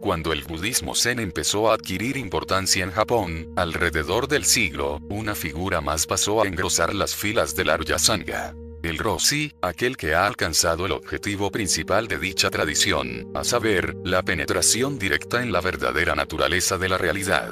Cuando el budismo zen empezó a adquirir importancia en Japón, alrededor del siglo, una figura más pasó a engrosar las filas del Arya Sangha. El Rossi, aquel que ha alcanzado el objetivo principal de dicha tradición, a saber, la penetración directa en la verdadera naturaleza de la realidad.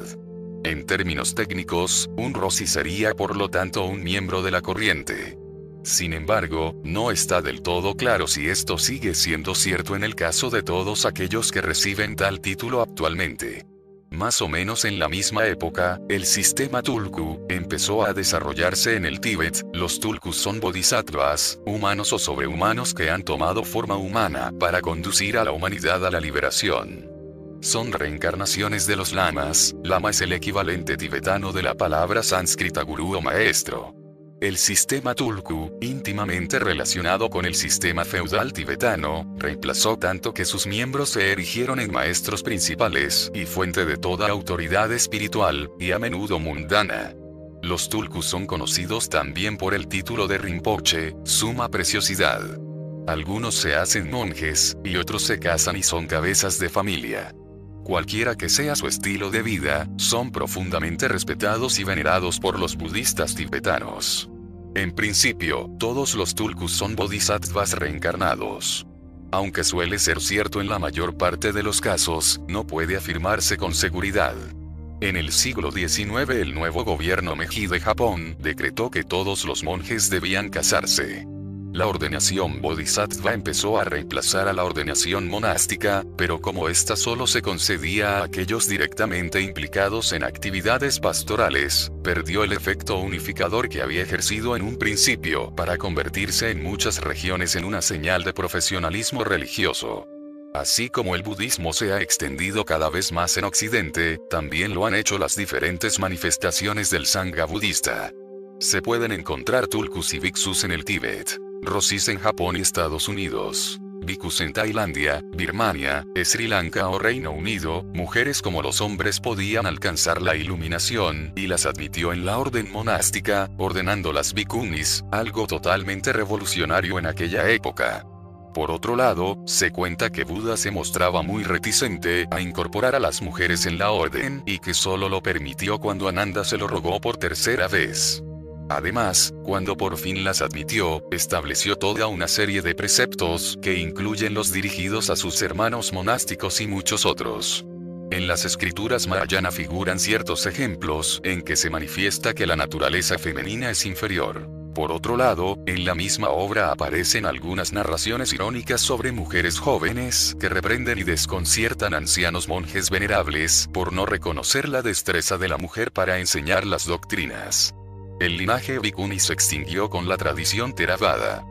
En términos técnicos, un Rossi sería por lo tanto un miembro de la corriente. Sin embargo, no está del todo claro si esto sigue siendo cierto en el caso de todos aquellos que reciben tal título actualmente. Más o menos en la misma época, el sistema Tulku empezó a desarrollarse en el Tíbet. Los Tulkus son bodhisattvas, humanos o sobrehumanos que han tomado forma humana para conducir a la humanidad a la liberación. Son reencarnaciones de los lamas, lama es el equivalente tibetano de la palabra sánscrita gurú o maestro. El sistema Tulku, íntimamente relacionado con el sistema feudal tibetano, reemplazó tanto que sus miembros se erigieron en maestros principales y fuente de toda autoridad espiritual, y a menudo mundana. Los Tulkus son conocidos también por el título de Rinpoche, suma preciosidad. Algunos se hacen monjes, y otros se casan y son cabezas de familia. Cualquiera que sea su estilo de vida, son profundamente respetados y venerados por los budistas tibetanos. En principio, todos los tulkus son bodhisattvas reencarnados. Aunque suele ser cierto en la mayor parte de los casos, no puede afirmarse con seguridad. En el siglo XIX el nuevo gobierno Meiji de Japón decretó que todos los monjes debían casarse. La ordenación bodhisattva empezó a reemplazar a la ordenación monástica, pero como ésta solo se concedía a aquellos directamente implicados en actividades pastorales, perdió el efecto unificador que había ejercido en un principio para convertirse en muchas regiones en una señal de profesionalismo religioso. Así como el budismo se ha extendido cada vez más en Occidente, también lo han hecho las diferentes manifestaciones del Sangha budista. Se pueden encontrar tulkus y bhiksus en el Tíbet. Rosis en Japón y Estados Unidos. Bhikkhus en Tailandia, Birmania, Sri Lanka o Reino Unido, mujeres como los hombres podían alcanzar la iluminación, y las admitió en la orden monástica, ordenando las bhikkhunis, algo totalmente revolucionario en aquella época. Por otro lado, se cuenta que Buda se mostraba muy reticente a incorporar a las mujeres en la orden y que solo lo permitió cuando Ananda se lo rogó por tercera vez. Además, cuando por fin las admitió, estableció toda una serie de preceptos que incluyen los dirigidos a sus hermanos monásticos y muchos otros. En las escrituras Mahayana figuran ciertos ejemplos en que se manifiesta que la naturaleza femenina es inferior. Por otro lado, en la misma obra aparecen algunas narraciones irónicas sobre mujeres jóvenes que reprenden y desconciertan ancianos monjes venerables por no reconocer la destreza de la mujer para enseñar las doctrinas. El linaje Bhikkhuni se extinguió con la tradición Theravada.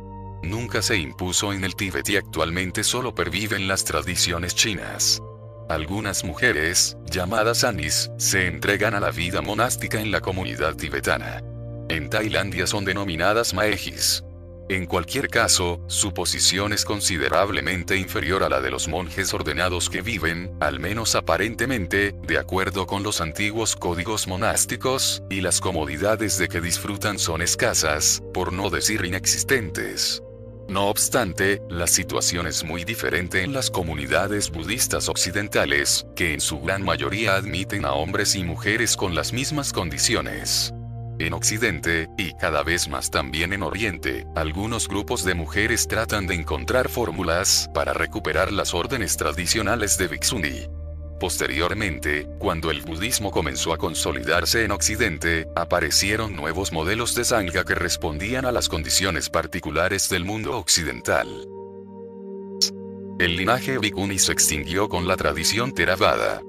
Nunca se impuso en el Tíbet y actualmente solo perviven las tradiciones chinas. Algunas mujeres, llamadas anis, se entregan a la vida monástica en la comunidad tibetana. En Tailandia son denominadas maejis. En cualquier caso, su posición es considerablemente inferior a la de los monjes ordenados que viven, al menos aparentemente, de acuerdo con los antiguos códigos monásticos, y las comodidades de que disfrutan son escasas, por no decir inexistentes. No obstante, la situación es muy diferente en las comunidades budistas occidentales, que en su gran mayoría admiten a hombres y mujeres con las mismas condiciones. En Occidente, y cada vez más también en Oriente, algunos grupos de mujeres tratan de encontrar fórmulas para recuperar las órdenes tradicionales de Bhikshuni. Posteriormente, cuando el budismo comenzó a consolidarse en Occidente, aparecieron nuevos modelos de sangha que respondían a las condiciones particulares del mundo occidental. El linaje Bhikkhuni se extinguió con la tradición Theravada.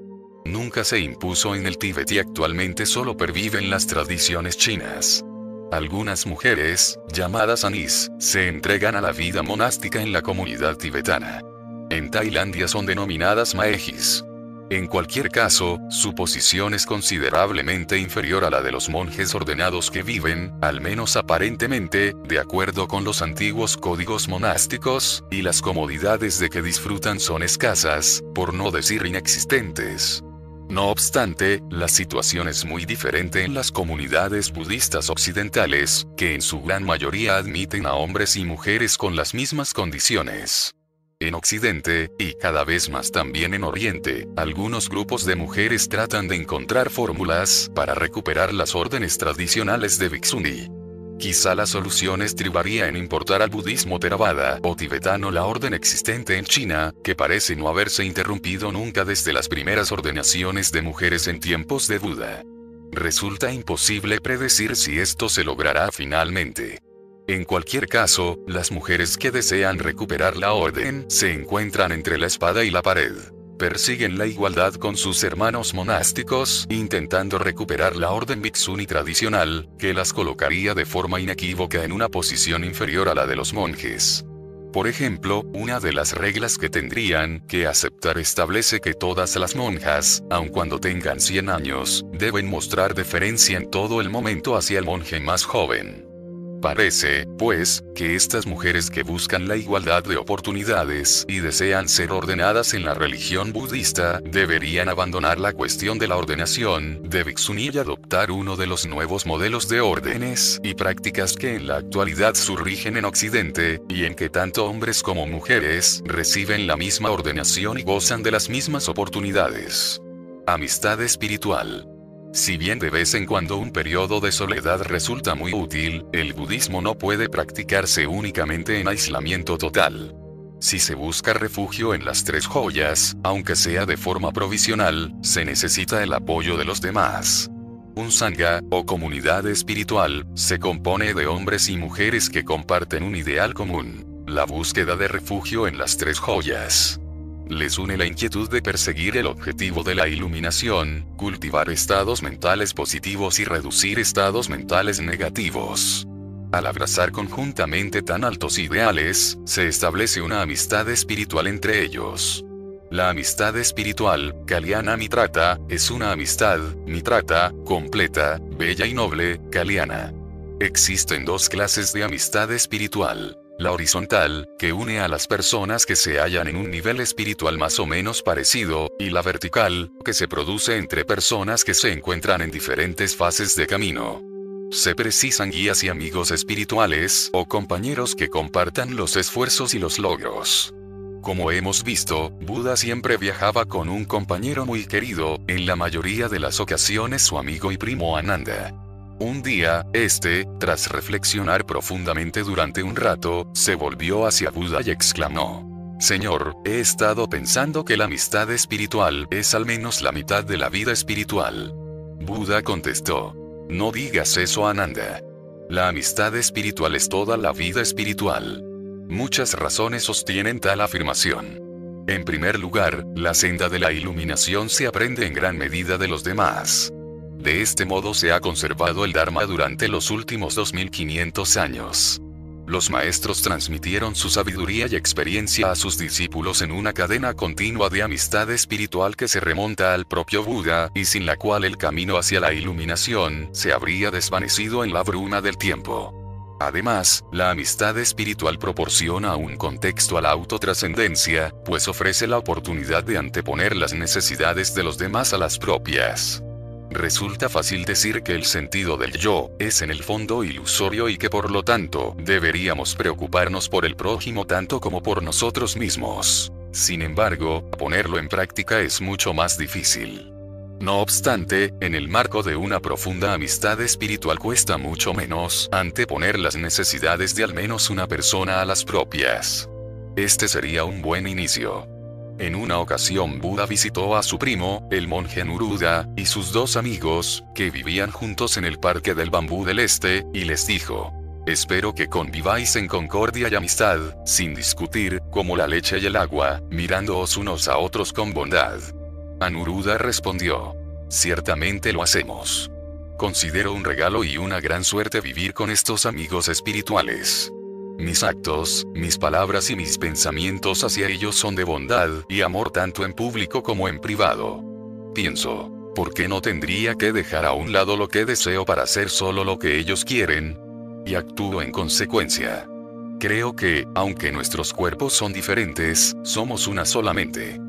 Nunca se impuso en el Tíbet y actualmente solo perviven las tradiciones chinas. Algunas mujeres, llamadas anis, se entregan a la vida monástica en la comunidad tibetana. En Tailandia son denominadas maejis. En cualquier caso, su posición es considerablemente inferior a la de los monjes ordenados que viven, al menos aparentemente, de acuerdo con los antiguos códigos monásticos, y las comodidades de que disfrutan son escasas, por no decir inexistentes. No obstante, la situación es muy diferente en las comunidades budistas occidentales, que en su gran mayoría admiten a hombres y mujeres con las mismas condiciones. En Occidente, y cada vez más también en Oriente, algunos grupos de mujeres tratan de encontrar fórmulas para recuperar las órdenes tradicionales de Bhikshuni. Quizá la solución estribaría en importar al budismo Theravada o tibetano la orden existente en China, que parece no haberse interrumpido nunca desde las primeras ordenaciones de mujeres en tiempos de Buda. Resulta imposible predecir si esto se logrará finalmente. En cualquier caso, las mujeres que desean recuperar la orden se encuentran entre la espada y la pared. Persiguen la igualdad con sus hermanos monásticos, intentando recuperar la orden Bhikshuni tradicional, que las colocaría de forma inequívoca en una posición inferior a la de los monjes. Por ejemplo, una de las reglas que tendrían que aceptar establece que todas las monjas, aun cuando tengan 100 años, deben mostrar deferencia en todo el momento hacia el monje más joven. Parece, pues, que estas mujeres que buscan la igualdad de oportunidades y desean ser ordenadas en la religión budista, deberían abandonar la cuestión de la ordenación de Bhikshuni y adoptar uno de los nuevos modelos de órdenes y prácticas que en la actualidad surgen en Occidente, y en que tanto hombres como mujeres reciben la misma ordenación y gozan de las mismas oportunidades. Amistad espiritual. Si bien de vez en cuando un periodo de soledad resulta muy útil, el budismo no puede practicarse únicamente en aislamiento total. Si se busca refugio en las tres joyas, aunque sea de forma provisional, se necesita el apoyo de los demás. Un sangha, o comunidad espiritual, se compone de hombres y mujeres que comparten un ideal común, la búsqueda de refugio en las tres joyas. Les une la inquietud de perseguir el objetivo de la iluminación, cultivar estados mentales positivos y reducir estados mentales negativos. Al abrazar conjuntamente tan altos ideales, se establece una amistad espiritual entre ellos. La amistad espiritual, Kaliana Mitrata, es una amistad, Mitrata, completa, bella y noble, Kaliana. Existen dos clases de amistad espiritual. La horizontal, que une a las personas que se hallan en un nivel espiritual más o menos parecido, y la vertical, que se produce entre personas que se encuentran en diferentes fases de camino. Se precisan guías y amigos espirituales, o compañeros que compartan los esfuerzos y los logros. Como hemos visto, Buda siempre viajaba con un compañero muy querido, en la mayoría de las ocasiones su amigo y primo Ananda. Un día, este, tras reflexionar profundamente durante un rato, se volvió hacia Buda y exclamó, Señor, he estado pensando que la amistad espiritual es al menos la mitad de la vida espiritual. Buda contestó, No digas eso Ananda. La amistad espiritual es toda la vida espiritual. Muchas razones sostienen tal afirmación. En primer lugar, la senda de la iluminación se aprende en gran medida de los demás. De este modo se ha conservado el Dharma durante los últimos 2500 años. Los maestros transmitieron su sabiduría y experiencia a sus discípulos en una cadena continua de amistad espiritual que se remonta al propio Buda y sin la cual el camino hacia la iluminación se habría desvanecido en la bruma del tiempo. Además, la amistad espiritual proporciona un contexto a la autotrascendencia, pues ofrece la oportunidad de anteponer las necesidades de los demás a las propias. Resulta fácil decir que el sentido del yo es en el fondo ilusorio y que por lo tanto deberíamos preocuparnos por el prójimo tanto como por nosotros mismos. Sin embargo, ponerlo en práctica es mucho más difícil. No obstante, en el marco de una profunda amistad espiritual cuesta mucho menos anteponer las necesidades de al menos una persona a las propias. Este sería un buen inicio. En una ocasión Buda visitó a su primo, el monje Nuruda, y sus dos amigos, que vivían juntos en el Parque del Bambú del Este, y les dijo, Espero que conviváis en concordia y amistad, sin discutir, como la leche y el agua, mirándoos unos a otros con bondad. Anuruda respondió. Ciertamente lo hacemos. Considero un regalo y una gran suerte vivir con estos amigos espirituales. Mis actos, mis palabras y mis pensamientos hacia ellos son de bondad y amor tanto en público como en privado. Pienso, ¿por qué no tendría que dejar a un lado lo que deseo para hacer solo lo que ellos quieren? y actúo en consecuencia. Creo que, aunque nuestros cuerpos son diferentes, somos una solamente.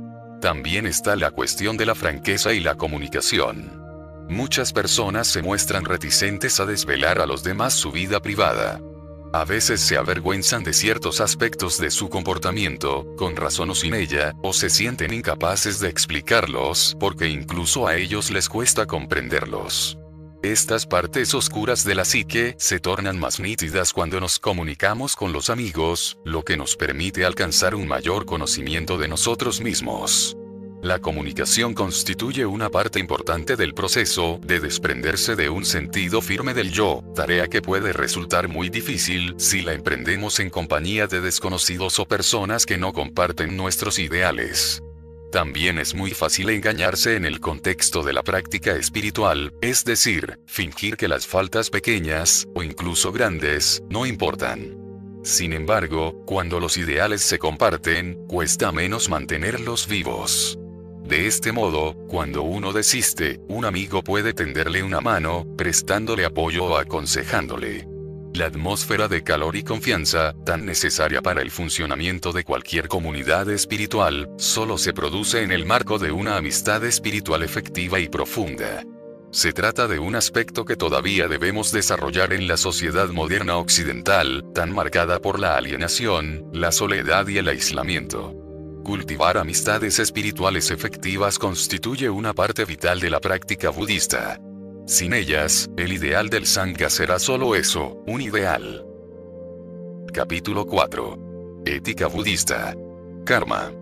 También está la cuestión de la franqueza y la comunicación. Muchas personas se muestran reticentes a desvelar a los demás su vida privada. A veces se avergüenzan de ciertos aspectos de su comportamiento, con razón o sin ella, o se sienten incapaces de explicarlos, porque incluso a ellos les cuesta comprenderlos. Estas partes oscuras de la psique se tornan más nítidas cuando nos comunicamos con los amigos, lo que nos permite alcanzar un mayor conocimiento de nosotros mismos. La comunicación constituye una parte importante del proceso de desprenderse de un sentido firme del yo, tarea que puede resultar muy difícil si la emprendemos en compañía de desconocidos o personas que no comparten nuestros ideales. También es muy fácil engañarse en el contexto de la práctica espiritual, es decir, fingir que las faltas pequeñas, o incluso grandes, no importan. Sin embargo, cuando los ideales se comparten, cuesta menos mantenerlos vivos. De este modo, cuando uno desiste, un amigo puede tenderle una mano, prestándole apoyo o aconsejándole. La atmósfera de calor y confianza, tan necesaria para el funcionamiento de cualquier comunidad espiritual, solo se produce en el marco de una amistad espiritual efectiva y profunda. Se trata de un aspecto que todavía debemos desarrollar en la sociedad moderna occidental, tan marcada por la alienación, la soledad y el aislamiento. Cultivar amistades espirituales efectivas constituye una parte vital de la práctica budista. Sin ellas, el ideal del Sangha será solo eso, un ideal. Capítulo 4. Ética budista. Karma.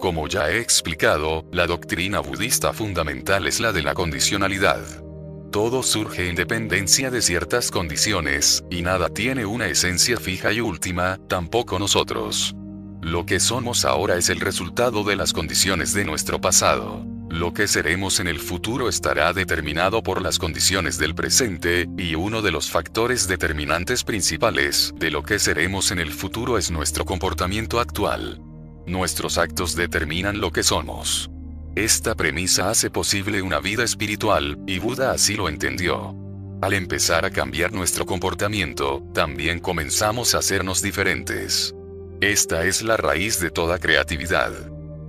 Como ya he explicado, la doctrina budista fundamental es la de la condicionalidad. Todo surge en dependencia de ciertas condiciones, y nada tiene una esencia fija y última, tampoco nosotros. Lo que somos ahora es el resultado de las condiciones de nuestro pasado. Lo que seremos en el futuro estará determinado por las condiciones del presente, y uno de los factores determinantes principales de lo que seremos en el futuro es nuestro comportamiento actual. Nuestros actos determinan lo que somos. Esta premisa hace posible una vida espiritual, y Buda así lo entendió. Al empezar a cambiar nuestro comportamiento, también comenzamos a hacernos diferentes. Esta es la raíz de toda creatividad.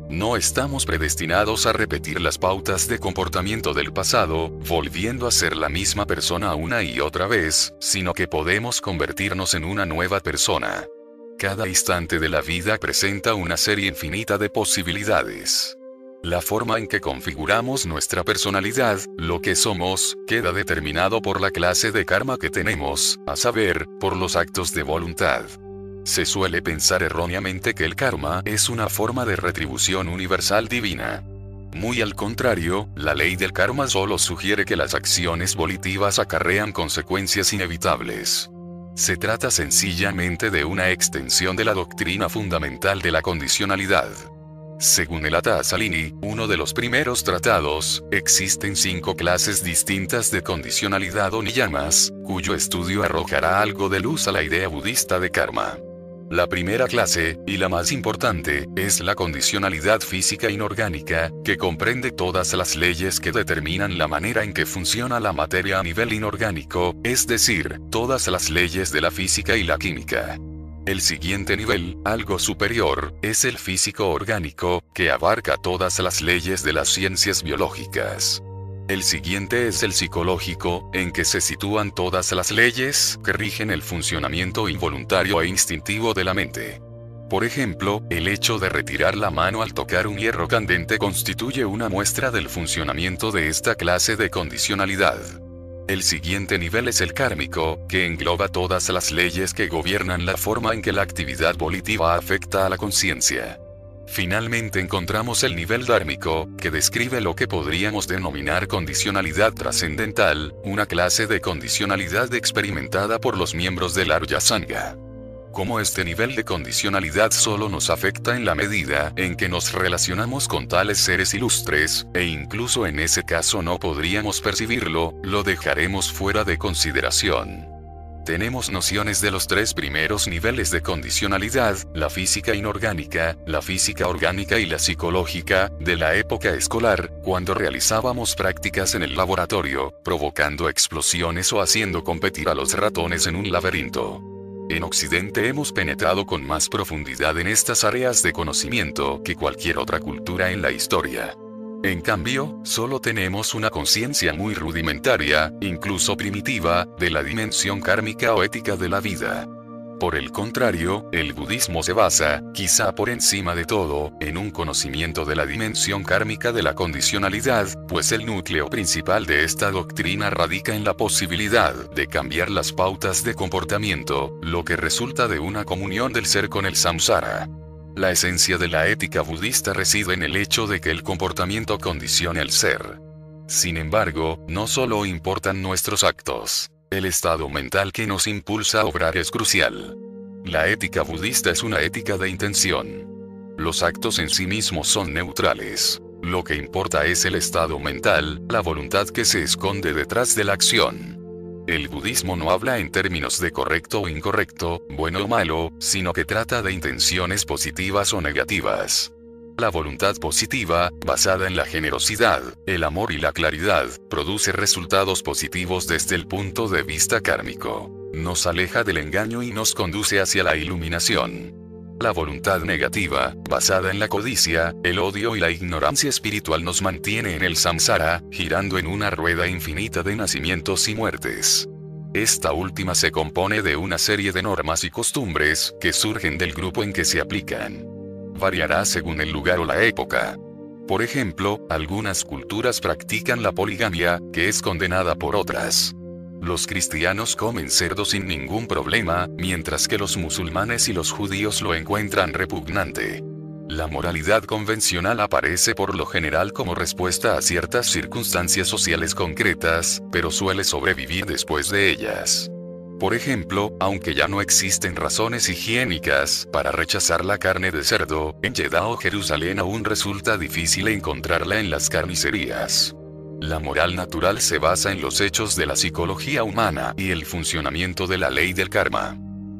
No estamos predestinados a repetir las pautas de comportamiento del pasado, volviendo a ser la misma persona una y otra vez, sino que podemos convertirnos en una nueva persona. Cada instante de la vida presenta una serie infinita de posibilidades. La forma en que configuramos nuestra personalidad, lo que somos, queda determinado por la clase de karma que tenemos, a saber, por los actos de voluntad. Se suele pensar erróneamente que el karma es una forma de retribución universal divina. Muy al contrario, la ley del karma solo sugiere que las acciones volitivas acarrean consecuencias inevitables. Se trata sencillamente de una extensión de la doctrina fundamental de la condicionalidad. Según el Ata Salini, uno de los primeros tratados, existen cinco clases distintas de condicionalidad o niyamas, cuyo estudio arrojará algo de luz a la idea budista de karma. La primera clase, y la más importante, es la condicionalidad física inorgánica, que comprende todas las leyes que determinan la manera en que funciona la materia a nivel inorgánico, es decir, todas las leyes de la física y la química. El siguiente nivel, algo superior, es el físico orgánico, que abarca todas las leyes de las ciencias biológicas. El siguiente es el psicológico, en que se sitúan todas las leyes que rigen el funcionamiento involuntario e instintivo de la mente. Por ejemplo, el hecho de retirar la mano al tocar un hierro candente constituye una muestra del funcionamiento de esta clase de condicionalidad. El siguiente nivel es el kármico, que engloba todas las leyes que gobiernan la forma en que la actividad volitiva afecta a la conciencia. Finalmente encontramos el nivel dármico, que describe lo que podríamos denominar condicionalidad trascendental, una clase de condicionalidad experimentada por los miembros del Arya Sangha. Como este nivel de condicionalidad solo nos afecta en la medida en que nos relacionamos con tales seres ilustres, e incluso en ese caso no podríamos percibirlo, lo dejaremos fuera de consideración tenemos nociones de los tres primeros niveles de condicionalidad, la física inorgánica, la física orgánica y la psicológica, de la época escolar, cuando realizábamos prácticas en el laboratorio, provocando explosiones o haciendo competir a los ratones en un laberinto. En Occidente hemos penetrado con más profundidad en estas áreas de conocimiento que cualquier otra cultura en la historia. En cambio, solo tenemos una conciencia muy rudimentaria, incluso primitiva, de la dimensión kármica o ética de la vida. Por el contrario, el budismo se basa, quizá por encima de todo, en un conocimiento de la dimensión kármica de la condicionalidad, pues el núcleo principal de esta doctrina radica en la posibilidad de cambiar las pautas de comportamiento, lo que resulta de una comunión del ser con el samsara. La esencia de la ética budista reside en el hecho de que el comportamiento condicione al ser. Sin embargo, no solo importan nuestros actos. El estado mental que nos impulsa a obrar es crucial. La ética budista es una ética de intención. Los actos en sí mismos son neutrales. Lo que importa es el estado mental, la voluntad que se esconde detrás de la acción. El budismo no habla en términos de correcto o incorrecto, bueno o malo, sino que trata de intenciones positivas o negativas. La voluntad positiva, basada en la generosidad, el amor y la claridad, produce resultados positivos desde el punto de vista kármico. Nos aleja del engaño y nos conduce hacia la iluminación. La voluntad negativa, basada en la codicia, el odio y la ignorancia espiritual nos mantiene en el samsara, girando en una rueda infinita de nacimientos y muertes. Esta última se compone de una serie de normas y costumbres que surgen del grupo en que se aplican. Variará según el lugar o la época. Por ejemplo, algunas culturas practican la poligamia, que es condenada por otras. Los cristianos comen cerdo sin ningún problema, mientras que los musulmanes y los judíos lo encuentran repugnante. La moralidad convencional aparece por lo general como respuesta a ciertas circunstancias sociales concretas, pero suele sobrevivir después de ellas. Por ejemplo, aunque ya no existen razones higiénicas para rechazar la carne de cerdo, en Jeddah o Jerusalén aún resulta difícil encontrarla en las carnicerías. La moral natural se basa en los hechos de la psicología humana y el funcionamiento de la ley del karma.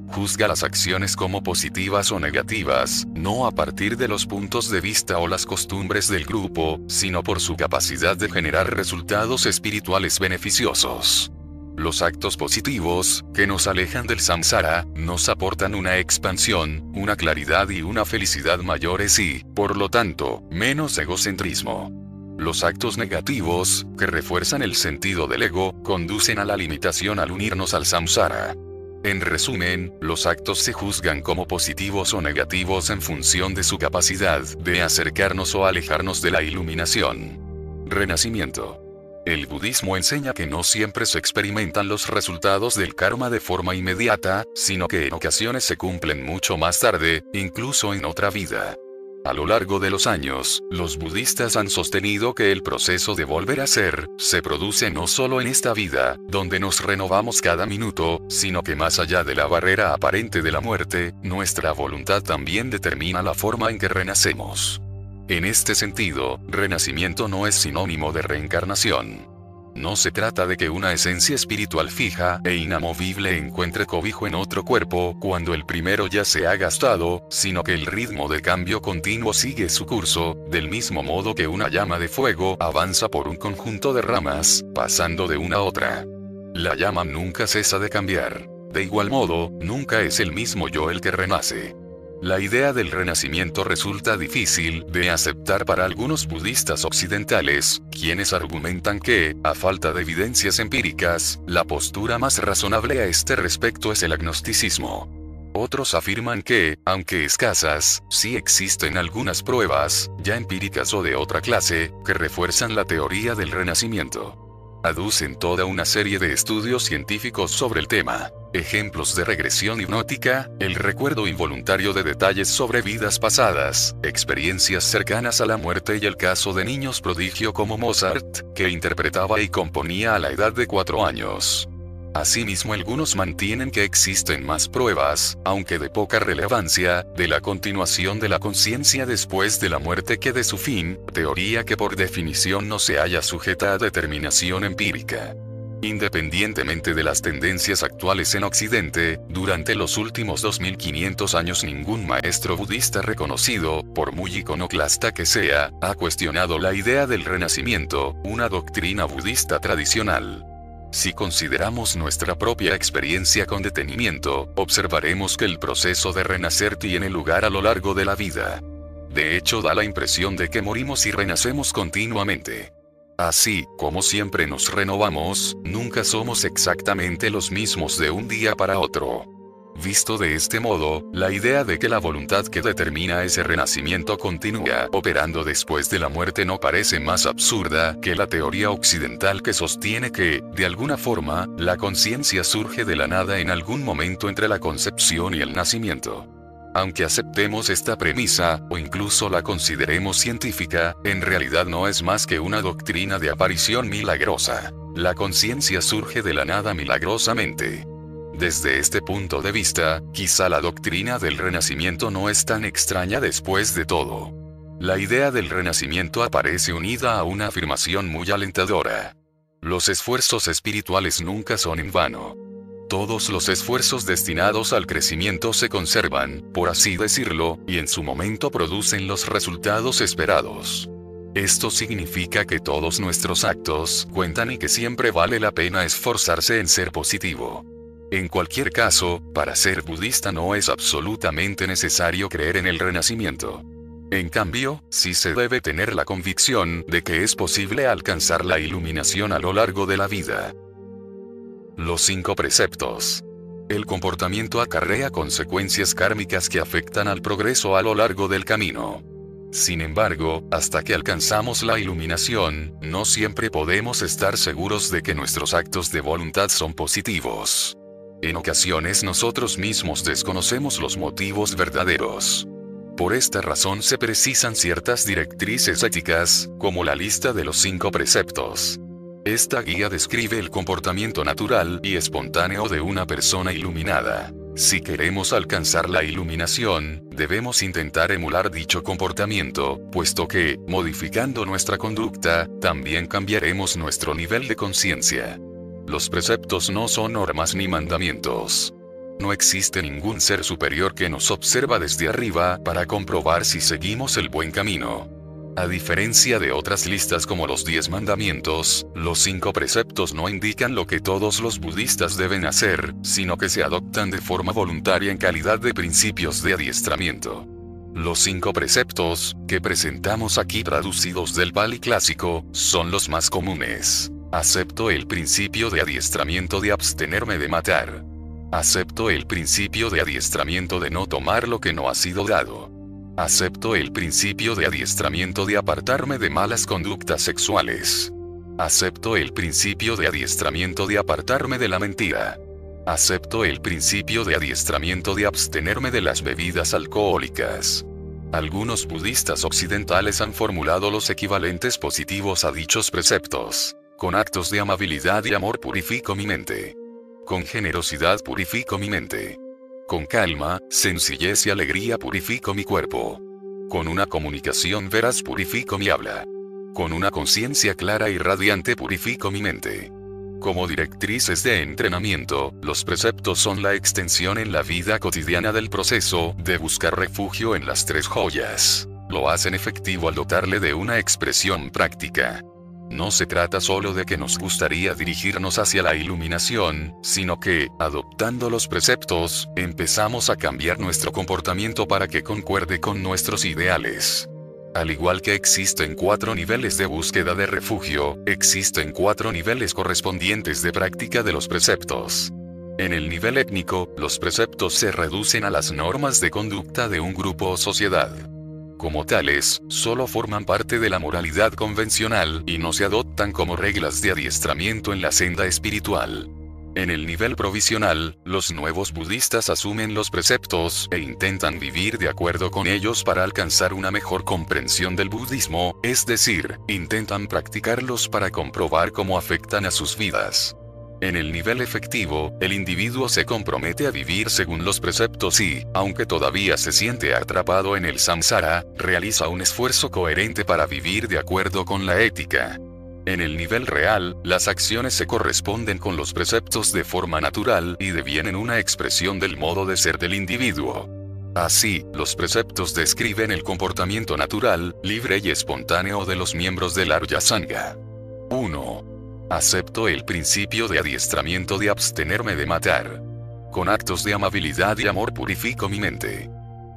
Juzga las acciones como positivas o negativas, no a partir de los puntos de vista o las costumbres del grupo, sino por su capacidad de generar resultados espirituales beneficiosos. Los actos positivos, que nos alejan del samsara, nos aportan una expansión, una claridad y una felicidad mayores y, por lo tanto, menos egocentrismo. Los actos negativos, que refuerzan el sentido del ego, conducen a la limitación al unirnos al samsara. En resumen, los actos se juzgan como positivos o negativos en función de su capacidad de acercarnos o alejarnos de la iluminación. Renacimiento. El budismo enseña que no siempre se experimentan los resultados del karma de forma inmediata, sino que en ocasiones se cumplen mucho más tarde, incluso en otra vida. A lo largo de los años, los budistas han sostenido que el proceso de volver a ser, se produce no solo en esta vida, donde nos renovamos cada minuto, sino que más allá de la barrera aparente de la muerte, nuestra voluntad también determina la forma en que renacemos. En este sentido, renacimiento no es sinónimo de reencarnación. No se trata de que una esencia espiritual fija e inamovible encuentre cobijo en otro cuerpo cuando el primero ya se ha gastado, sino que el ritmo de cambio continuo sigue su curso, del mismo modo que una llama de fuego avanza por un conjunto de ramas, pasando de una a otra. La llama nunca cesa de cambiar. De igual modo, nunca es el mismo yo el que renace. La idea del renacimiento resulta difícil de aceptar para algunos budistas occidentales, quienes argumentan que, a falta de evidencias empíricas, la postura más razonable a este respecto es el agnosticismo. Otros afirman que, aunque escasas, sí existen algunas pruebas, ya empíricas o de otra clase, que refuerzan la teoría del renacimiento. Aducen toda una serie de estudios científicos sobre el tema. ejemplos de regresión hipnótica, el recuerdo involuntario de detalles sobre vidas pasadas, experiencias cercanas a la muerte y el caso de niños prodigio como Mozart, que interpretaba y componía a la edad de cuatro años. Asimismo, algunos mantienen que existen más pruebas, aunque de poca relevancia, de la continuación de la conciencia después de la muerte que de su fin, teoría que por definición no se halla sujeta a determinación empírica. Independientemente de las tendencias actuales en Occidente, durante los últimos 2500 años ningún maestro budista reconocido, por muy iconoclasta que sea, ha cuestionado la idea del renacimiento, una doctrina budista tradicional. Si consideramos nuestra propia experiencia con detenimiento, observaremos que el proceso de renacer tiene lugar a lo largo de la vida. De hecho, da la impresión de que morimos y renacemos continuamente. Así, como siempre nos renovamos, nunca somos exactamente los mismos de un día para otro. Visto de este modo, la idea de que la voluntad que determina ese renacimiento continúa operando después de la muerte no parece más absurda que la teoría occidental que sostiene que, de alguna forma, la conciencia surge de la nada en algún momento entre la concepción y el nacimiento. Aunque aceptemos esta premisa, o incluso la consideremos científica, en realidad no es más que una doctrina de aparición milagrosa. La conciencia surge de la nada milagrosamente. Desde este punto de vista, quizá la doctrina del renacimiento no es tan extraña después de todo. La idea del renacimiento aparece unida a una afirmación muy alentadora. Los esfuerzos espirituales nunca son en vano. Todos los esfuerzos destinados al crecimiento se conservan, por así decirlo, y en su momento producen los resultados esperados. Esto significa que todos nuestros actos cuentan y que siempre vale la pena esforzarse en ser positivo. En cualquier caso, para ser budista no es absolutamente necesario creer en el renacimiento. En cambio, sí se debe tener la convicción de que es posible alcanzar la iluminación a lo largo de la vida. Los cinco preceptos. El comportamiento acarrea consecuencias kármicas que afectan al progreso a lo largo del camino. Sin embargo, hasta que alcanzamos la iluminación, no siempre podemos estar seguros de que nuestros actos de voluntad son positivos. En ocasiones nosotros mismos desconocemos los motivos verdaderos. Por esta razón se precisan ciertas directrices éticas, como la lista de los cinco preceptos. Esta guía describe el comportamiento natural y espontáneo de una persona iluminada. Si queremos alcanzar la iluminación, debemos intentar emular dicho comportamiento, puesto que, modificando nuestra conducta, también cambiaremos nuestro nivel de conciencia. Los preceptos no son normas ni mandamientos. No existe ningún ser superior que nos observa desde arriba para comprobar si seguimos el buen camino. A diferencia de otras listas como los diez mandamientos, los cinco preceptos no indican lo que todos los budistas deben hacer, sino que se adoptan de forma voluntaria en calidad de principios de adiestramiento. Los cinco preceptos, que presentamos aquí traducidos del Pali clásico, son los más comunes. Acepto el principio de adiestramiento de abstenerme de matar. Acepto el principio de adiestramiento de no tomar lo que no ha sido dado. Acepto el principio de adiestramiento de apartarme de malas conductas sexuales. Acepto el principio de adiestramiento de apartarme de la mentira. Acepto el principio de adiestramiento de abstenerme de las bebidas alcohólicas. Algunos budistas occidentales han formulado los equivalentes positivos a dichos preceptos. Con actos de amabilidad y amor purifico mi mente. Con generosidad purifico mi mente. Con calma, sencillez y alegría purifico mi cuerpo. Con una comunicación veraz purifico mi habla. Con una conciencia clara y radiante purifico mi mente. Como directrices de entrenamiento, los preceptos son la extensión en la vida cotidiana del proceso de buscar refugio en las tres joyas. Lo hacen efectivo al dotarle de una expresión práctica. No se trata solo de que nos gustaría dirigirnos hacia la iluminación, sino que, adoptando los preceptos, empezamos a cambiar nuestro comportamiento para que concuerde con nuestros ideales. Al igual que existen cuatro niveles de búsqueda de refugio, existen cuatro niveles correspondientes de práctica de los preceptos. En el nivel étnico, los preceptos se reducen a las normas de conducta de un grupo o sociedad como tales, solo forman parte de la moralidad convencional y no se adoptan como reglas de adiestramiento en la senda espiritual. En el nivel provisional, los nuevos budistas asumen los preceptos e intentan vivir de acuerdo con ellos para alcanzar una mejor comprensión del budismo, es decir, intentan practicarlos para comprobar cómo afectan a sus vidas. En el nivel efectivo, el individuo se compromete a vivir según los preceptos y, aunque todavía se siente atrapado en el samsara, realiza un esfuerzo coherente para vivir de acuerdo con la ética. En el nivel real, las acciones se corresponden con los preceptos de forma natural y devienen una expresión del modo de ser del individuo. Así, los preceptos describen el comportamiento natural, libre y espontáneo de los miembros del Arya Sangha. 1. Acepto el principio de adiestramiento de abstenerme de matar. Con actos de amabilidad y amor purifico mi mente.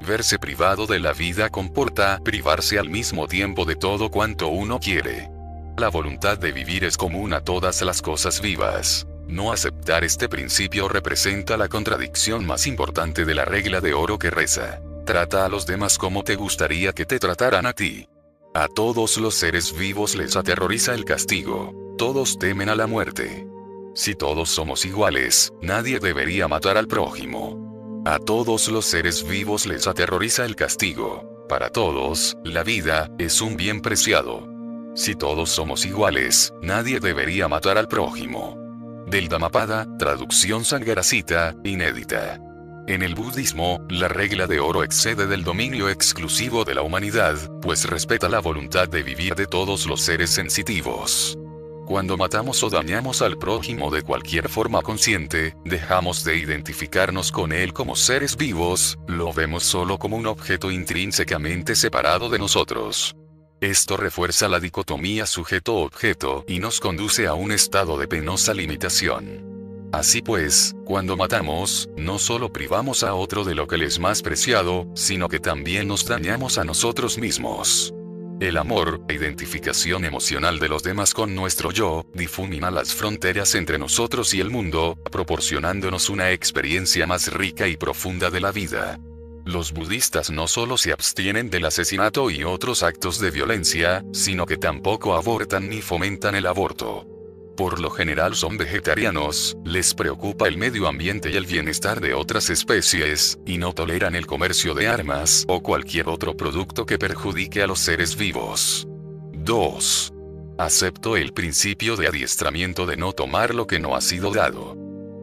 Verse privado de la vida comporta privarse al mismo tiempo de todo cuanto uno quiere. La voluntad de vivir es común a todas las cosas vivas. No aceptar este principio representa la contradicción más importante de la regla de oro que reza. Trata a los demás como te gustaría que te trataran a ti. A todos los seres vivos les aterroriza el castigo. Todos temen a la muerte. Si todos somos iguales, nadie debería matar al prójimo. A todos los seres vivos les aterroriza el castigo. Para todos, la vida es un bien preciado. Si todos somos iguales, nadie debería matar al prójimo. Del Dhammapada, traducción sangarasita, inédita. En el budismo, la regla de oro excede del dominio exclusivo de la humanidad, pues respeta la voluntad de vivir de todos los seres sensitivos. Cuando matamos o dañamos al prójimo de cualquier forma consciente, dejamos de identificarnos con él como seres vivos, lo vemos solo como un objeto intrínsecamente separado de nosotros. Esto refuerza la dicotomía sujeto-objeto y nos conduce a un estado de penosa limitación. Así pues, cuando matamos, no solo privamos a otro de lo que le es más preciado, sino que también nos dañamos a nosotros mismos. El amor, identificación emocional de los demás con nuestro yo, difumina las fronteras entre nosotros y el mundo, proporcionándonos una experiencia más rica y profunda de la vida. Los budistas no solo se abstienen del asesinato y otros actos de violencia, sino que tampoco abortan ni fomentan el aborto. Por lo general son vegetarianos, les preocupa el medio ambiente y el bienestar de otras especies, y no toleran el comercio de armas o cualquier otro producto que perjudique a los seres vivos. 2. Acepto el principio de adiestramiento de no tomar lo que no ha sido dado.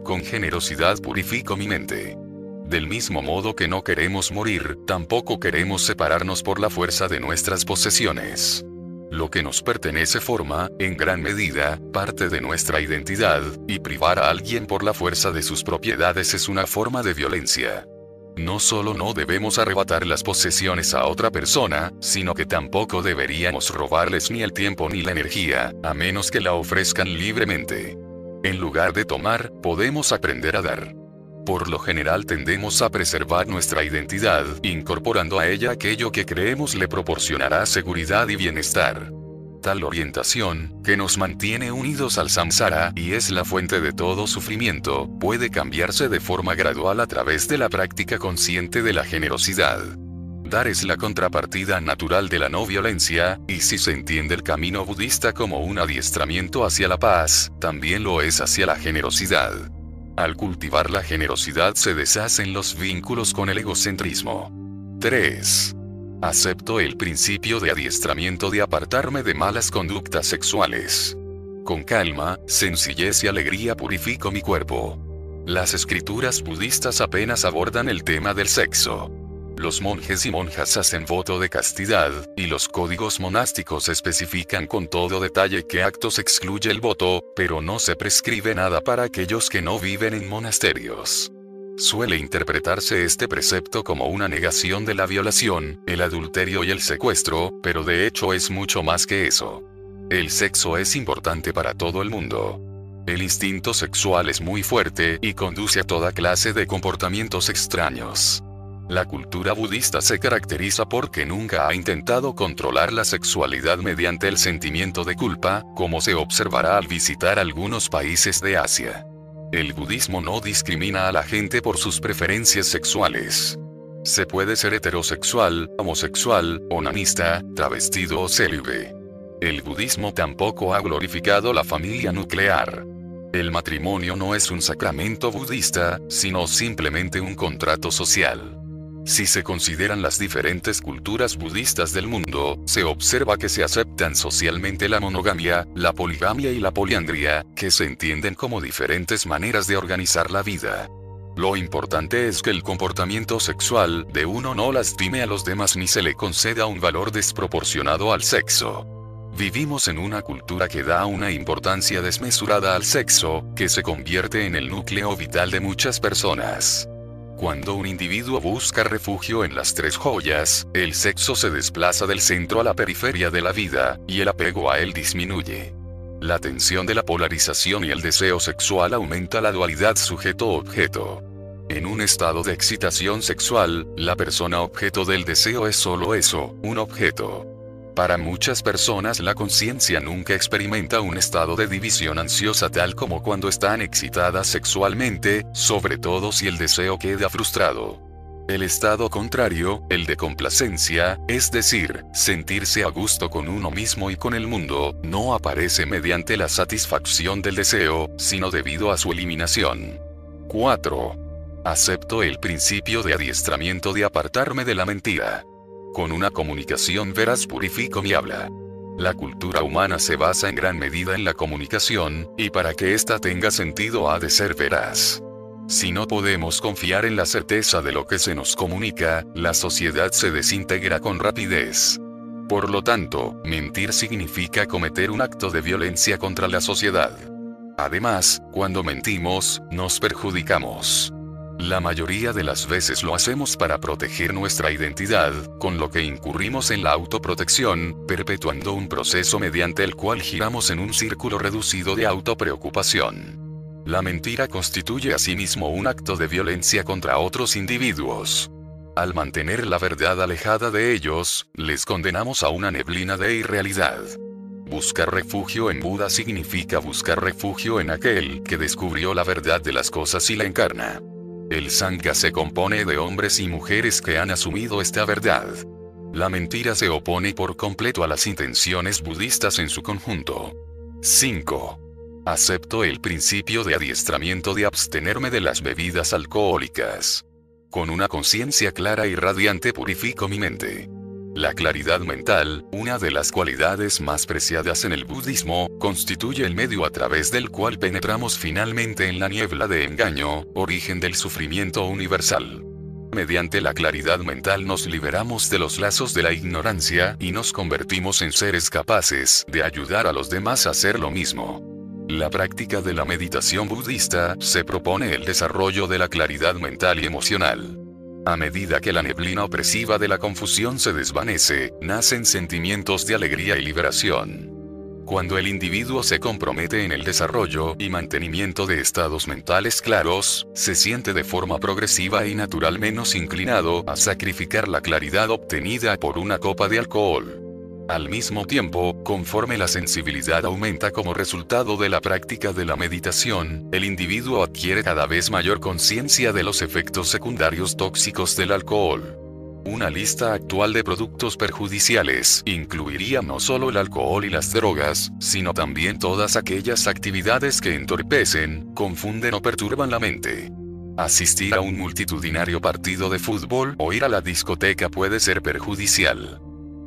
Con generosidad purifico mi mente. Del mismo modo que no queremos morir, tampoco queremos separarnos por la fuerza de nuestras posesiones. Lo que nos pertenece forma, en gran medida, parte de nuestra identidad, y privar a alguien por la fuerza de sus propiedades es una forma de violencia. No solo no debemos arrebatar las posesiones a otra persona, sino que tampoco deberíamos robarles ni el tiempo ni la energía, a menos que la ofrezcan libremente. En lugar de tomar, podemos aprender a dar. Por lo general tendemos a preservar nuestra identidad, incorporando a ella aquello que creemos le proporcionará seguridad y bienestar. Tal orientación, que nos mantiene unidos al samsara y es la fuente de todo sufrimiento, puede cambiarse de forma gradual a través de la práctica consciente de la generosidad. Dar es la contrapartida natural de la no violencia, y si se entiende el camino budista como un adiestramiento hacia la paz, también lo es hacia la generosidad. Al cultivar la generosidad se deshacen los vínculos con el egocentrismo. 3. Acepto el principio de adiestramiento de apartarme de malas conductas sexuales. Con calma, sencillez y alegría purifico mi cuerpo. Las escrituras budistas apenas abordan el tema del sexo. Los monjes y monjas hacen voto de castidad, y los códigos monásticos especifican con todo detalle qué actos excluye el voto, pero no se prescribe nada para aquellos que no viven en monasterios. Suele interpretarse este precepto como una negación de la violación, el adulterio y el secuestro, pero de hecho es mucho más que eso. El sexo es importante para todo el mundo. El instinto sexual es muy fuerte y conduce a toda clase de comportamientos extraños. La cultura budista se caracteriza porque nunca ha intentado controlar la sexualidad mediante el sentimiento de culpa, como se observará al visitar algunos países de Asia. El budismo no discrimina a la gente por sus preferencias sexuales. Se puede ser heterosexual, homosexual, onanista, travestido o célibe. El budismo tampoco ha glorificado la familia nuclear. El matrimonio no es un sacramento budista, sino simplemente un contrato social. Si se consideran las diferentes culturas budistas del mundo, se observa que se aceptan socialmente la monogamia, la poligamia y la poliandria, que se entienden como diferentes maneras de organizar la vida. Lo importante es que el comportamiento sexual de uno no lastime a los demás ni se le conceda un valor desproporcionado al sexo. Vivimos en una cultura que da una importancia desmesurada al sexo, que se convierte en el núcleo vital de muchas personas. Cuando un individuo busca refugio en las tres joyas, el sexo se desplaza del centro a la periferia de la vida, y el apego a él disminuye. La tensión de la polarización y el deseo sexual aumenta la dualidad sujeto-objeto. En un estado de excitación sexual, la persona objeto del deseo es solo eso, un objeto. Para muchas personas la conciencia nunca experimenta un estado de división ansiosa tal como cuando están excitadas sexualmente, sobre todo si el deseo queda frustrado. El estado contrario, el de complacencia, es decir, sentirse a gusto con uno mismo y con el mundo, no aparece mediante la satisfacción del deseo, sino debido a su eliminación. 4. Acepto el principio de adiestramiento de apartarme de la mentira. Con una comunicación veraz purifico mi habla. La cultura humana se basa en gran medida en la comunicación, y para que ésta tenga sentido ha de ser veraz. Si no podemos confiar en la certeza de lo que se nos comunica, la sociedad se desintegra con rapidez. Por lo tanto, mentir significa cometer un acto de violencia contra la sociedad. Además, cuando mentimos, nos perjudicamos. La mayoría de las veces lo hacemos para proteger nuestra identidad, con lo que incurrimos en la autoprotección, perpetuando un proceso mediante el cual giramos en un círculo reducido de autopreocupación. La mentira constituye asimismo un acto de violencia contra otros individuos. Al mantener la verdad alejada de ellos, les condenamos a una neblina de irrealidad. Buscar refugio en Buda significa buscar refugio en aquel que descubrió la verdad de las cosas y la encarna. El Sangha se compone de hombres y mujeres que han asumido esta verdad. La mentira se opone por completo a las intenciones budistas en su conjunto. 5. Acepto el principio de adiestramiento de abstenerme de las bebidas alcohólicas. Con una conciencia clara y radiante purifico mi mente. La claridad mental, una de las cualidades más preciadas en el budismo, constituye el medio a través del cual penetramos finalmente en la niebla de engaño, origen del sufrimiento universal. Mediante la claridad mental nos liberamos de los lazos de la ignorancia y nos convertimos en seres capaces de ayudar a los demás a hacer lo mismo. La práctica de la meditación budista se propone el desarrollo de la claridad mental y emocional. A medida que la neblina opresiva de la confusión se desvanece, nacen sentimientos de alegría y liberación. Cuando el individuo se compromete en el desarrollo y mantenimiento de estados mentales claros, se siente de forma progresiva y natural menos inclinado a sacrificar la claridad obtenida por una copa de alcohol. Al mismo tiempo, conforme la sensibilidad aumenta como resultado de la práctica de la meditación, el individuo adquiere cada vez mayor conciencia de los efectos secundarios tóxicos del alcohol. Una lista actual de productos perjudiciales incluiría no solo el alcohol y las drogas, sino también todas aquellas actividades que entorpecen, confunden o perturban la mente. Asistir a un multitudinario partido de fútbol o ir a la discoteca puede ser perjudicial.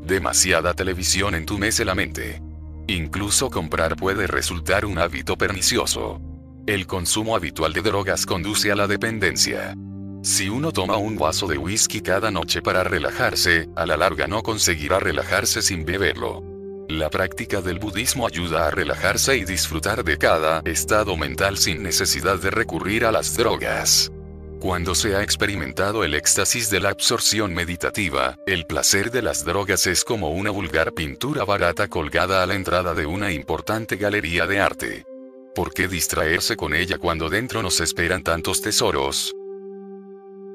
Demasiada televisión entumece la mente. Incluso comprar puede resultar un hábito pernicioso. El consumo habitual de drogas conduce a la dependencia. Si uno toma un vaso de whisky cada noche para relajarse, a la larga no conseguirá relajarse sin beberlo. La práctica del budismo ayuda a relajarse y disfrutar de cada estado mental sin necesidad de recurrir a las drogas. Cuando se ha experimentado el éxtasis de la absorción meditativa, el placer de las drogas es como una vulgar pintura barata colgada a la entrada de una importante galería de arte. ¿Por qué distraerse con ella cuando dentro nos esperan tantos tesoros?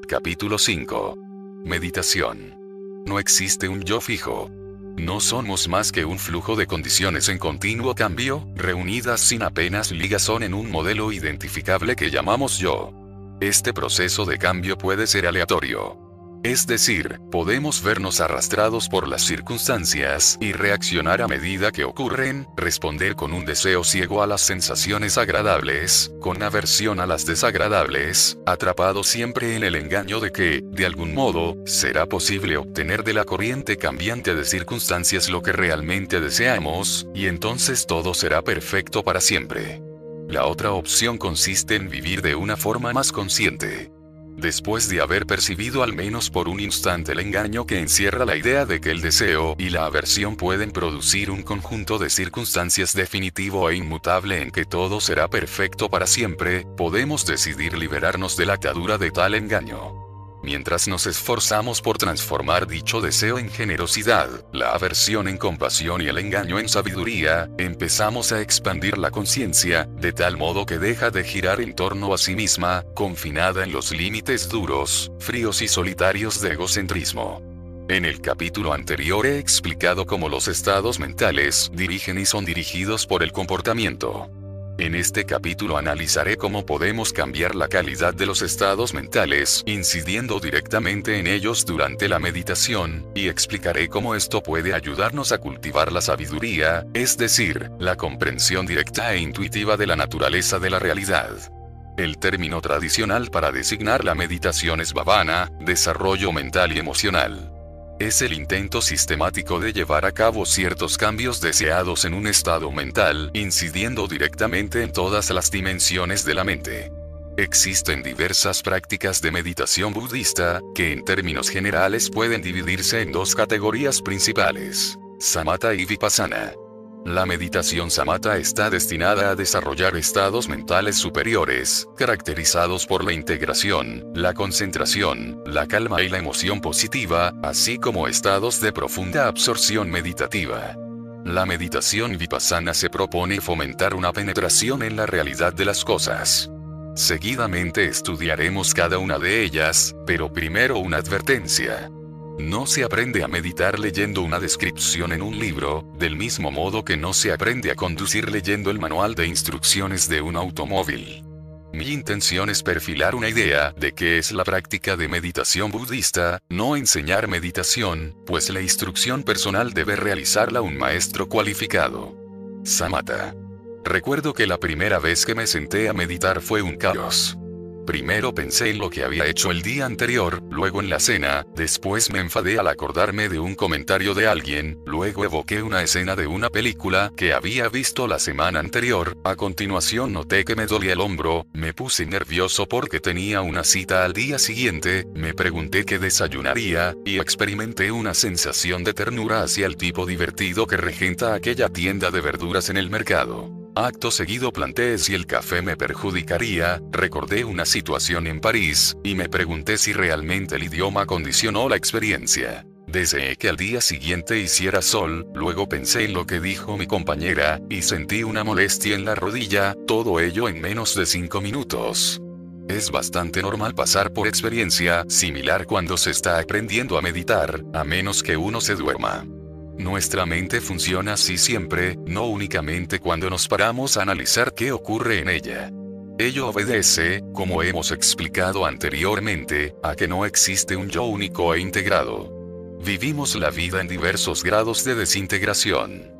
Capítulo 5. Meditación. No existe un yo fijo. No somos más que un flujo de condiciones en continuo cambio, reunidas sin apenas ligazón en un modelo identificable que llamamos yo. Este proceso de cambio puede ser aleatorio. Es decir, podemos vernos arrastrados por las circunstancias y reaccionar a medida que ocurren, responder con un deseo ciego a las sensaciones agradables, con aversión a las desagradables, atrapado siempre en el engaño de que, de algún modo, será posible obtener de la corriente cambiante de circunstancias lo que realmente deseamos, y entonces todo será perfecto para siempre. La otra opción consiste en vivir de una forma más consciente después de haber percibido al menos por un instante el engaño que encierra la idea de que el deseo y la aversión pueden producir un conjunto de circunstancias definitivo e inmutable en que todo será perfecto para siempre, podemos decidir liberarnos de la atadura de tal engaño. Mientras nos esforzamos por transformar dicho deseo en generosidad, la aversión en compasión y el engaño en sabiduría, empezamos a expandir la conciencia, de tal modo que deja de girar en torno a sí misma, confinada en los límites duros, fríos y solitarios de egocentrismo. En el capítulo anterior he explicado cómo los estados mentales dirigen y son dirigidos por el comportamiento. En este capítulo analizaré cómo podemos cambiar la calidad de los estados mentales, incidiendo directamente en ellos durante la meditación, y explicaré cómo esto puede ayudarnos a cultivar la sabiduría, es decir, la comprensión directa e intuitiva de la naturaleza de la realidad. El término tradicional para designar la meditación es bhavana, desarrollo mental y emocional es el intento sistemático de llevar a cabo ciertos cambios deseados en un estado mental, incidiendo directamente en todas las dimensiones de la mente. Existen diversas prácticas de meditación budista, que en términos generales pueden dividirse en dos categorías principales, samatha y vipassana. La meditación samatha está destinada a desarrollar estados mentales superiores, caracterizados por la integración, la concentración, la calma y la emoción positiva, así como estados de profunda absorción meditativa. La meditación vipassana se propone fomentar una penetración en la realidad de las cosas. Seguidamente estudiaremos cada una de ellas, pero primero una advertencia. No se aprende a meditar leyendo una descripción en un libro, del mismo modo que no se aprende a conducir leyendo el manual de instrucciones de un automóvil. Mi intención es perfilar una idea de qué es la práctica de meditación budista, no enseñar meditación, pues la instrucción personal debe realizarla un maestro cualificado. Samatha. Recuerdo que la primera vez que me senté a meditar fue un caos. Primero pensé en lo que había hecho el día anterior, luego en la cena, después me enfadé al acordarme de un comentario de alguien, luego evoqué una escena de una película que había visto la semana anterior, a continuación noté que me dolía el hombro, me puse nervioso porque tenía una cita al día siguiente, me pregunté qué desayunaría, y experimenté una sensación de ternura hacia el tipo divertido que regenta aquella tienda de verduras en el mercado. Acto seguido planteé si el café me perjudicaría, recordé una situación en París, y me pregunté si realmente el idioma condicionó la experiencia. Deseé que al día siguiente hiciera sol, luego pensé en lo que dijo mi compañera, y sentí una molestia en la rodilla, todo ello en menos de cinco minutos. Es bastante normal pasar por experiencia similar cuando se está aprendiendo a meditar, a menos que uno se duerma. Nuestra mente funciona así siempre, no únicamente cuando nos paramos a analizar qué ocurre en ella. Ello obedece, como hemos explicado anteriormente, a que no existe un yo único e integrado. Vivimos la vida en diversos grados de desintegración.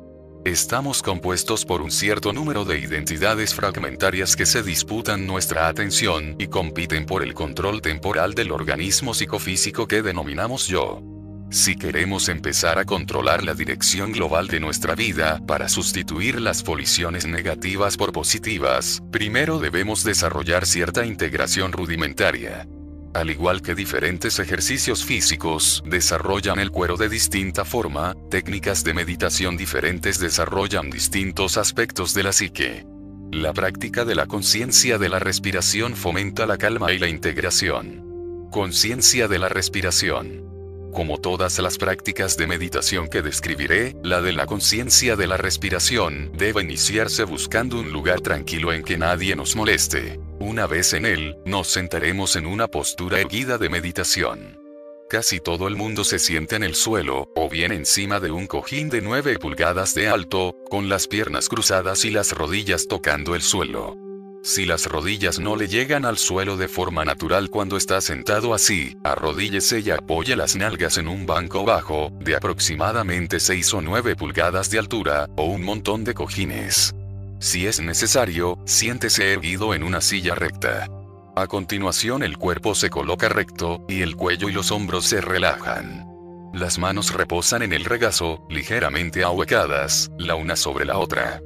Estamos compuestos por un cierto número de identidades fragmentarias que se disputan nuestra atención y compiten por el control temporal del organismo psicofísico que denominamos yo. Si queremos empezar a controlar la dirección global de nuestra vida para sustituir las voliciones negativas por positivas, primero debemos desarrollar cierta integración rudimentaria. Al igual que diferentes ejercicios físicos desarrollan el cuero de distinta forma, técnicas de meditación diferentes desarrollan distintos aspectos de la psique. La práctica de la conciencia de la respiración fomenta la calma y la integración. Conciencia de la respiración. Como todas las prácticas de meditación que describiré, la de la conciencia de la respiración debe iniciarse buscando un lugar tranquilo en que nadie nos moleste. Una vez en él, nos sentaremos en una postura erguida de meditación. Casi todo el mundo se siente en el suelo, o bien encima de un cojín de 9 pulgadas de alto, con las piernas cruzadas y las rodillas tocando el suelo. Si las rodillas no le llegan al suelo de forma natural cuando está sentado así, arrodíllese y apoye las nalgas en un banco bajo, de aproximadamente 6 o 9 pulgadas de altura, o un montón de cojines. Si es necesario, siéntese erguido en una silla recta. A continuación el cuerpo se coloca recto, y el cuello y los hombros se relajan. Las manos reposan en el regazo, ligeramente ahuecadas, la una sobre la otra.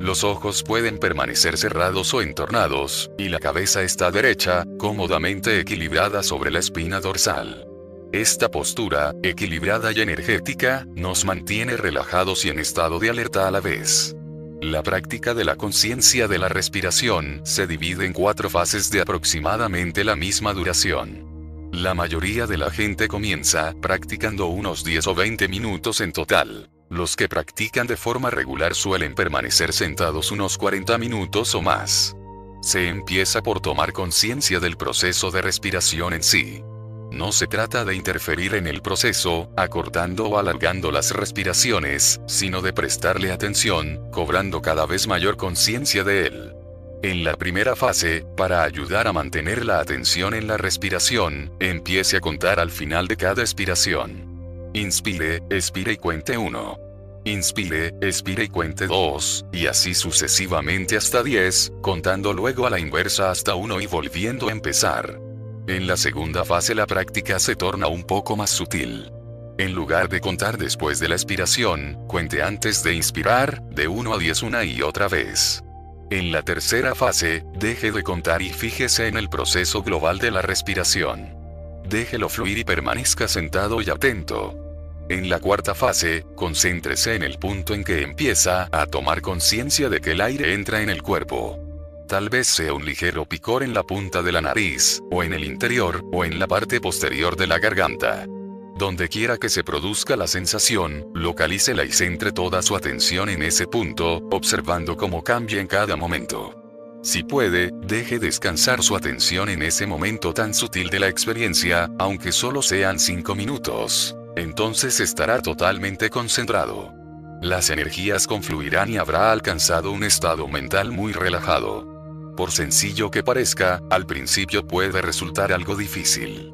Los ojos pueden permanecer cerrados o entornados, y la cabeza está derecha, cómodamente equilibrada sobre la espina dorsal. Esta postura, equilibrada y energética, nos mantiene relajados y en estado de alerta a la vez. La práctica de la conciencia de la respiración se divide en cuatro fases de aproximadamente la misma duración. La mayoría de la gente comienza practicando unos 10 o 20 minutos en total. Los que practican de forma regular suelen permanecer sentados unos 40 minutos o más. Se empieza por tomar conciencia del proceso de respiración en sí. No se trata de interferir en el proceso, acortando o alargando las respiraciones, sino de prestarle atención, cobrando cada vez mayor conciencia de él. En la primera fase, para ayudar a mantener la atención en la respiración, empiece a contar al final de cada expiración. Inspire, expire y cuente 1. Inspire, expire y cuente 2, y así sucesivamente hasta 10, contando luego a la inversa hasta 1 y volviendo a empezar. En la segunda fase la práctica se torna un poco más sutil. En lugar de contar después de la expiración, cuente antes de inspirar, de 1 a 10 una y otra vez. En la tercera fase, deje de contar y fíjese en el proceso global de la respiración. Déjelo fluir y permanezca sentado y atento. En la cuarta fase, concéntrese en el punto en que empieza a tomar conciencia de que el aire entra en el cuerpo. Tal vez sea un ligero picor en la punta de la nariz, o en el interior, o en la parte posterior de la garganta. Donde quiera que se produzca la sensación, localícela y centre toda su atención en ese punto, observando cómo cambia en cada momento. Si puede, deje descansar su atención en ese momento tan sutil de la experiencia, aunque solo sean 5 minutos. Entonces estará totalmente concentrado. Las energías confluirán y habrá alcanzado un estado mental muy relajado. Por sencillo que parezca, al principio puede resultar algo difícil.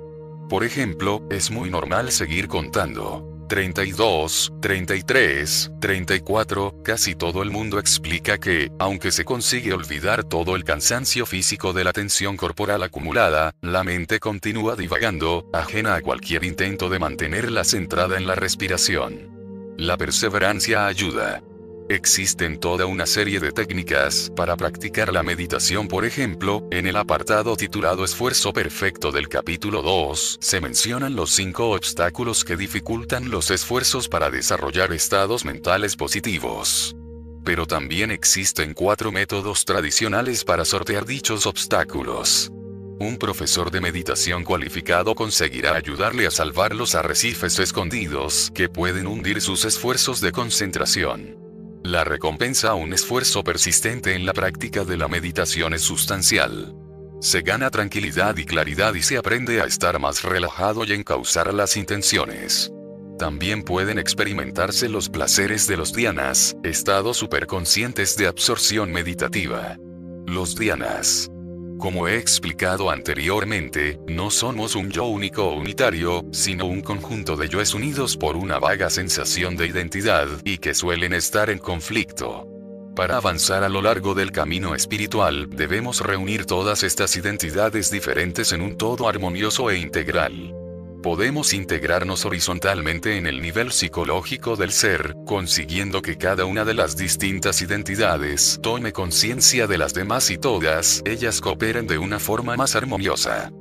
Por ejemplo, es muy normal seguir contando. 32, 33, 34, casi todo el mundo explica que, aunque se consigue olvidar todo el cansancio físico de la tensión corporal acumulada, la mente continúa divagando, ajena a cualquier intento de mantenerla centrada en la respiración. La perseverancia ayuda. Existen toda una serie de técnicas para practicar la meditación, por ejemplo, en el apartado titulado Esfuerzo Perfecto del capítulo 2, se mencionan los cinco obstáculos que dificultan los esfuerzos para desarrollar estados mentales positivos. Pero también existen cuatro métodos tradicionales para sortear dichos obstáculos. Un profesor de meditación cualificado conseguirá ayudarle a salvar los arrecifes escondidos que pueden hundir sus esfuerzos de concentración. La recompensa a un esfuerzo persistente en la práctica de la meditación es sustancial. Se gana tranquilidad y claridad y se aprende a estar más relajado y encauzar las intenciones. También pueden experimentarse los placeres de los dhyanas, estados superconscientes de absorción meditativa. Los dhyanas como he explicado anteriormente, no somos un yo único o unitario, sino un conjunto de yoes unidos por una vaga sensación de identidad y que suelen estar en conflicto. Para avanzar a lo largo del camino espiritual, debemos reunir todas estas identidades diferentes en un todo armonioso e integral podemos integrarnos horizontalmente en el nivel psicológico del ser, consiguiendo que cada una de las distintas identidades tome conciencia de las demás y todas ellas cooperen de una forma más armoniosa.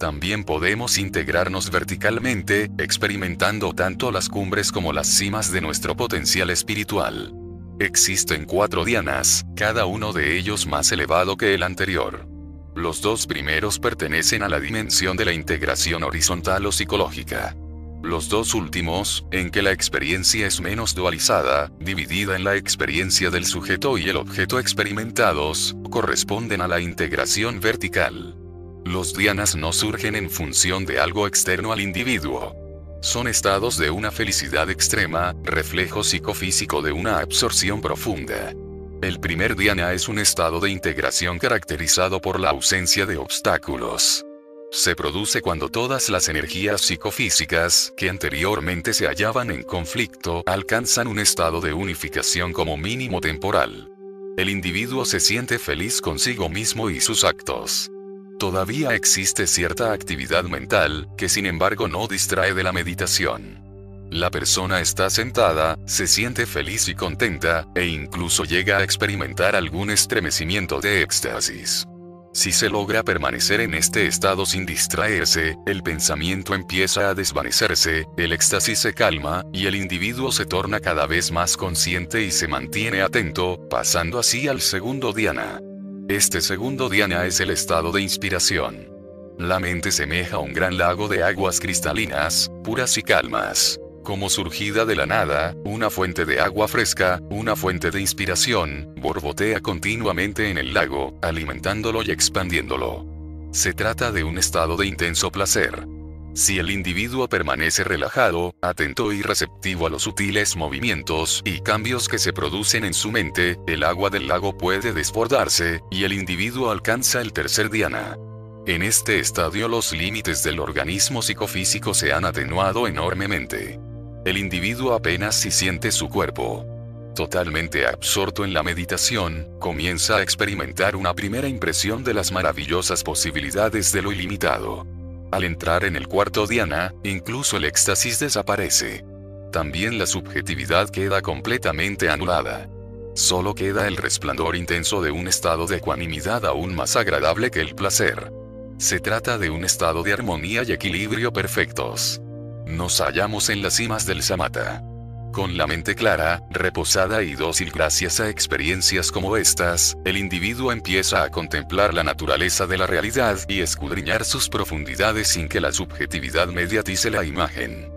También podemos integrarnos verticalmente, experimentando tanto las cumbres como las cimas de nuestro potencial espiritual. Existen cuatro dianas, cada uno de ellos más elevado que el anterior. Los dos primeros pertenecen a la dimensión de la integración horizontal o psicológica. Los dos últimos, en que la experiencia es menos dualizada, dividida en la experiencia del sujeto y el objeto experimentados, corresponden a la integración vertical. Los dianas no surgen en función de algo externo al individuo. Son estados de una felicidad extrema, reflejo psicofísico de una absorción profunda. El primer dhyana es un estado de integración caracterizado por la ausencia de obstáculos. Se produce cuando todas las energías psicofísicas, que anteriormente se hallaban en conflicto, alcanzan un estado de unificación como mínimo temporal. El individuo se siente feliz consigo mismo y sus actos. Todavía existe cierta actividad mental, que sin embargo no distrae de la meditación. La persona está sentada, se siente feliz y contenta, e incluso llega a experimentar algún estremecimiento de éxtasis. Si se logra permanecer en este estado sin distraerse, el pensamiento empieza a desvanecerse, el éxtasis se calma, y el individuo se torna cada vez más consciente y se mantiene atento, pasando así al segundo dhyana. Este segundo dhyana es el estado de inspiración. La mente semeja a un gran lago de aguas cristalinas, puras y calmas como surgida de la nada, una fuente de agua fresca, una fuente de inspiración, borbotea continuamente en el lago, alimentándolo y expandiéndolo. Se trata de un estado de intenso placer. Si el individuo permanece relajado, atento y receptivo a los sutiles movimientos y cambios que se producen en su mente, el agua del lago puede desbordarse, y el individuo alcanza el tercer diana. En este estadio los límites del organismo psicofísico se han atenuado enormemente. El individuo apenas si siente su cuerpo. Totalmente absorto en la meditación, comienza a experimentar una primera impresión de las maravillosas posibilidades de lo ilimitado. Al entrar en el cuarto diana, incluso el éxtasis desaparece. También la subjetividad queda completamente anulada. Solo queda el resplandor intenso de un estado de ecuanimidad aún más agradable que el placer. Se trata de un estado de armonía y equilibrio perfectos. Nos hallamos en las cimas del Samata. Con la mente clara, reposada y dócil gracias a experiencias como estas, el individuo empieza a contemplar la naturaleza de la realidad y escudriñar sus profundidades sin que la subjetividad mediatice la imagen.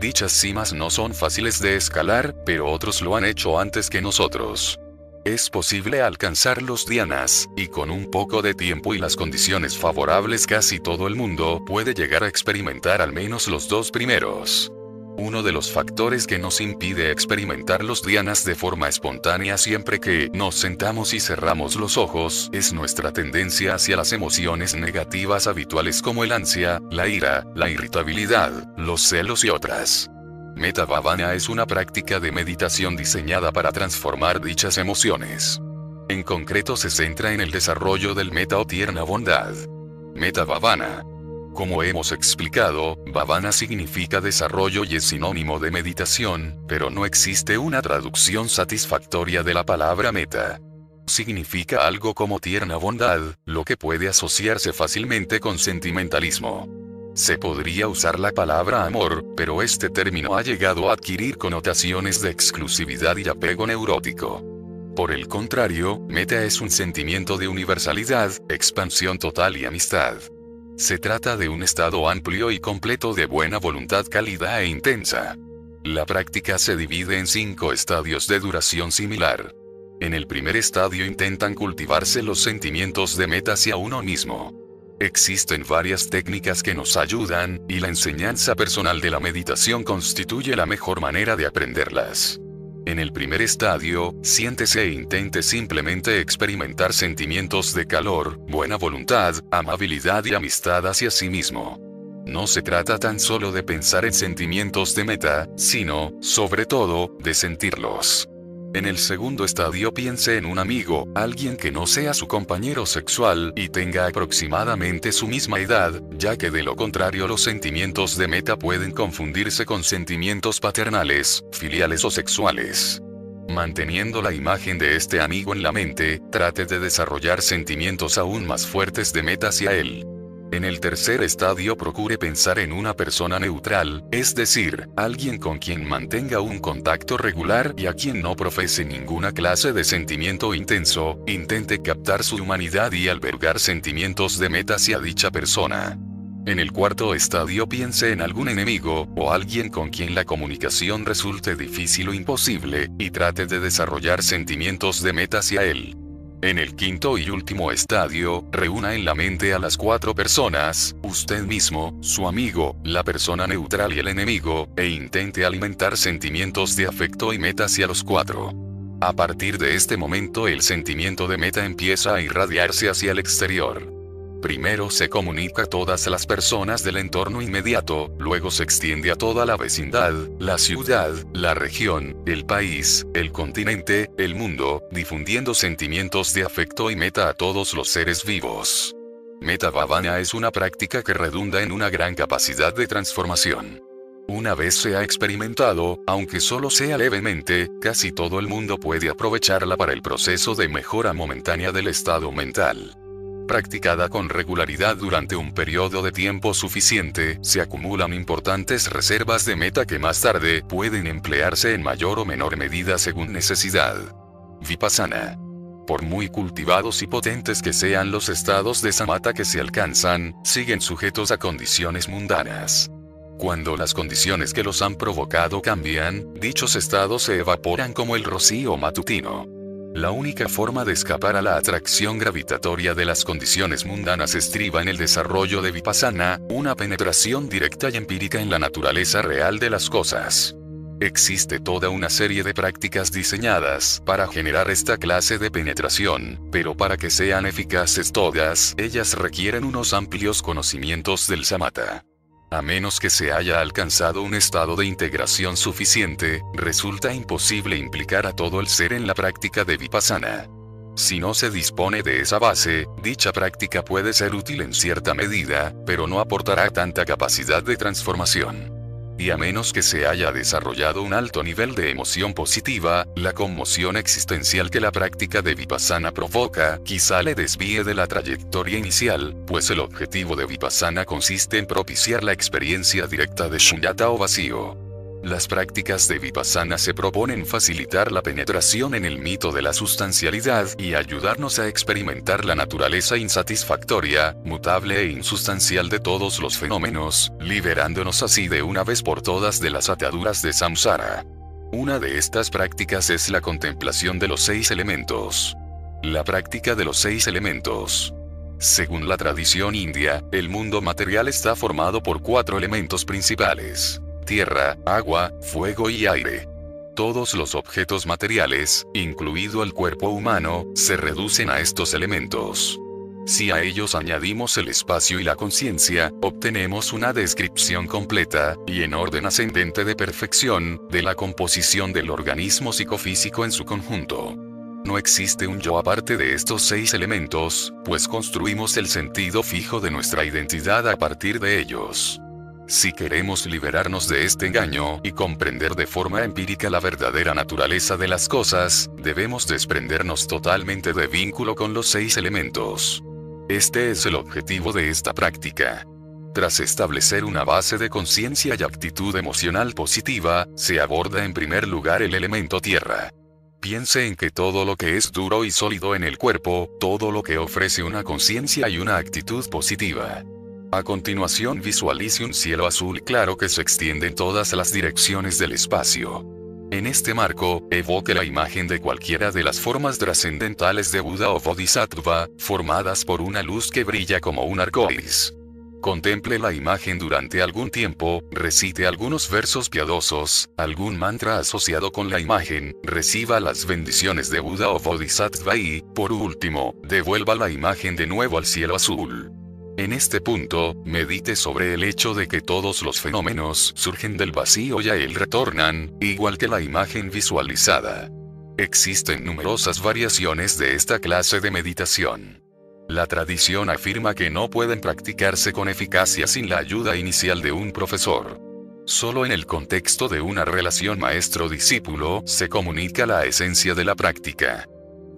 Dichas cimas no son fáciles de escalar, pero otros lo han hecho antes que nosotros. Es posible alcanzar los dianas, y con un poco de tiempo y las condiciones favorables casi todo el mundo puede llegar a experimentar al menos los dos primeros. Uno de los factores que nos impide experimentar los dianas de forma espontánea siempre que nos sentamos y cerramos los ojos es nuestra tendencia hacia las emociones negativas habituales como el ansia, la ira, la irritabilidad, los celos y otras. Meta Bhavana es una práctica de meditación diseñada para transformar dichas emociones. En concreto se centra en el desarrollo del meta o tierna bondad. Meta Bhavana. Como hemos explicado, Bhavana significa desarrollo y es sinónimo de meditación, pero no existe una traducción satisfactoria de la palabra meta. Significa algo como tierna bondad, lo que puede asociarse fácilmente con sentimentalismo. Se podría usar la palabra amor, pero este término ha llegado a adquirir connotaciones de exclusividad y apego neurótico. Por el contrario, meta es un sentimiento de universalidad, expansión total y amistad. Se trata de un estado amplio y completo de buena voluntad cálida e intensa. La práctica se divide en cinco estadios de duración similar. En el primer estadio intentan cultivarse los sentimientos de meta hacia uno mismo. Existen varias técnicas que nos ayudan, y la enseñanza personal de la meditación constituye la mejor manera de aprenderlas. En el primer estadio, siéntese e intente simplemente experimentar sentimientos de calor, buena voluntad, amabilidad y amistad hacia sí mismo. No se trata tan solo de pensar en sentimientos de meta, sino, sobre todo, de sentirlos. En el segundo estadio piense en un amigo, alguien que no sea su compañero sexual y tenga aproximadamente su misma edad, ya que de lo contrario los sentimientos de meta pueden confundirse con sentimientos paternales, filiales o sexuales. Manteniendo la imagen de este amigo en la mente, trate de desarrollar sentimientos aún más fuertes de meta hacia él. En el tercer estadio procure pensar en una persona neutral, es decir, alguien con quien mantenga un contacto regular y a quien no profese ninguna clase de sentimiento intenso, intente captar su humanidad y albergar sentimientos de meta hacia dicha persona. En el cuarto estadio piense en algún enemigo, o alguien con quien la comunicación resulte difícil o imposible, y trate de desarrollar sentimientos de meta hacia él. En el quinto y último estadio, reúna en la mente a las cuatro personas, usted mismo, su amigo, la persona neutral y el enemigo, e intente alimentar sentimientos de afecto y meta hacia los cuatro. A partir de este momento el sentimiento de meta empieza a irradiarse hacia el exterior. Primero se comunica a todas las personas del entorno inmediato, luego se extiende a toda la vecindad, la ciudad, la región, el país, el continente, el mundo, difundiendo sentimientos de afecto y meta a todos los seres vivos. Meta Bhavana es una práctica que redunda en una gran capacidad de transformación. Una vez se ha experimentado, aunque solo sea levemente, casi todo el mundo puede aprovecharla para el proceso de mejora momentánea del estado mental practicada con regularidad durante un periodo de tiempo suficiente, se acumulan importantes reservas de meta que más tarde pueden emplearse en mayor o menor medida según necesidad. Vipassana. Por muy cultivados y potentes que sean los estados de samatha que se alcanzan, siguen sujetos a condiciones mundanas. Cuando las condiciones que los han provocado cambian, dichos estados se evaporan como el rocío matutino. La única forma de escapar a la atracción gravitatoria de las condiciones mundanas estriba en el desarrollo de Vipassana, una penetración directa y empírica en la naturaleza real de las cosas. Existe toda una serie de prácticas diseñadas para generar esta clase de penetración, pero para que sean eficaces todas, ellas requieren unos amplios conocimientos del samatha. A menos que se haya alcanzado un estado de integración suficiente, resulta imposible implicar a todo el ser en la práctica de vipassana. Si no se dispone de esa base, dicha práctica puede ser útil en cierta medida, pero no aportará tanta capacidad de transformación y a menos que se haya desarrollado un alto nivel de emoción positiva, la conmoción existencial que la práctica de Vipassana provoca, quizá le desvíe de la trayectoria inicial, pues el objetivo de Vipassana consiste en propiciar la experiencia directa de Shunyata o vacío. Las prácticas de Vipassana se proponen facilitar la penetración en el mito de la sustancialidad y ayudarnos a experimentar la naturaleza insatisfactoria, mutable e insustancial de todos los fenómenos, liberándonos así de una vez por todas de las ataduras de samsara. Una de estas prácticas es la contemplación de los seis elementos. La práctica de los seis elementos. Según la tradición india, el mundo material está formado por cuatro elementos principales tierra, agua, fuego y aire. Todos los objetos materiales, incluido el cuerpo humano, se reducen a estos elementos. Si a ellos añadimos el espacio y la conciencia, obtenemos una descripción completa, y en orden ascendente de perfección, de la composición del organismo psicofísico en su conjunto. No existe un yo aparte de estos seis elementos, pues construimos el sentido fijo de nuestra identidad a partir de ellos. Si queremos liberarnos de este engaño y comprender de forma empírica la verdadera naturaleza de las cosas, debemos desprendernos totalmente de vínculo con los seis elementos. Este es el objetivo de esta práctica. Tras establecer una base de conciencia y actitud emocional positiva, se aborda en primer lugar el elemento tierra. Piense en que todo lo que es duro y sólido en el cuerpo, todo lo que ofrece una conciencia y una actitud positiva. A continuación visualice un cielo azul claro que se extiende en todas las direcciones del espacio. En este marco, evoque la imagen de cualquiera de las formas trascendentales de Buda o Bodhisattva, formadas por una luz que brilla como un arcoíris. Contemple la imagen durante algún tiempo, recite algunos versos piadosos, algún mantra asociado con la imagen, reciba las bendiciones de Buda o Bodhisattva y, por último, devuelva la imagen de nuevo al cielo azul. En este punto, medite sobre el hecho de que todos los fenómenos surgen del vacío y a él retornan, igual que la imagen visualizada. Existen numerosas variaciones de esta clase de meditación. La tradición afirma que no pueden practicarse con eficacia sin la ayuda inicial de un profesor. Solo en el contexto de una relación maestro-discípulo se comunica la esencia de la práctica.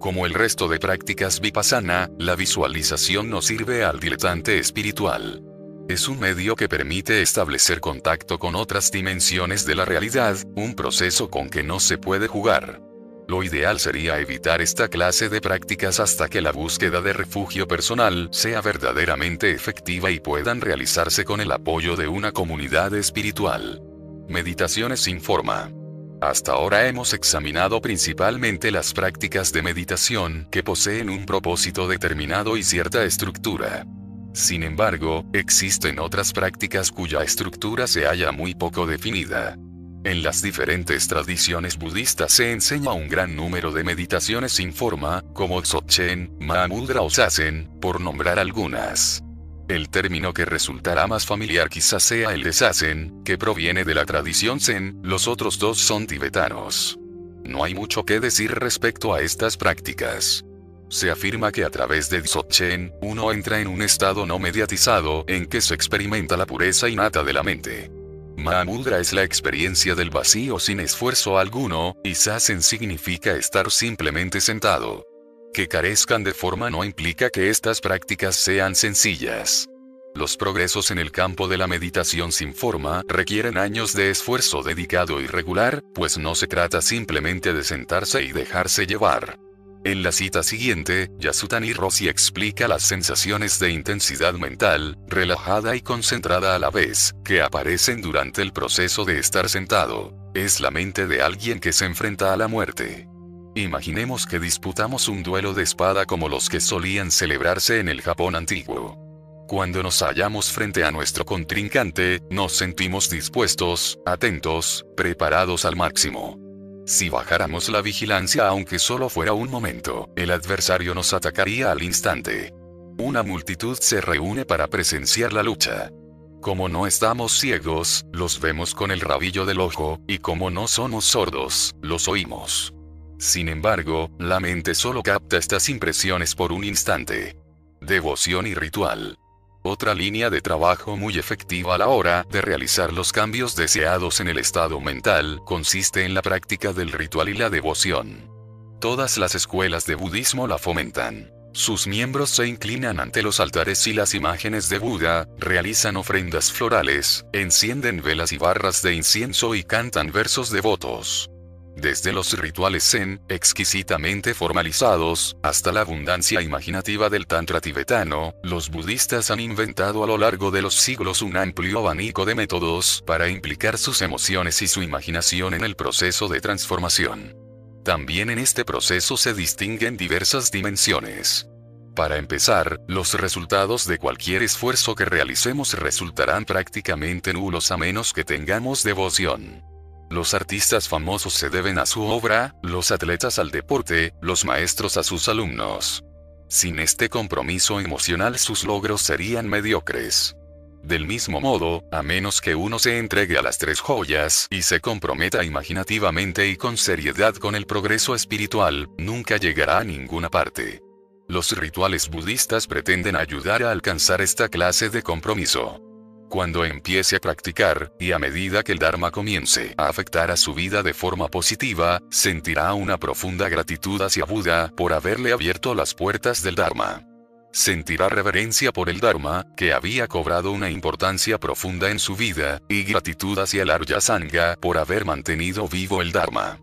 Como el resto de prácticas vipassana, la visualización no sirve al diletante espiritual. Es un medio que permite establecer contacto con otras dimensiones de la realidad, un proceso con que no se puede jugar. Lo ideal sería evitar esta clase de prácticas hasta que la búsqueda de refugio personal sea verdaderamente efectiva y puedan realizarse con el apoyo de una comunidad espiritual. Meditaciones sin forma. Hasta ahora hemos examinado principalmente las prácticas de meditación que poseen un propósito determinado y cierta estructura. Sin embargo, existen otras prácticas cuya estructura se halla muy poco definida. En las diferentes tradiciones budistas se enseña un gran número de meditaciones sin forma, como Dzogchen, Mahamudra o Zazen, por nombrar algunas. El término que resultará más familiar quizás sea el de Zazen, que proviene de la tradición Zen, los otros dos son tibetanos. No hay mucho que decir respecto a estas prácticas. Se afirma que a través de Dzogchen, uno entra en un estado no mediatizado, en que se experimenta la pureza innata de la mente. Mahamudra es la experiencia del vacío sin esfuerzo alguno, y Sasen significa estar simplemente sentado. Que carezcan de forma no implica que estas prácticas sean sencillas. Los progresos en el campo de la meditación sin forma requieren años de esfuerzo dedicado y regular, pues no se trata simplemente de sentarse y dejarse llevar. En la cita siguiente, Yasutani Rossi explica las sensaciones de intensidad mental, relajada y concentrada a la vez, que aparecen durante el proceso de estar sentado. Es la mente de alguien que se enfrenta a la muerte. Imaginemos que disputamos un duelo de espada como los que solían celebrarse en el Japón antiguo. Cuando nos hallamos frente a nuestro contrincante, nos sentimos dispuestos, atentos, preparados al máximo. Si bajáramos la vigilancia aunque solo fuera un momento, el adversario nos atacaría al instante. Una multitud se reúne para presenciar la lucha. Como no estamos ciegos, los vemos con el rabillo del ojo, y como no somos sordos, los oímos. Sin embargo, la mente solo capta estas impresiones por un instante. Devoción y ritual. Otra línea de trabajo muy efectiva a la hora de realizar los cambios deseados en el estado mental consiste en la práctica del ritual y la devoción. Todas las escuelas de budismo la fomentan. Sus miembros se inclinan ante los altares y las imágenes de Buda, realizan ofrendas florales, encienden velas y barras de incienso y cantan versos devotos. Desde los rituales zen, exquisitamente formalizados, hasta la abundancia imaginativa del Tantra tibetano, los budistas han inventado a lo largo de los siglos un amplio abanico de métodos para implicar sus emociones y su imaginación en el proceso de transformación. También en este proceso se distinguen diversas dimensiones. Para empezar, los resultados de cualquier esfuerzo que realicemos resultarán prácticamente nulos a menos que tengamos devoción. Los artistas famosos se deben a su obra, los atletas al deporte, los maestros a sus alumnos. Sin este compromiso emocional sus logros serían mediocres. Del mismo modo, a menos que uno se entregue a las tres joyas y se comprometa imaginativamente y con seriedad con el progreso espiritual, nunca llegará a ninguna parte. Los rituales budistas pretenden ayudar a alcanzar esta clase de compromiso. Cuando empiece a practicar, y a medida que el Dharma comience a afectar a su vida de forma positiva, sentirá una profunda gratitud hacia Buda por haberle abierto las puertas del Dharma. Sentirá reverencia por el Dharma, que había cobrado una importancia profunda en su vida, y gratitud hacia el Arya Sangha por haber mantenido vivo el Dharma.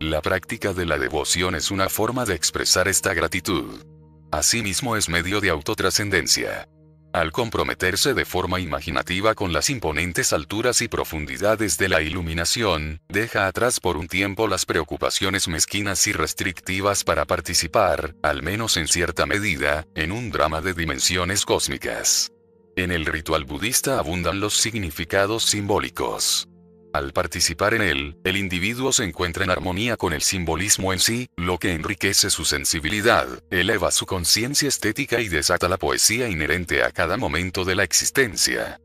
La práctica de la devoción es una forma de expresar esta gratitud. Asimismo es medio de autotrascendencia. Al comprometerse de forma imaginativa con las imponentes alturas y profundidades de la iluminación, deja atrás por un tiempo las preocupaciones mezquinas y restrictivas para participar, al menos en cierta medida, en un drama de dimensiones cósmicas. En el ritual budista abundan los significados simbólicos. Al participar en él, el individuo se encuentra en armonía con el simbolismo en sí, lo que enriquece su sensibilidad, eleva su conciencia estética y desata la poesía inherente a cada momento de la existencia.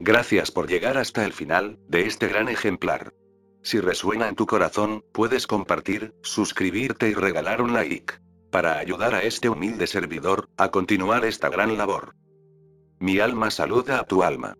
Gracias por llegar hasta el final de este gran ejemplar. Si resuena en tu corazón, puedes compartir, suscribirte y regalar un like. Para ayudar a este humilde servidor, a continuar esta gran labor. Mi alma saluda a tu alma.